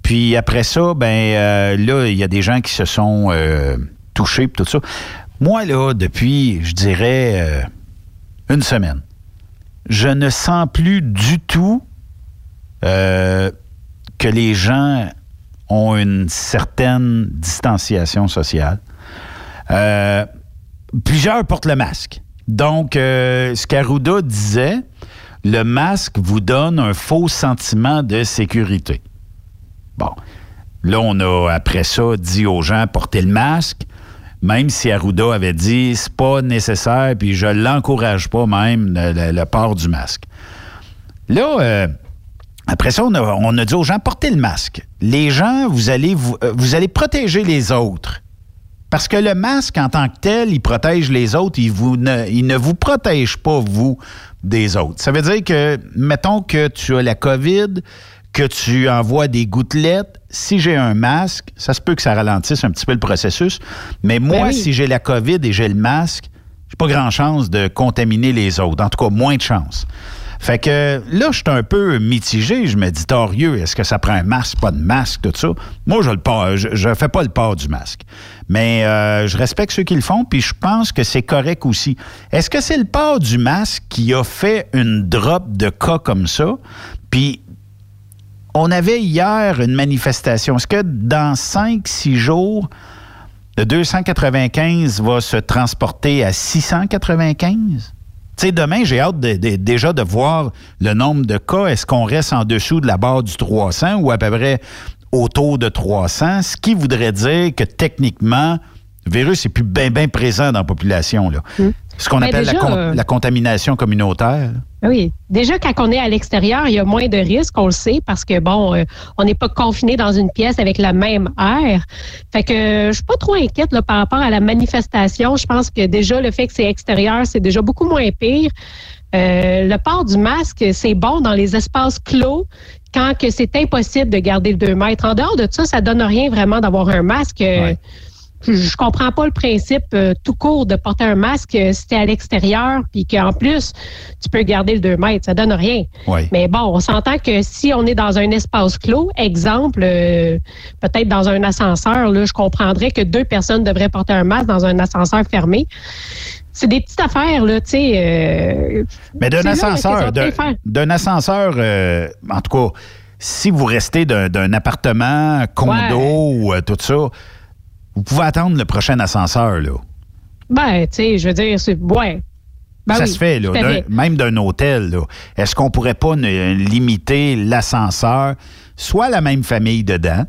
F: puis après ça, ben euh, là, il y a des gens qui se sont touchés, puis tout ça. Moi, là, depuis, je dirais, une semaine, je ne sens plus du tout que les gens ont une certaine distanciation sociale. Euh, plusieurs portent le masque. Donc, euh, ce qu'Arruda disait, le masque vous donne un faux sentiment de sécurité. Bon. Là, on a, après ça, dit aux gens, portez le masque. Même si Arruda avait dit, c'est pas nécessaire, puis je l'encourage pas même, le, port du masque. Là, euh, après ça, on a, dit aux gens, portez le masque. Les gens, vous allez, vous allez protéger les autres. Parce que le masque, en tant que tel, il protège les autres, il, vous ne, il ne vous protège pas, vous, des autres. Ça veut dire que, mettons que tu as la COVID, que tu envoies des gouttelettes, si j'ai un masque, ça se peut que ça ralentisse un petit peu le processus, mais moi,
G: Ben oui.
F: si j'ai la COVID et j'ai le masque, j'ai pas grand chance de contaminer les autres. En tout cas, moins de chance. Fait que là, je suis un peu mitigé. Je me dis, torieux, est-ce que ça prend un masque, pas de masque, tout ça? Moi, je le je fais pas le port du masque. Mais euh, je respecte ceux qui le font, puis je pense que c'est correct aussi. Est-ce que c'est le port du masque qui a fait une drop de cas comme ça? Puis on avait hier une manifestation. Est-ce que dans 5-6 jours, le 295 va se transporter à 695? Sais, demain, j'ai hâte déjà de voir le nombre de cas. Est-ce qu'on reste en dessous de la barre du 300 ou à peu près autour de 300? Ce qui voudrait dire que techniquement, le virus est plus bien bien présent dans la population. Là. Ce qu'on appelle la,
G: déjà,
F: con-
G: euh,
F: la contamination communautaire.
G: Ah Oui, déjà quand on est à l'extérieur, il y a moins de risques, on le sait, parce que bon, euh, on n'est pas confiné dans une pièce avec la même air. Fait que euh, je suis pas trop inquiète là, par rapport à la manifestation. Je pense que déjà le fait que c'est extérieur, c'est déjà beaucoup moins pire. Euh, le port du masque, c'est bon dans les espaces clos quand que c'est impossible de garder le 2 mètres. En dehors de ça, ça donne rien vraiment d'avoir un masque. Je, je comprends pas le principe euh, tout court de porter un masque euh, si t'es à l'extérieur, puis qu'en plus, tu peux garder le 2 mètres. Ça donne rien.
F: Oui.
G: Mais bon, on s'entend que si on est dans un espace clos, exemple, euh, peut-être dans un ascenseur, là, je comprendrais que deux personnes devraient porter un masque dans un ascenseur fermé. C'est des petites affaires, là, tu sais.
F: Mais d'un ascenseur, d'un- ascenseur, euh, en tout cas, si vous restez d'un appartement, condo ou euh, tout ça, vous pouvez attendre le prochain ascenseur, là.
G: Ben, tu sais, je veux dire, c'est. Ouais. Ben
F: ça
G: oui,
F: se fait, là, d'un- même d'un hôtel. là. Est-ce qu'on pourrait pas ne- limiter l'ascenseur, soit la même famille dedans,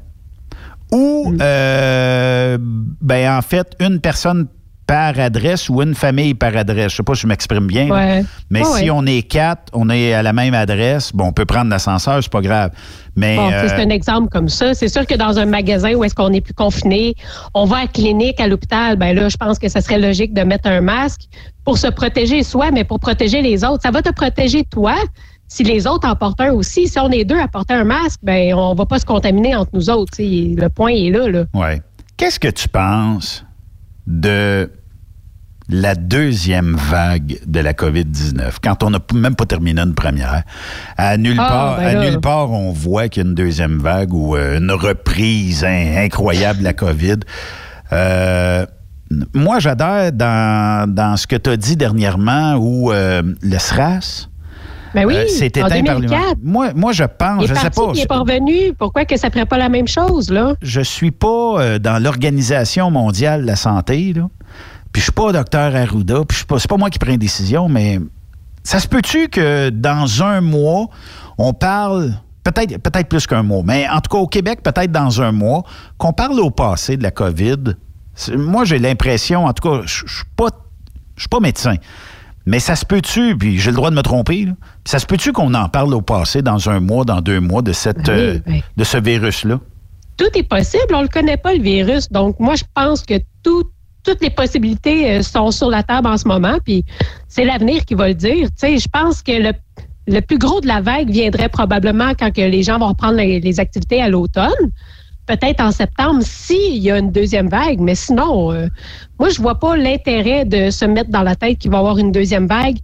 F: ou,
G: Mm.
F: euh, ben, en fait, une personne par adresse ou une famille par adresse. Je sais pas si je m'exprime bien.
G: Ouais.
F: Mais si
G: ouais.
F: on est quatre, on est à la même adresse, bon, on peut prendre l'ascenseur, c'est pas grave. Mais
G: Bon, sais,
F: euh,
G: c'est un exemple comme ça. C'est sûr que dans un magasin où est-ce qu'on est plus confiné, on va à la clinique, à l'hôpital, ben là, je pense que ça serait logique de mettre un masque pour se protéger soi, mais pour protéger les autres. Ça va te protéger toi si les autres en portent un aussi. Si on est deux à porter un masque, ben on va pas se contaminer entre nous autres. Le point est là. là.
F: Ouais. Qu'est-ce que tu penses de la deuxième vague de la COVID-19, quand on n'a même pas terminé une première? À nulle,
G: Ah,
F: part,
G: ben
F: à nulle part, on voit qu'il y a une deuxième vague ou euh, une reprise incroyable de la COVID. Euh, moi, j'adhère dans, dans ce que tu as dit dernièrement où euh, le SRAS
G: Ben oui,
F: euh, s'est
G: en
F: éteint par
G: 2004.
F: lui-même. Moi, moi, je pense,
G: Il est
F: je sais
G: parti,
F: pas.
G: puis il est pas revenu. Pourquoi que ça ferait pas la même chose, là?
F: je suis pas euh, dans l'Organisation mondiale de la santé, là. Puis je suis pas docteur Arruda, puis c'est pas moi qui prends les décisions, mais ça se peut-tu que dans un mois, on parle, peut-être peut plus qu'un mois, mais en tout cas au Québec, peut-être dans un mois, qu'on parle au passé de la COVID. Moi, j'ai l'impression, en tout cas, je je suis pas, je suis pas médecin. Mais ça se peut-tu, puis j'ai le droit de me tromper, là, ça se peut-tu qu'on en parle au passé dans un mois, dans deux mois de, cette,
G: oui,
F: euh, de ce virus-là?
G: tout est possible. On le connaît pas, le virus. Donc, moi, je pense que tout- toutes les possibilités euh, sont sur la table en ce moment. Puis, c'est l'avenir qui va le dire. Tu sais, je pense que le, le plus gros de la vague viendrait probablement quand que les gens vont reprendre les, les activités à l'automne. Peut-être en septembre s'il y a une deuxième vague, mais sinon, euh, moi, je vois pas l'intérêt de se mettre dans la tête qu'il va y avoir une deuxième vague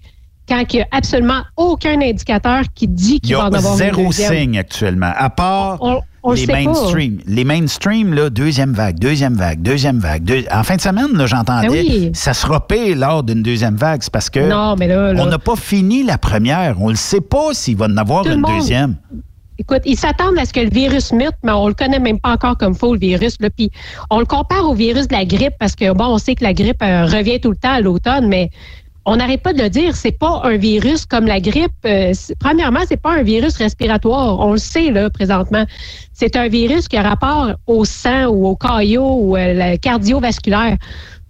G: quand il n'y a absolument aucun indicateur qui dit
F: Il y
G: qu'il va
F: a
G: en avoir une
F: zéro
G: deuxième.
F: signe actuellement, à part
G: On- on
F: les
G: pas.
F: mainstream. Les mainstream, là, deuxième vague, deuxième vague, deuxième vague. deux- En fin de semaine, là, j'entendais,
G: Ben oui.
F: ça sera pire lors d'une deuxième vague. C'est parce que
G: Non, mais là, là-
F: on n'a pas fini la première. On ne sait pas s'il va en avoir
G: Tout
F: une
G: monde-
F: deuxième.
G: Écoute, ils s'attendent à ce que le virus mute, mais on le connaît même pas encore comme faux, le virus. Là. Puis on le compare au virus de la grippe parce que, bon, on sait que la grippe euh, revient tout le temps à l'automne, mais on n'arrête pas de le dire, c'est pas un virus comme la grippe. Euh, premièrement, c'est pas un virus respiratoire. On le sait, là, présentement. C'est un virus qui a rapport au sang ou au caillot ou euh, cardiovasculaire.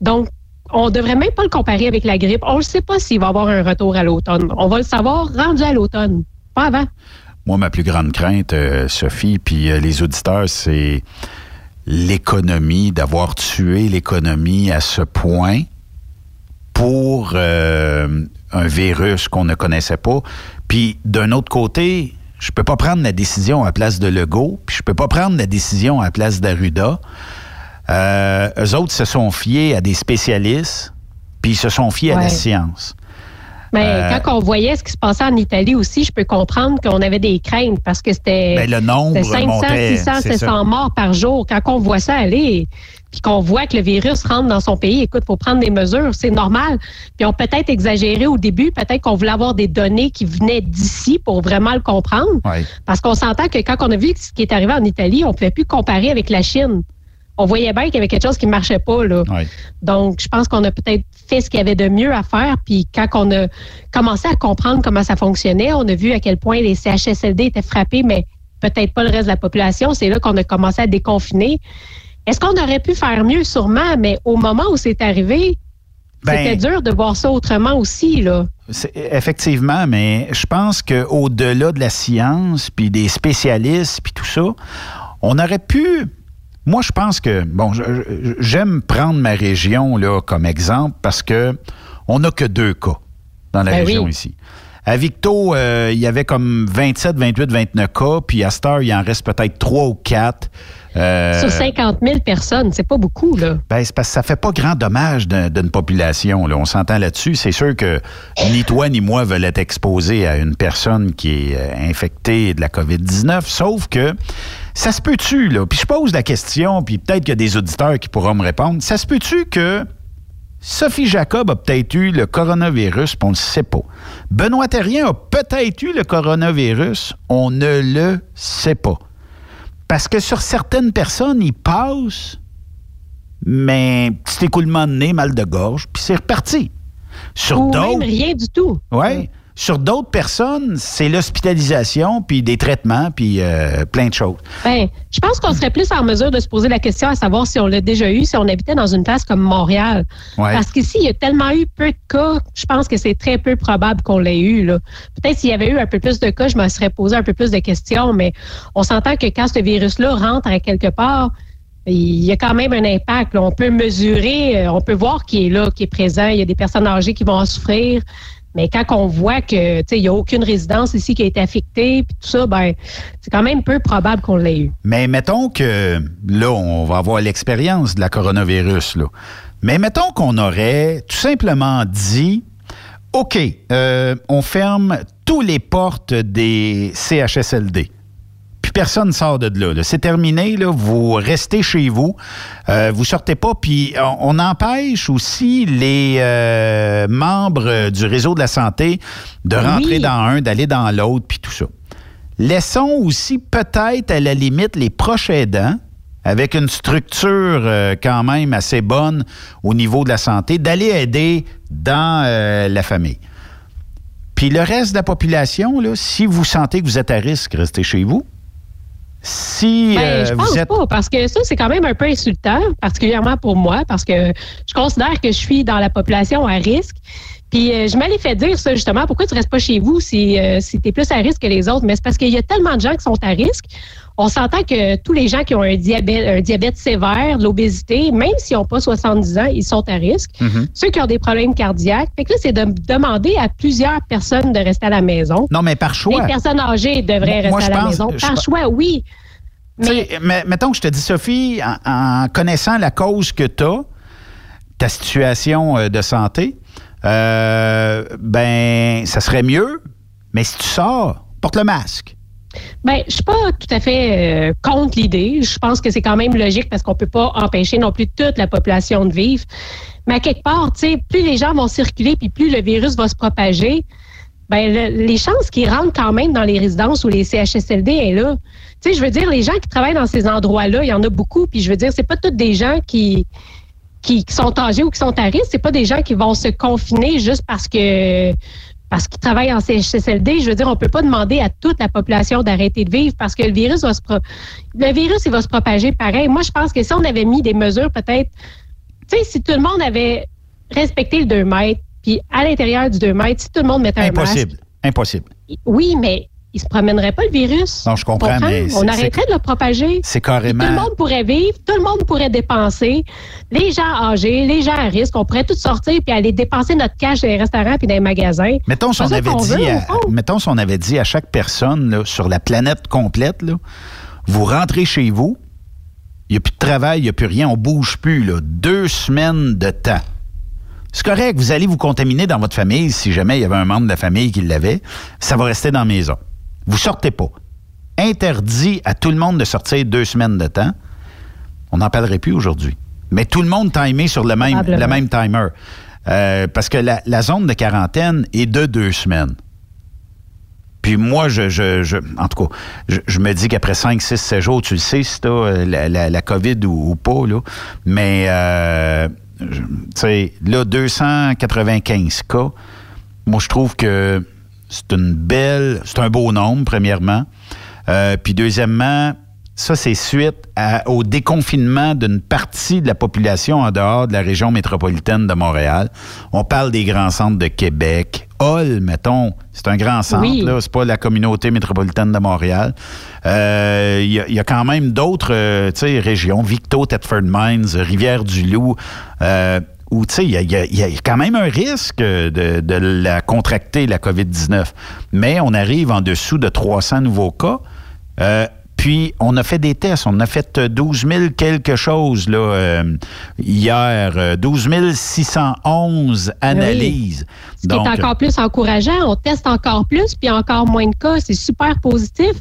G: Donc, on devrait même pas le comparer avec la grippe. On ne sait pas s'il va y avoir un retour à l'automne. On va le savoir rendu à l'automne, pas avant.
F: Moi, ma plus grande crainte, euh, Sophie, puis euh, les auditeurs, c'est l'économie, d'avoir tué l'économie à ce point pour euh, un virus qu'on ne connaissait pas. Puis d'un autre côté, je peux pas prendre la décision à place de Legault, puis je peux pas prendre la décision à place d'Arruda. Euh, eux autres se sont fiés à des spécialistes, puis ils se sont fiés à la science.
G: Mais
F: Euh,
G: quand on voyait ce qui se passait en Italie aussi, je peux comprendre qu'on avait des craintes parce que c'était
F: Ben, le nombre
G: c'était 500,
F: montait,
G: 600,
F: c'est
G: 700
F: ça.
G: morts par jour. Quand on voit ça aller, puis qu'on voit que le virus rentre dans son pays, écoute, faut prendre des mesures, c'est normal. Puis on peut peut-être exagéré au début, peut-être qu'on voulait avoir des données qui venaient d'ici pour vraiment le comprendre.
F: Ouais.
G: Parce qu'on s'entend que quand on a vu ce qui est arrivé en Italie, on ne pouvait plus comparer avec la Chine. On voyait bien qu'il y avait quelque chose qui ne marchait pas. Là.
F: Ouais.
G: Donc, je pense qu'on a peut-être fait ce qu'il y avait de mieux à faire. Puis quand on a commencé à comprendre comment ça fonctionnait, on a vu à quel point les CHSLD étaient frappés, mais peut-être pas le reste de la population. C'est là qu'on a commencé à déconfiner. Est-ce qu'on aurait pu faire mieux? Sûrement, mais au moment où c'est arrivé,
F: Ben-
G: c'était dur de voir ça autrement aussi. Là.
F: Effectivement, mais je pense qu'au-delà de la science, puis des spécialistes, puis tout ça, on aurait pu... Moi, je pense que... Bon, j'aime prendre ma région là, comme exemple parce que on n'a que deux cas dans la
G: Ben
F: région
G: oui.
F: ici. À Victo, euh, il y avait comme 27, 28, 29 cas, puis à Star, il en reste peut-être trois ou quatre. Euh,
G: Sur 50 000 personnes, c'est pas beaucoup. Là.
F: ben, c'est parce que ça fait pas grand dommage d'un- d'une population. Là. On s'entend là-dessus. C'est sûr que ni toi ni moi veulent être exposés à une personne qui est euh, infectée de la COVID-19, sauf que ça se peut-tu, là? Puis je pose la question, puis peut-être qu'il y a des auditeurs qui pourront me répondre. Ça se peut-tu que Sophie Jacob a peut-être eu le coronavirus, puis on ne le sait pas. Benoît Terrien a peut-être eu le coronavirus, on ne le sait pas. Parce que sur certaines personnes, il passe, mais petit écoulement de nez, mal de gorge, puis c'est reparti. Sur d'autres,
G: rien du tout.
F: ouais, sur d'autres personnes, c'est l'hospitalisation, puis des traitements, puis euh, plein de choses.
G: Ben, je pense qu'on serait plus en mesure de se poser la question à savoir si on l'a déjà eu, si on habitait dans une place comme Montréal.
F: Ouais.
G: Parce qu'ici, il y a tellement eu peu de cas, je pense que c'est très peu probable qu'on l'ait eu. Peut-être s'il y avait eu un peu plus de cas, je me serais posé un peu plus de questions, mais on s'entend que quand ce virus-là rentre à quelque part, il y a quand même un impact. là. On peut mesurer, euh, on peut voir qui est là, qui est présent. Il y a des personnes âgées qui vont en souffrir. Mais quand on voit que il n'y a aucune résidence ici qui a été affectée, puis tout ça, ben c'est quand même peu probable qu'on l'ait eu.
F: Mais mettons que là, on va avoir l'expérience de la coronavirus. Là. Mais mettons qu'on aurait tout simplement dit OK, euh, on ferme toutes les portes des CHSLD. Personne sort de là. là. C'est terminé, là. vous restez chez vous, euh, vous sortez pas, puis on, on empêche aussi les euh, membres du réseau de la santé de rentrer
G: Oui.
F: dans un, d'aller dans l'autre, puis tout ça. Laissons aussi peut-être à la limite les proches aidants, avec une structure euh, quand même assez bonne au niveau de la santé, d'aller aider dans euh, la famille. Puis le reste de la population, là, si vous sentez que vous êtes à risque, restez chez vous. Si
G: Ben,
F: euh,
G: je pense
F: vous êtes
G: pas, parce que ça, c'est quand même un peu insultant, particulièrement pour moi, parce que je considère que je suis dans la population à risque. Puis euh, je m'allais fait dire ça justement, pourquoi tu restes pas chez vous si, euh, si tu es plus à risque que les autres? Mais c'est parce qu'il y a tellement de gens qui sont à risque. On s'entend que tous les gens qui ont un diabète, un diabète sévère, de l'obésité, même s'ils n'ont pas 70 ans, ils sont à risque.
F: Mhm.
G: Ceux qui ont des problèmes cardiaques. Fait que là, c'est de demander à plusieurs personnes de rester à la maison.
F: Non, mais par choix.
G: Les personnes âgées devraient
F: Moi,
G: rester à la
F: pense-
G: maison. Par choix, oui.
F: Mais mettons que je te dis, Sophie, en, en connaissant la cause que tu as, ta situation euh, de santé, euh, ben, ça serait mieux, mais si tu sors, porte le masque.
G: Ben, je suis pas tout à fait euh, contre l'idée. Je pense que c'est quand même logique parce qu'on peut pas empêcher non plus toute la population de vivre. Mais à quelque part, plus les gens vont circuler puis plus le virus va se propager, ben le- les chances qu'ils rentrent quand même dans les résidences ou les CHSLD est là. Tu sais, je veux dire, les gens qui travaillent dans ces endroits-là, il y en a beaucoup. Puis je veux dire, c'est pas tous des gens qui qui, qui sont âgés ou qui sont à risque. C'est pas des gens qui vont se confiner juste parce que parce qu'ils travaillent en CHSLD. Je veux dire, on peut pas demander à toute la population d'arrêter de vivre parce que le virus va se pro- le virus il va se propager pareil. Moi, je pense que si on avait mis des mesures peut-être, tu sais, si tout le monde avait respecté le 2 mètres, puis à l'intérieur du 2 mètres, si tout le monde mettait un masque,
F: Impossible. Impossible.
G: oui, mais il se promènerait pas le virus?
F: Non, je comprends, mais
G: on arrêterait de le propager.
F: C'est
G: Puis Tout
F: carrément.
G: le monde pourrait vivre, tout le monde pourrait dépenser. Les gens âgés, les gens à risque, on pourrait tous sortir puis aller dépenser notre cash dans les restaurants puis dans les magasins.
F: Mettons si on avait dit,
G: veut,
F: à, mettons si on avait dit à chaque personne là, sur la planète complète, là, vous rentrez chez vous, il n'y a plus de travail, il n'y a plus rien, on bouge plus, là, deux semaines de temps. C'est correct, vous allez vous contaminer dans votre famille si jamais il y avait un membre de la famille qui l'avait, ça va rester dans la maison. Vous sortez pas. Interdit à tout le monde de sortir deux semaines de temps. On n'en parlerait plus aujourd'hui. Mais tout le monde timé sur le même, le même timer. Euh, parce que la, la zone de quarantaine est de deux semaines. Puis moi, je, je, je- en tout cas, je, je me dis qu'après 5, 6, 7 jours, tu le sais si tu as la, la- la COVID ou, ou pas, là. Mais, euh, tu sais, là, 295 cas, moi, je trouve que c'est une belle, c'est un beau nombre, premièrement. Euh, puis deuxièmement, ça, c'est suite à- au déconfinement d'une partie de la population en dehors de la région métropolitaine de Montréal. On parle des grands centres de Québec. Hall, mettons, c'est un grand centre,
G: Oui.
F: là, c'est pas la communauté métropolitaine de Montréal. Euh, Il y, a- il y a quand même d'autres euh, régions, Victo, Thetford Mines, Rivière-du-Loup, euh, où il y a, y y quand même un risque de, de la contracter, la COVID-19. Mais on arrive en dessous de 300 nouveaux cas. Euh, puis, on a fait des tests. On a fait euh, 12 000 quelque chose là, euh, hier. euh, 12 611 analyses.
G: Ce qui est encore plus encourageant, on teste encore plus, puis encore moins de cas, c'est super positif.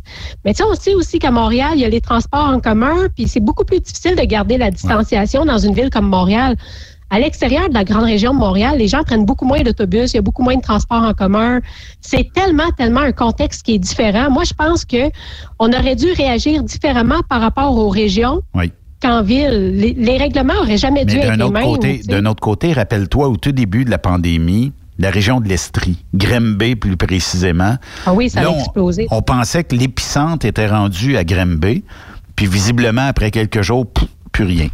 G: Mais tu sais, on sait aussi qu'à Montréal, il y a les transports en commun, puis c'est beaucoup plus difficile de garder la distanciation dans une ville comme Montréal. À l'extérieur de la grande région de Montréal, les gens prennent beaucoup moins d'autobus, il y a beaucoup moins de transports en commun. C'est tellement, tellement un contexte qui est différent. Moi, je pense que on aurait dû réagir différemment par rapport aux régions
F: Oui.
G: qu'en ville. Les, les règlements auraient jamais dû être les mêmes.
F: côté, d'un autre côté, rappelle-toi, au tout début de la pandémie, la région de l'Estrie, Grimby plus précisément.
G: Ah oui, ça a
F: on-
G: explosé.
F: On, pensait que l'épicentre était rendu à Grimby, puis visiblement, après quelques jours, pff, plus rien.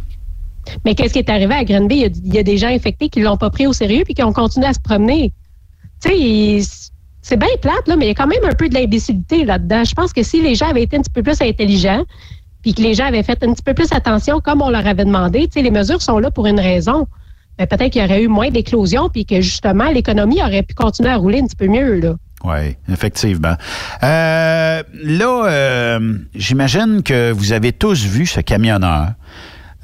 G: Mais qu'est-ce qui est arrivé à Grenby? Il y a, il y a des gens infectés qui l'ont pas pris au sérieux puis qui ont continué à se promener. Tu sais, c'est bien plate, là, mais il y a quand même un peu de l'imbécilité là-dedans. Je pense que si les gens avaient été un petit peu plus intelligents, puis que les gens avaient fait un petit peu plus attention comme on leur avait demandé, tu sais, les mesures sont là pour une raison. Ben, peut-être qu'il y aurait eu moins d'éclosions puis que justement l'économie aurait pu continuer à rouler un petit peu mieux là.
F: Oui, effectivement. Euh, là, euh, j'imagine que vous avez tous vu ce camionneur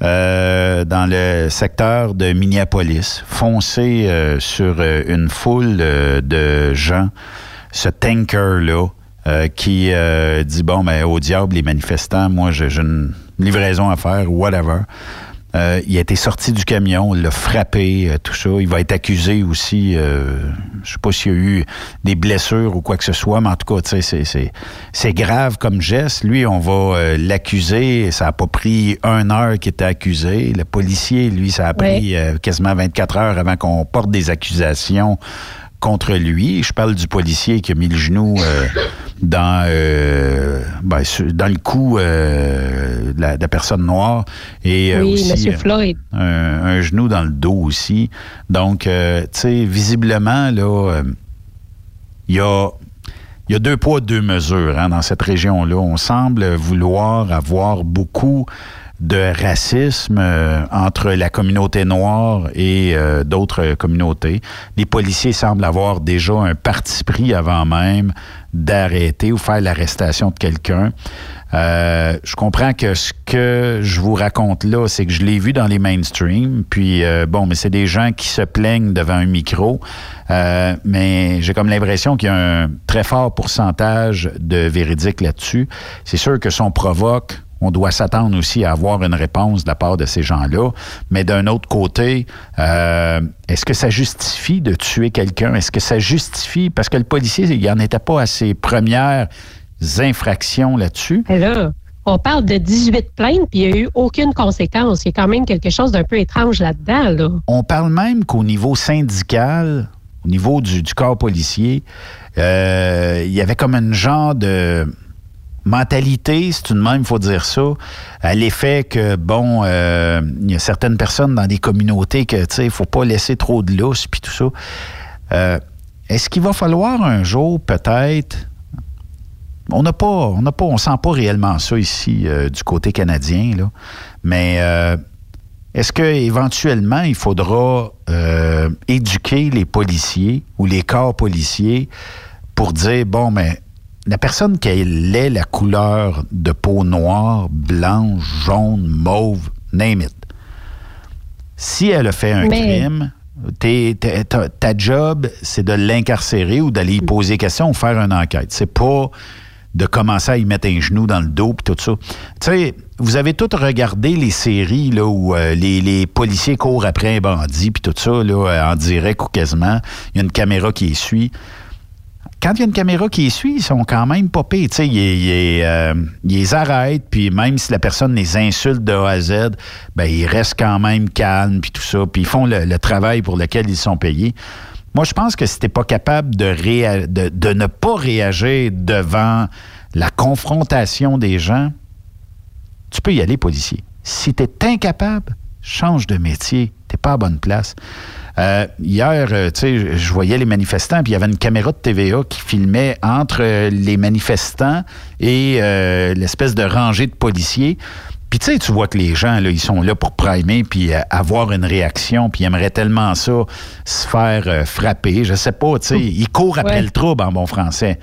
F: euh, dans le secteur de Minneapolis foncer euh, sur euh, une foule euh, de gens, ce tanker-là. qui dit bon ben au diable les manifestants moi j'ai une livraison à faire whatever Euh, il a été sorti du camion, on l'a frappé, euh, tout ça. Il va être accusé aussi. Euh, je sais pas s'il y a eu des blessures ou quoi que ce soit, mais en tout cas, tu sais, c'est- c'est c'est grave comme geste. Lui, on va euh, l'accuser. Ça a pas pris une heure qu'il était accusé. Le policier, lui, ça a pris quasiment 24 heures avant qu'on porte des accusations contre lui. Je parle du policier qui a mis le genou dans, euh, ben, dans le cou euh, de, la, de la personne noire et euh,
G: oui,
F: aussi
G: Floyd.
F: un, un genou dans le dos aussi. Donc, tu sais, visiblement, là, il y a il y a deux poids, deux mesures hein, dans cette région-là. On semble vouloir avoir beaucoup de racisme euh, entre la communauté noire et euh, d'autres communautés. Les policiers semblent avoir déjà un parti pris avant même d'arrêter ou faire l'arrestation de quelqu'un. Euh, je comprends que ce que je vous raconte là, c'est que je l'ai vu dans les mainstream. Puis bon, mais c'est des gens qui se plaignent devant un micro. mais j'ai comme l'impression qu'il y a un très fort pourcentage de véridique là-dessus. C'est sûr que son provoque on doit s'attendre aussi à avoir une réponse de la part de ces gens-là. Mais d'un autre côté, euh, est-ce que ça justifie de tuer quelqu'un? Est-ce que ça justifie, parce que le policier, il n'en était pas à ses premières infractions là-dessus?
G: Là, on parle de 18 plaintes, puis il n'y a eu aucune conséquence. Il y a quand même quelque chose d'un peu étrange là-dedans. Là.
F: On parle même qu'au niveau syndical, au niveau du, corps policier, euh, il y avait comme un genre de mentalité, c'est une même, il faut dire ça, à l'effet que, bon, euh, il y a certaines personnes dans des communautés que, tu sais, il faut pas laisser trop de lousse, puis tout ça. Euh, est-ce qu'il va falloir un jour, peut-être, on n'a pas, on n'a pas, on sent pas réellement ça ici euh, du côté canadien, là, mais est-ce qu'éventuellement, il faudra éduquer les policiers ou les corps policiers pour dire, bon, mais la personne qui ait la couleur de peau noire, blanche, jaune, mauve, name it, si elle a fait un crime, ta, job, c'est de l'incarcérer ou d'aller y poser des questions ou faire une enquête. C'est pas de commencer à y mettre un genou dans le dos et tout ça. Tu sais, vous avez tous regardé les séries là, où euh, les, policiers courent après un bandit puis tout ça, là, en direct ou quasiment. Il y a une caméra qui les suit quand il y a une caméra qui les suit, ils sont quand même pas. Ils, ils, ils, les arrêtent, puis même si la personne les insulte de A à Z, ben, ils restent quand même calmes, puis tout ça, puis ils font le, travail pour lequel ils sont payés. Moi, je pense que si t'es pas capable de, de, de, ne pas réagir devant la confrontation des gens, tu peux y aller, policier. Si tu es incapable, change de métier. T'es pas à bonne place. Euh, hier, euh, tu sais, je voyais les manifestants, puis il y avait une caméra de TVA qui filmait entre euh, les manifestants et l'espèce de rangée de policiers. Puis tu sais, tu vois que les gens, là, ils sont là pour primer, puis avoir une réaction, puis ils aimeraient tellement ça, se faire frapper. Je sais pas, tu sais, ils courent après le trouble en bon français.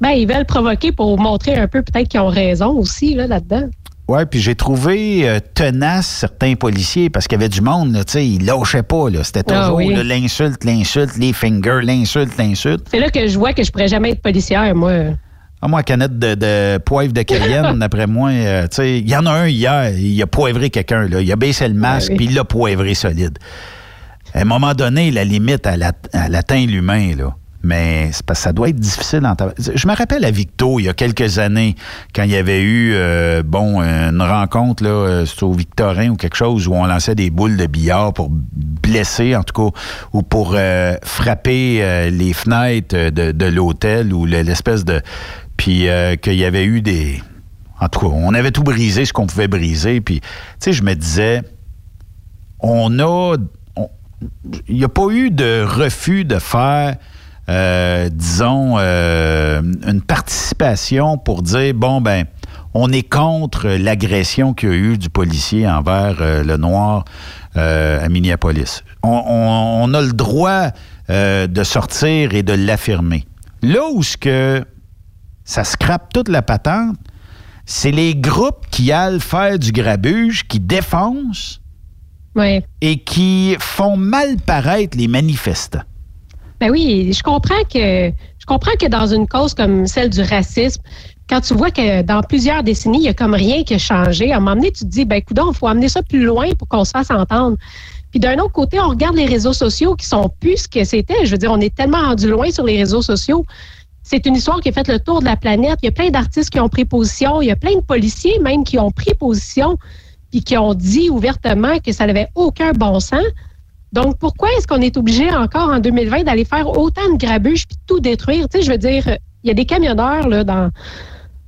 G: Ben, ils veulent provoquer pour montrer un peu peut-être qu'ils ont raison aussi là, là-dedans.
F: Oui, puis j'ai trouvé euh, tenace certains policiers parce qu'il y avait du monde, tu sais, ils lâchaient pas, là. C'était ah toujours l'insulte, l'insulte, les fingers, l'insulte, l'insulte.
G: C'est là que je vois que je pourrais jamais être policière, moi.
F: Ah, moi, canette de, de poivre de Cayenne, d'après moi, euh, tu sais, il y en a un hier, il a poivré quelqu'un, là. Il a baissé le masque, puis il l'a poivré solide. À un moment donné, la limite, elle, atteint l'humain, là mais ça doit être difficile. En je me rappelle à Victo, il y a quelques années, quand il y avait eu euh, bon une rencontre, là, euh, au Victorin ou quelque chose, où on lançait des boules de billard pour blesser, en tout cas, ou pour euh, frapper les fenêtres de, l'hôtel ou l'espèce de... Puis qu'il y avait eu des... En tout cas, on avait tout brisé, ce qu'on pouvait briser. Puis, tu sais, je me disais, on a... Il n'y a pas eu de refus de faire euh, disons, euh, une participation pour dire, bon, ben, on est contre l'agression qu'il y a eu du policier envers euh, le noir à Minneapolis. On, a le droit de sortir et de l'affirmer. Là où ce que ça scrape toute la patente, c'est les groupes qui allent faire du grabuge, qui défoncent et qui font mal paraître les manifestants.
G: Ben oui, je comprends que je comprends que dans une cause comme celle du racisme, quand tu vois que dans plusieurs décennies, il y a comme rien qui a changé, à un moment donné, tu te dis, ben écoute, il faut amener ça plus loin pour qu'on se fasse entendre. Puis d'un autre côté, on regarde les réseaux sociaux qui sont plus ce que c'était. Je veux dire, on est tellement rendu loin sur les réseaux sociaux. C'est une histoire qui a fait le tour de la planète. Il y a plein d'artistes qui ont pris position. Il y a plein de policiers même qui ont pris position puis qui ont dit ouvertement que ça n'avait aucun bon sens. Donc, pourquoi est-ce qu'on est obligé encore en 2020 d'aller faire autant de grabuges puis tout détruire? Tu sais, je veux dire, il y a des camionneurs là, dans,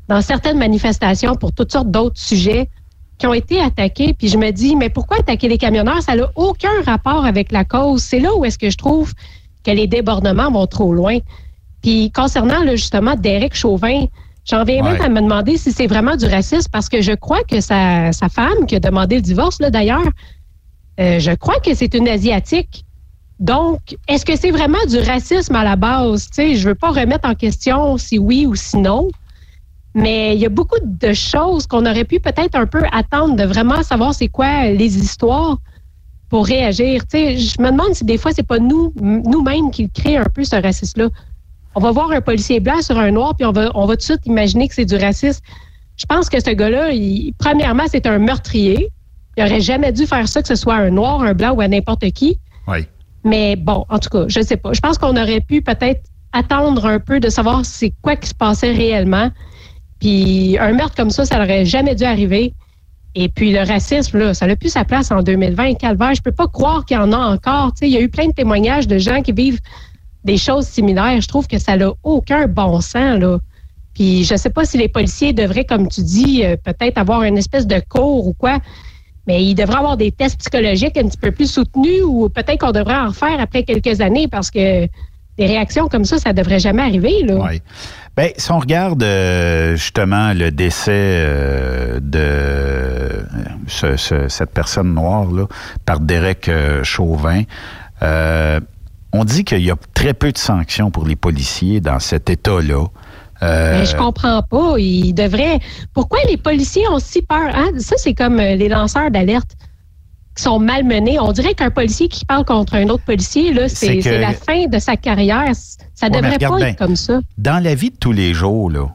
G: dans certaines manifestations pour toutes sortes d'autres sujets qui ont été attaqués. Puis je me dis, mais pourquoi attaquer les camionneurs? Ça n'a aucun rapport avec la cause. C'est là où est-ce que je trouve que les débordements vont trop loin. Puis concernant là, justement Derek Chauvin, j'en viens même à me demander si c'est vraiment du racisme parce que je crois que sa, sa femme qui a demandé le divorce, là, d'ailleurs, euh, je crois que c'est une Asiatique. Donc, est-ce que c'est vraiment du racisme à la base? Tu sais, je veux pas remettre en question si oui ou si non. Mais il y a beaucoup de choses qu'on aurait pu peut-être un peu attendre de vraiment savoir c'est quoi les histoires pour réagir. Tu sais, je me demande si des fois c'est pas nous nous-mêmes qui créons un peu ce racisme-là. On va voir un policier blanc sur un noir puis on va on va tout de suite imaginer que c'est du racisme. Je pense que ce gars-là, premièrement, c'est un meurtrier. Il aurait jamais dû faire ça, que ce soit un noir, un blanc ou à n'importe qui.
F: Oui.
G: Mais bon, en tout cas, je sais pas. Je pense qu'on aurait pu peut-être attendre un peu de savoir c'est quoi qui se passait réellement. Puis un meurtre comme ça, ça n'aurait jamais dû arriver. Et puis le racisme, là, ça n'a plus sa place en 2020. Calvaire, je peux pas croire qu'il y en a encore. Il y a eu plein de témoignages de gens qui vivent des choses similaires. Je trouve que ça n'a aucun bon sens, là. Puis je sais pas si les policiers devraient, comme tu dis, euh, peut-être avoir une espèce de cours ou quoi. Mais ils devraient avoir des tests psychologiques un petit peu plus soutenus ou peut-être qu'on devrait en refaire après quelques années parce que des réactions comme ça, ça devrait jamais arriver. Là.
F: Oui. Ben, si on regarde euh, justement le décès euh, de euh, ce- ce- cette personne noire là, par Derek Chauvin, on dit qu'il y a très peu de sanctions pour les policiers dans cet État-là. Euh,
G: Mais je comprends pas. Ils devraient. Pourquoi les policiers ont si peur? Hein? Ça, c'est comme euh, les lanceurs d'alerte qui sont malmenés. On dirait qu'un policier qui parle contre un autre policier, là,
F: C'est que-
G: la fin de sa carrière. Ça
F: Ouais,
G: devrait pas
F: bien.
G: être comme ça.
F: Dans la vie de tous les jours, là,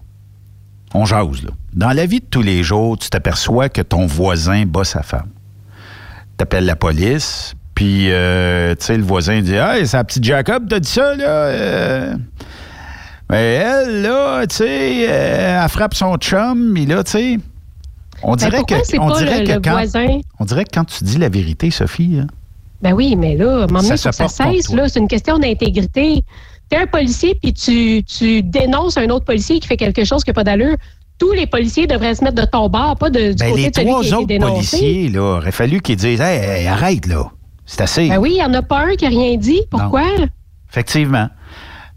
F: on jase, là. Dans la vie de tous les jours, tu t'aperçois que ton voisin bat sa femme. T'appelles la police, puis, euh, tu sais, le voisin dit Hey, c'est la petite Jacob, t'as dit ça, là? Euh, Mais elle, là, tu sais, euh, elle frappe son chum, et là, tu sais. On
G: Ben,
F: dirait que.
G: c'est
F: on
G: pas
F: dirait
G: le-
F: que quand,
G: voisin?
F: On dirait que quand tu dis la vérité, Sophie, hein,
G: Ben oui, mais là,
F: se
G: ça
F: porte
G: cesse. là. C'est une question d'intégrité. Tu es un policier, puis tu, tu dénonces un autre policier qui fait quelque chose qui n'a pas d'allure. Tous les policiers devraient se mettre de ton bord, pas de, du
F: ben,
G: côté
F: les
G: de celui
F: trois
G: qui
F: autres
G: dénoncé.
F: policiers, là, aurait fallu qu'ils disent Hey, hey, arrête, là. C'est assez.
G: Ben oui, il n'y en a pas un qui n'a rien dit. Pourquoi?
F: Effectivement.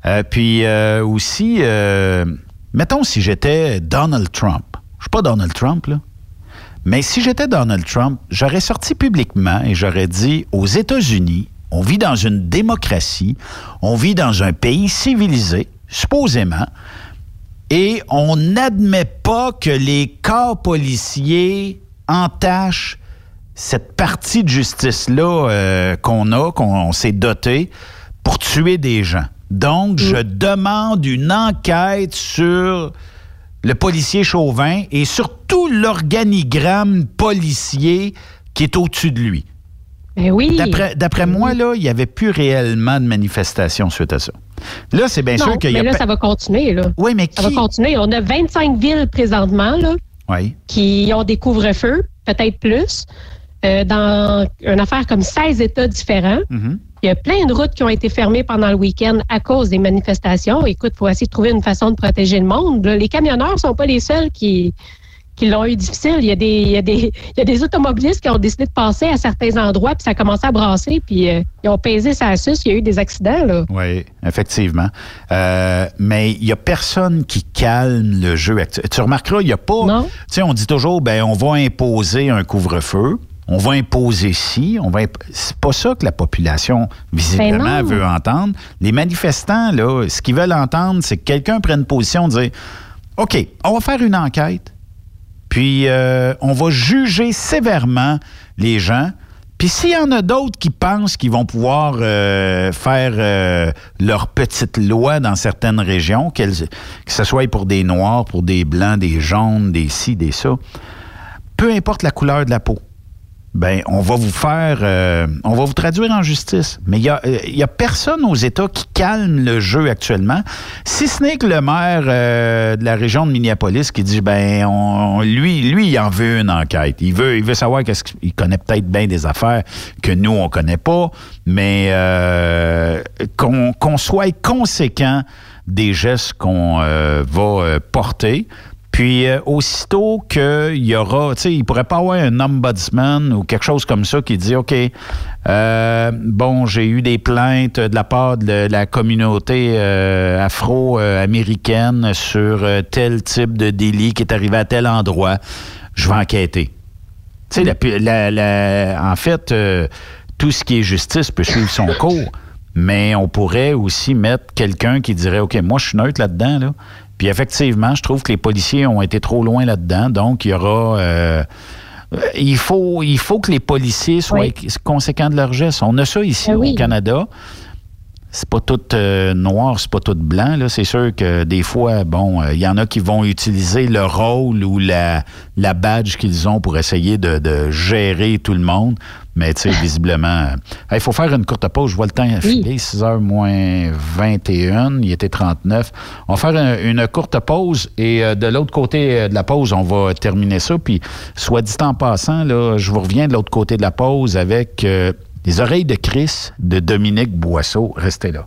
F: Euh, puis euh, aussi, euh, mettons si j'étais Donald Trump. Je suis pas Donald Trump, là. Mais si j'étais Donald Trump, j'aurais sorti publiquement et j'aurais dit aux États-Unis, on vit dans une démocratie, on vit dans un pays civilisé, supposément, et on n'admet pas que les corps policiers entachent cette partie de justice-là qu'on a, qu'on s'est doté pour tuer des gens. Donc, je demande une enquête sur le policier Chauvin et sur tout l'organigramme policier qui est au-dessus de lui.
G: Ben oui.
F: D'après, d'après moi, là, il n'y avait plus réellement de manifestation suite à ça. Là, c'est bien
G: non,
F: sûr qu'il y
G: mais
F: a...
G: là,
F: pe-
G: ça va continuer. Là.
F: Oui, mais
G: Ça va continuer. On a 25 villes présentement là,
F: Oui.
G: qui ont des couvre-feux, peut-être plus, euh, dans une affaire comme 16 États différents.
F: Mhm.
G: Il y a plein de routes qui ont été fermées pendant le week-end à cause des manifestations. Écoute, il faut essayer de trouver une façon de protéger le monde. Les camionneurs ne sont pas les seuls qui, qui l'ont eu difficile. Il y, a des, il, y a des, il y a des automobilistes qui ont décidé de passer à certains endroits, puis ça a commencé à brasser, puis euh, ils ont pesé à sus. Il y a eu des accidents. Là.
F: Oui, effectivement. Euh, mais il n'y a personne qui calme le jeu. Tu remarqueras, il n'y a pas. Tu sais, on dit toujours, ben, on va imposer un couvre-feu. On va imposer ci, on va imp- c'est pas ça que la population visiblement
G: Ben
F: veut entendre. Les manifestants là, ce qu'ils veulent entendre, c'est que quelqu'un prenne position, dire OK, on va faire une enquête. Puis euh, on va juger sévèrement les gens. Puis s'il y en a d'autres qui pensent qu'ils vont pouvoir euh, faire euh, leur petite loi dans certaines régions, que ce soit pour des noirs, pour des blancs, des jaunes, des ci, des ça, peu importe la couleur de la peau, ben on va vous faire, euh, on va vous traduire en justice. Mais il y a, y a personne aux États qui calme le jeu actuellement, si ce n'est que le maire euh, de la région de Minneapolis qui dit ben on, lui, lui il en veut une enquête. Il veut, il veut savoir qu'est-ce qu'il connaît peut-être bien des affaires que nous on connaît pas, mais euh, qu'on qu'on soit conséquent des gestes qu'on euh, va euh, porter. Puis euh, aussitôt qu'il y aura, tu sais, il pourrait pas avoir un ombudsman ou quelque chose comme ça qui dit, OK, euh, bon, j'ai eu des plaintes de la part de la communauté euh, afro-américaine sur euh, tel type de délit qui est arrivé à tel endroit. Je vais enquêter. Tu sais, la- la- la- en fait, tout ce qui est justice peut suivre son cours, mais on pourrait aussi mettre quelqu'un qui dirait, OK, moi, je suis neutre là-dedans, là. Puis effectivement, je trouve que les policiers ont été trop loin là-dedans, donc il y aura... euh, il faut, il faut que les policiers soient conséquents de leurs gestes. On a ça ici
G: Ah oui.
F: au Canada. C'est pas tout euh, noir, c'est pas tout blanc. Là. C'est sûr que des fois, bon, euh, il y en a qui vont utiliser le rôle ou la, la badge qu'ils ont pour essayer de, de gérer tout le monde. Mais tu sais, visiblement, il faut faire une courte pause. Je vois le temps filer, 6 h moins 21. Il était 39. On va faire un- une courte pause et euh, de l'autre côté euh, de la pause, on va terminer ça. Puis, soit dit en passant, là, je vous reviens de l'autre côté de la pause avec euh, les oreilles de Chris de Dominique Boisseau. Restez là.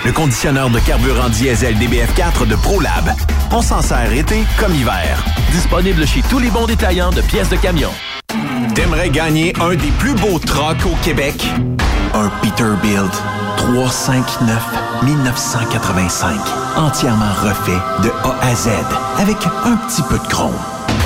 A: Le conditionneur de carburant diesel DBF4 de ProLab. On s'en sert été comme hiver.
B: Disponible chez tous les bons détaillants de pièces de camion.
A: T'aimerais gagner un des plus beaux trucks au Québec?
D: Un Peterbilt 359 1985. Entièrement refait de A à Z avec un petit peu de chrome.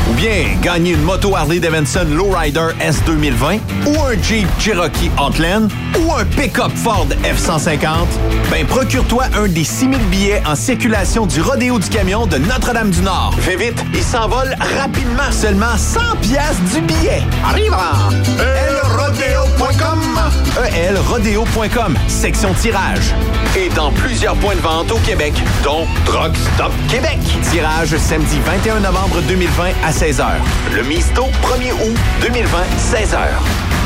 A: Ou bien gagner une moto Harley Davidson Lowrider S 2020 ou un Jeep Cherokee Outland ou un pick-up Ford F-150? Ben, procure-toi un des 6000 billets en circulation du Rodéo du Camion de Notre-Dame-du-Nord. Fais vite, il s'envole rapidement. Seulement 100 piastres du billet. Arrive elrodeo.com elrodeo.com, section tirage. Et dans plusieurs points de vente au Québec, dont Truck Stop Québec. Tirage samedi 21 novembre 2020 à 16h. Le Misto, 1er août 2020, 16h.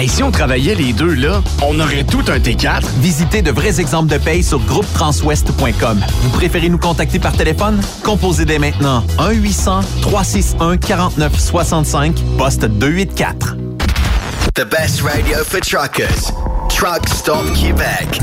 K: Hey, si on travaillait les deux, là, on aurait tout un T4.
A: Visitez de vrais exemples de paye sur groupetranswest.com. Vous préférez nous contacter par téléphone? Composez dès maintenant 1-800-361-4965, poste 284.
S: The best radio for truckers. Truck Stop Québec.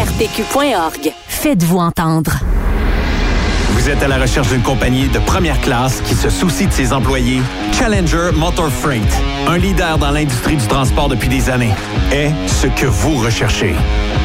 E: ARPQ.org. Faites-vous entendre.
A: Vous êtes à la recherche d'une compagnie de première classe qui se soucie de ses employés? Challenger Motor Freight, un leader dans l'industrie du transport depuis des années, est ce que vous recherchez.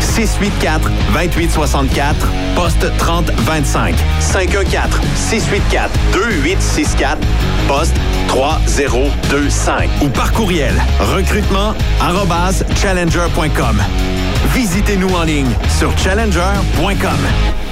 A: 684 2864 poste 3025 514 684 2864 poste 3025 ou par courriel recrutement challenger.com. Visitez-nous en ligne sur challenger.com.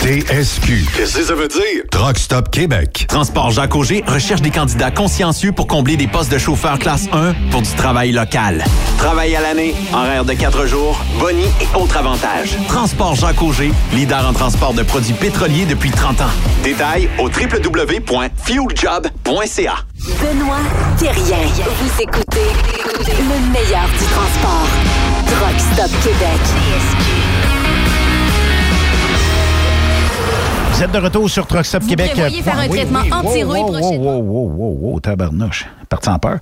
C: TSQ. Qu'est-ce que ça veut dire? Truck Stop Québec.
A: Transport Jacques Auger recherche des candidats consciencieux pour combler des postes de chauffeur classe 1 pour du travail local. Travail à l'année, horaire de 4 jours, boni et autres avantages. Transport Jacques Auger, leader en transport de produits pétroliers depuis 30 ans. Détails au www.fueljob.ca.
I: Benoît Thérien. Vous écoutez le meilleur du transport. Truck Stop Québec.
F: Vous êtes de retour sur Truck Stop
E: Vous
F: Québec.
E: prévoyez faire un traitement anti-rouille
F: wow,
E: prochainement.
F: Wow, wow, wow, wow, tabarnouche. Parti en peur.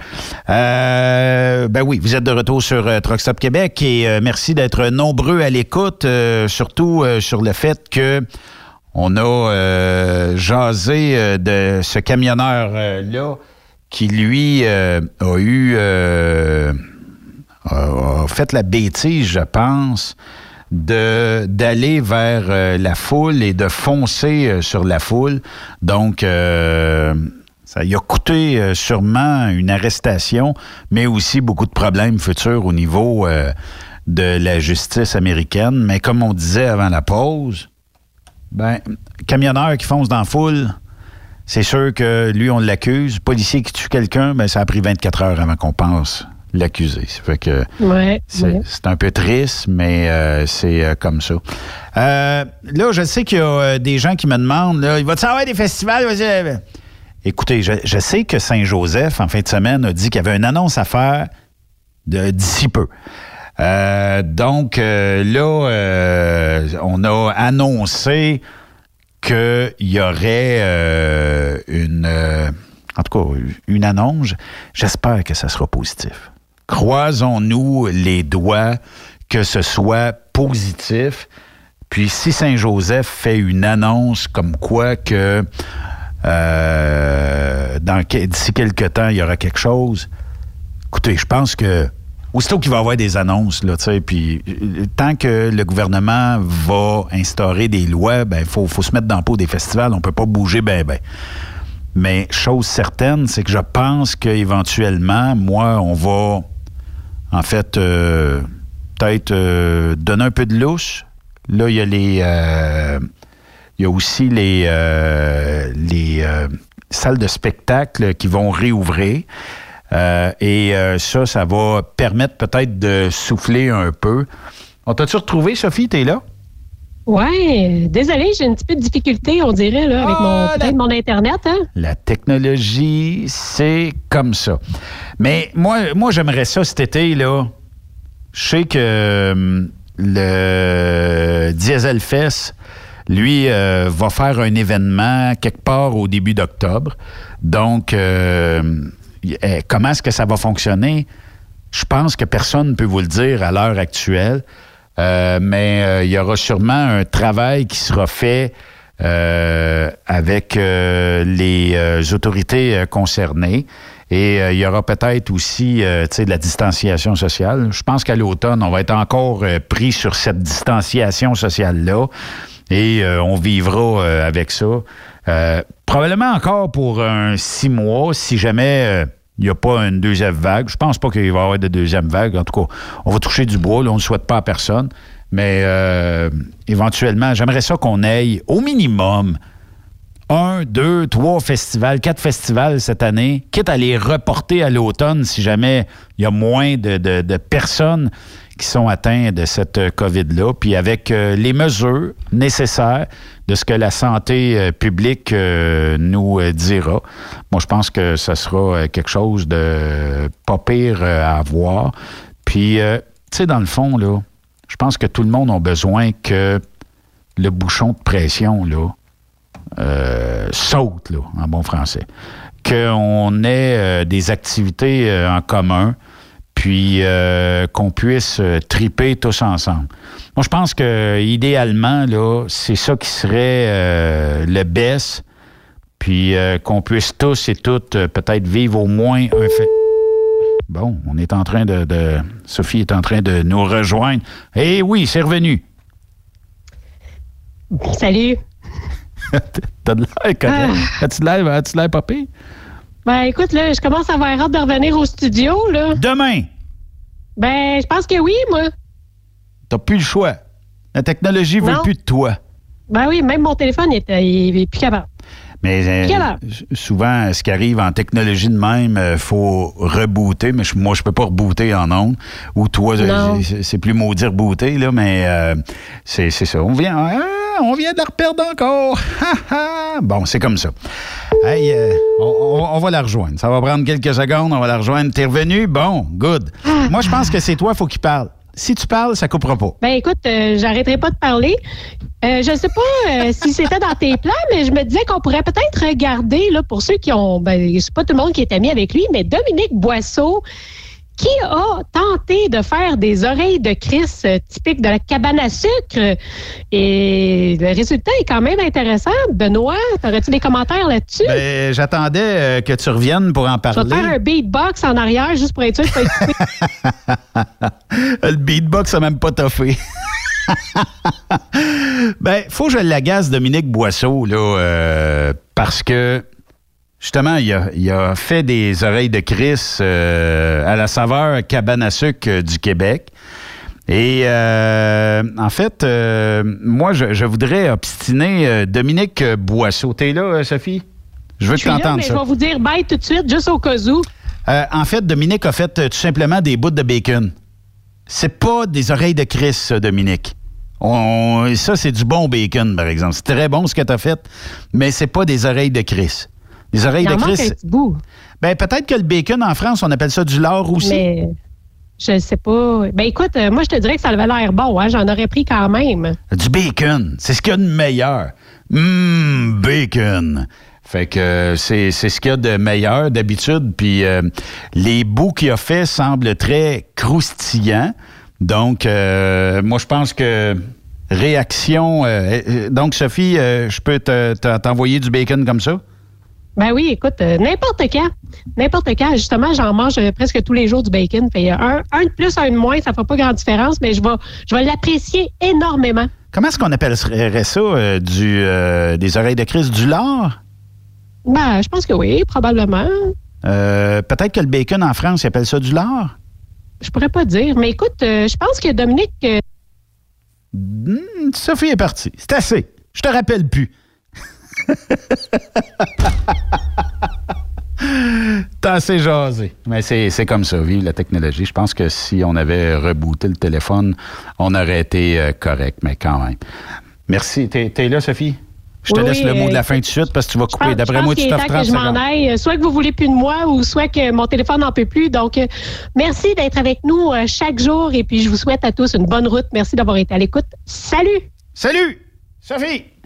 F: Euh, ben oui, vous êtes de retour sur euh, Truck Stop Québec et euh, merci d'être nombreux à l'écoute, surtout sur le fait que on a jasé de ce camionneur-là qui, lui, a eu... a fait la bêtise, je pense, de d'aller vers euh, la foule et de foncer euh, sur la foule. Donc, euh, ça y a coûté sûrement une arrestation, mais aussi beaucoup de problèmes futurs au niveau de la justice américaine. Mais comme on disait avant la pause, ben, camionneur qui fonce dans la foule, c'est sûr que lui, on l'accuse. Policier qui tue quelqu'un, ben, ça a pris 24 heures avant qu'on pense l'accuser. Ça fait que
G: Ouais,
F: c'est
G: ouais.
F: un peu triste, mais euh, c'est euh, comme ça. Euh, là, je sais qu'il y a des gens qui me demandent, là, il va-tu avoir des festivals? Écoutez, je, je sais que Saint-Joseph, en fin de semaine, a dit qu'il y avait une annonce à faire de- d'ici peu. Donc, là, on a annoncé qu'il y aurait une, en tout cas, une annonce. J'espère que ça sera positif. Croisons-nous les doigts que ce soit positif. Puis si Saint-Joseph fait une annonce comme quoi que euh, d'ici quelques temps, il y aura quelque chose, écoutez, je pense que aussitôt qu'il va y avoir des annonces, là, puis euh, tant que le gouvernement va instaurer des lois, ben, il faut, faut se mettre dans le pot des festivals. On peut pas bouger ben, ben. Mais chose certaine, c'est que je pense qu'éventuellement, moi, on va, en fait, euh, peut-être euh, donner un peu de louche. Là, il y a les, euh, Il y a aussi les, euh, les salles de spectacle qui vont réouvrir. Et ça, ça va permettre peut-être de souffler un peu. On t'a-tu retrouvé, Sophie? T'es là?
G: Ouais, désolé, j'ai un petit peu de difficulté, on dirait, là, avec mon, peut-être mon Internet. Hein?
F: La technologie, c'est comme ça. Mais moi, moi j'aimerais ça cet été, là. Je sais que hum, le Diesel Fest, lui, euh, va faire un événement quelque part au début d'octobre. Donc, euh, eh, comment est-ce que ça va fonctionner? Je pense que personne ne peut vous le dire à l'heure actuelle. Euh, mais euh, il y aura sûrement un travail qui sera fait euh, avec les autorités concernées. Et euh, il y aura peut-être aussi euh, de la distanciation sociale. Je pense qu'à l'automne, on va être encore pris sur cette distanciation sociale-là. Et on vivra avec ça. Probablement encore pour un six mois, si jamais il n'y a pas une deuxième vague. Je pense pas qu'il va y avoir de deuxième vague. En tout cas, on va toucher du bois. Là, on ne souhaite pas à personne. Mais euh, éventuellement, j'aimerais ça qu'on aille au minimum un, deux, trois festivals, quatre festivals cette année, quitte à les reporter à l'automne si jamais il y a moins de, de- de personnes qui sont atteintes de cette euh, COVID-là, puis avec euh, les mesures nécessaires de ce que la santé euh, publique nous dira. Moi, je pense que ce sera quelque chose de pas pire à voir. Puis, tu sais, dans le fond, là, je pense que tout le monde a besoin que le bouchon de pression, là, euh, saute, là, en bon français. Qu'on ait euh, des activités euh, en commun, puis euh, qu'on puisse triper tous ensemble. Moi, je pense que idéalement, là, c'est ça qui serait le best, puis qu'on puisse tous et toutes peut-être vivre au moins un fait. Bon, on est en train de, de- Sophie est en train de nous rejoindre. Eh oui, c'est revenu.
G: Salut.
F: T'as de l'air correct. As-tu de l'air, as-tu de l'air pire?
G: Ben écoute, là, je commence à avoir hâte de revenir au studio, là.
F: Demain?
G: Ben, je pense que oui, moi.
F: T'as plus le choix. La technologie veut
G: Non.
F: plus de toi.
G: Ben oui, même mon téléphone est, euh, il est plus capable.
F: Mais euh, souvent, ce qui arrive en technologie de même, il faut rebooter, mais je- moi, je peux pas rebooter en ondes. Ou toi, euh, c'est plus maudit rebooter, là, mais euh, c'est c'est ça. On vient, ah, on vient de la reperdre encore. Bon, c'est comme ça. Hey, euh, on, on- on va la rejoindre. Ça va prendre quelques secondes, on va la rejoindre. T'es revenu? Bon, good. Moi, je pense que c'est toi, faut qu'il parle. Si tu parles, ça coupera pas.
G: Ben écoute, euh, j'arrêterai pas de parler. Euh, je sais pas euh, si c'était dans tes plans, mais je me disais qu'on pourrait peut-être regarder, là, pour ceux qui ont, ben, c'est pas tout le monde qui est ami avec lui, mais Dominique Boisseau, qui a tenté de faire des oreilles de Chris euh, typiques de la cabane à sucre? Et le résultat est quand même intéressant. Benoît, t'aurais-tu des commentaires là-dessus?
F: Ben, J'attendais euh, que tu reviennes pour en
G: je vais
F: parler.
G: faire un beatbox en arrière juste pour être sûr coupé.
F: Le beatbox a même pas toffé. ben, faut que je l'agace, Dominique Boisseau, là, euh, parce que, justement, il a, il a fait des oreilles de Chris euh, à la saveur cabane à sucre euh, du Québec. Et euh, en fait, euh, moi, je, je voudrais obstiner Dominique Boisseau. T'es là, Sophie? Je veux
G: Je
F: que t'entendes ça.
G: je vais vous dire bye tout de suite, juste au cas où.
F: En fait, Dominique a fait tout simplement des bouts de bacon. C'est pas des oreilles de Chris, ça, Dominique. On- ça, c'est du bon bacon, par exemple. C'est très bon ce que tu as fait, mais c'est pas des oreilles de Chris. Les oreilles
G: Il en
F: de Chris.
G: un petit bout.
F: Ben, peut-être que le bacon en France, on appelle ça du lard aussi.
G: Mais je sais pas. Ben écoute, euh, moi je te dirais que ça avait l'air bon, hein. J'en aurais pris quand même.
F: Du bacon. C'est ce qu'il y a de meilleur. Hum, bacon. Fait que euh, c'est ce qu'il y a de meilleur d'habitude. Puis euh, les bouts qu'il a fait semblent très croustillants. Donc, euh, moi, je pense que réaction. donc, Sophie, je peux te- te- t'envoyer du bacon comme ça?
G: Ben oui, écoute, euh, n'importe quand. N'importe quand. Justement, j'en mange euh, presque tous les jours du bacon. Fait euh, un, un de plus, un de moins, ça fait pas grande différence, mais je vais, je vais l'apprécier énormément.
F: Comment est-ce qu'on appellerait ça du, des oreilles de Christ? Du lard?
G: Ben, je pense que oui, probablement.
F: Peut-être que le bacon en France, ils appellent ça du lard?
G: Je pourrais pas dire. Mais écoute, je pense que Dominique.
F: Hmm, Sophie est partie. C'est assez. Je te rappelle plus. T'as assez jasé. Mais c'est comme ça, vive la technologie. Je pense que si on avait rebooté le téléphone, on aurait été euh, correct, mais quand même. Merci. T'es es là, Sophie? Je te
G: Oui,
F: laisse le mot de la
G: euh,
F: fin de suite parce que tu vas couper. D'après moi, tu t'offres
G: temps
F: 30
G: que je m'en aille. Soit que vous voulez plus de moi ou soit que mon téléphone n'en peut plus. Donc, euh, merci d'être avec nous chaque jour et puis je vous souhaite à tous une bonne route. Merci d'avoir été à l'écoute. Salut!
F: Salut! Sophie!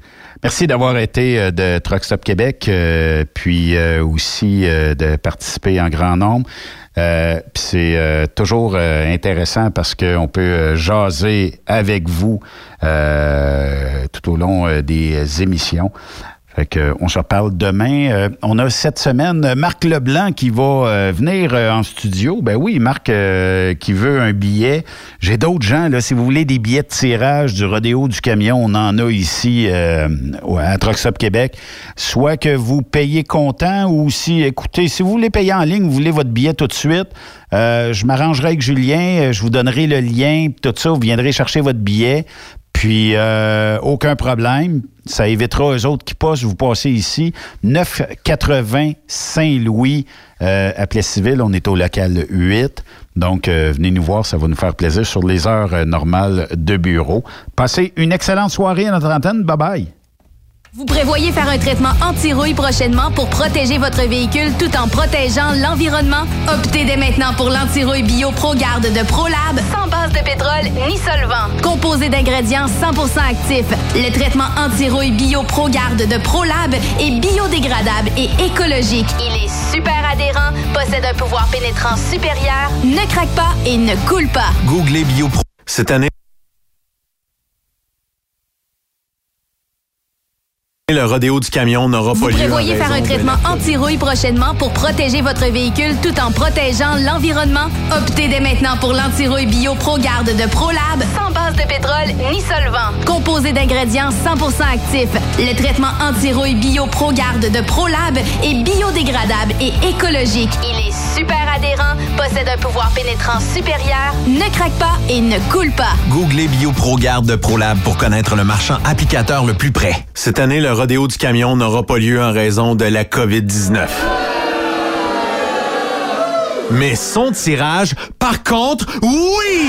F: Merci d'avoir été euh, de Truck Stop Québec, euh, puis euh, aussi euh, de participer en grand nombre. Euh, c'est euh, toujours intéressant parce qu'on peut jaser avec vous tout au long des émissions. Fait que, on se reparle demain. Euh, on a cette semaine Marc Leblanc qui va euh, venir euh, en studio. Ben oui, Marc euh, qui veut un billet. J'ai d'autres gens, là, si vous voulez des billets de tirage du rodéo du camion, on en a ici euh, à Stop Québec. Soit que vous payez comptant ou si, écoutez, si vous voulez payer en ligne, vous voulez votre billet tout de suite, euh, je m'arrangerai avec Julien, euh, je vous donnerai le lien, tout ça, vous viendrez chercher votre billet. Puis, euh, aucun problème. Ça évitera eux autres qui passent, vous passez ici. 980 Saint-Louis, euh, à Plessisville. On est au local 8. Donc, euh, venez nous voir, ça va nous faire plaisir sur les heures euh, normales de bureau. Passez une excellente soirée à notre antenne. Bye-bye.
E: Vous prévoyez faire un traitement anti-rouille prochainement pour protéger votre véhicule tout en protégeant l'environnement? Optez dès maintenant pour l'anti-rouille bio ProGarde de ProLab, sans base de pétrole ni solvant. Composé d'ingrédients 100% actifs, le traitement anti-rouille bio ProGarde de ProLab est biodégradable et écologique. Il est super adhérent, possède un pouvoir pénétrant supérieur, ne craque pas et ne coule pas.
A: Googlez BioPro. Cette année, le rodéo du camion n'aura
E: Vous
A: pas lieu. en
E: prévoyez faire un traitement anti-rouille prochainement pour protéger votre véhicule tout en protégeant l'environnement? Optez dès maintenant pour l'anti-rouille bio ProGarde de ProLab, sans base de pétrole ni solvant. Composé d'ingrédients 100% actifs, le traitement anti-rouille bio ProGarde de ProLab est biodégradable et écologique. Il est super adhérent, possède un pouvoir pénétrant supérieur, ne craque pas et ne coule pas.
A: Googlez BioProGarde de ProLab pour connaître le marchand applicateur le plus près. Cette année, le rodéo du camion n'aura pas lieu en raison de la COVID-19. Mais son tirage, par contre, oui!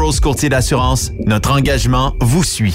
A: Courtier d'assurance, notre engagement vous suit.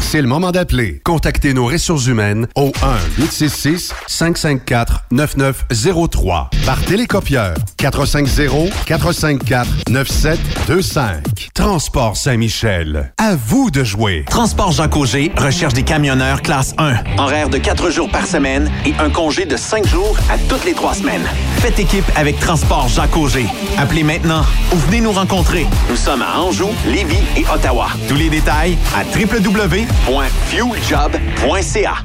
C: C'est le moment d'appeler. Contactez nos ressources humaines au 1-866-554-9903 par télécopieur 450-454-9725. Transport Saint-Michel. À vous de jouer.
A: Transport Jean Cogé recherche des camionneurs classe 1. Horaire de 4 jours par semaine et un congé de 5 jours à toutes les 3 semaines. Faites équipe avec Transport Jean Cogé. Appelez maintenant ou venez nous rencontrer. Nous sommes à Anjou, Lévis et Ottawa. Tous les détails à www.fueljob.ca.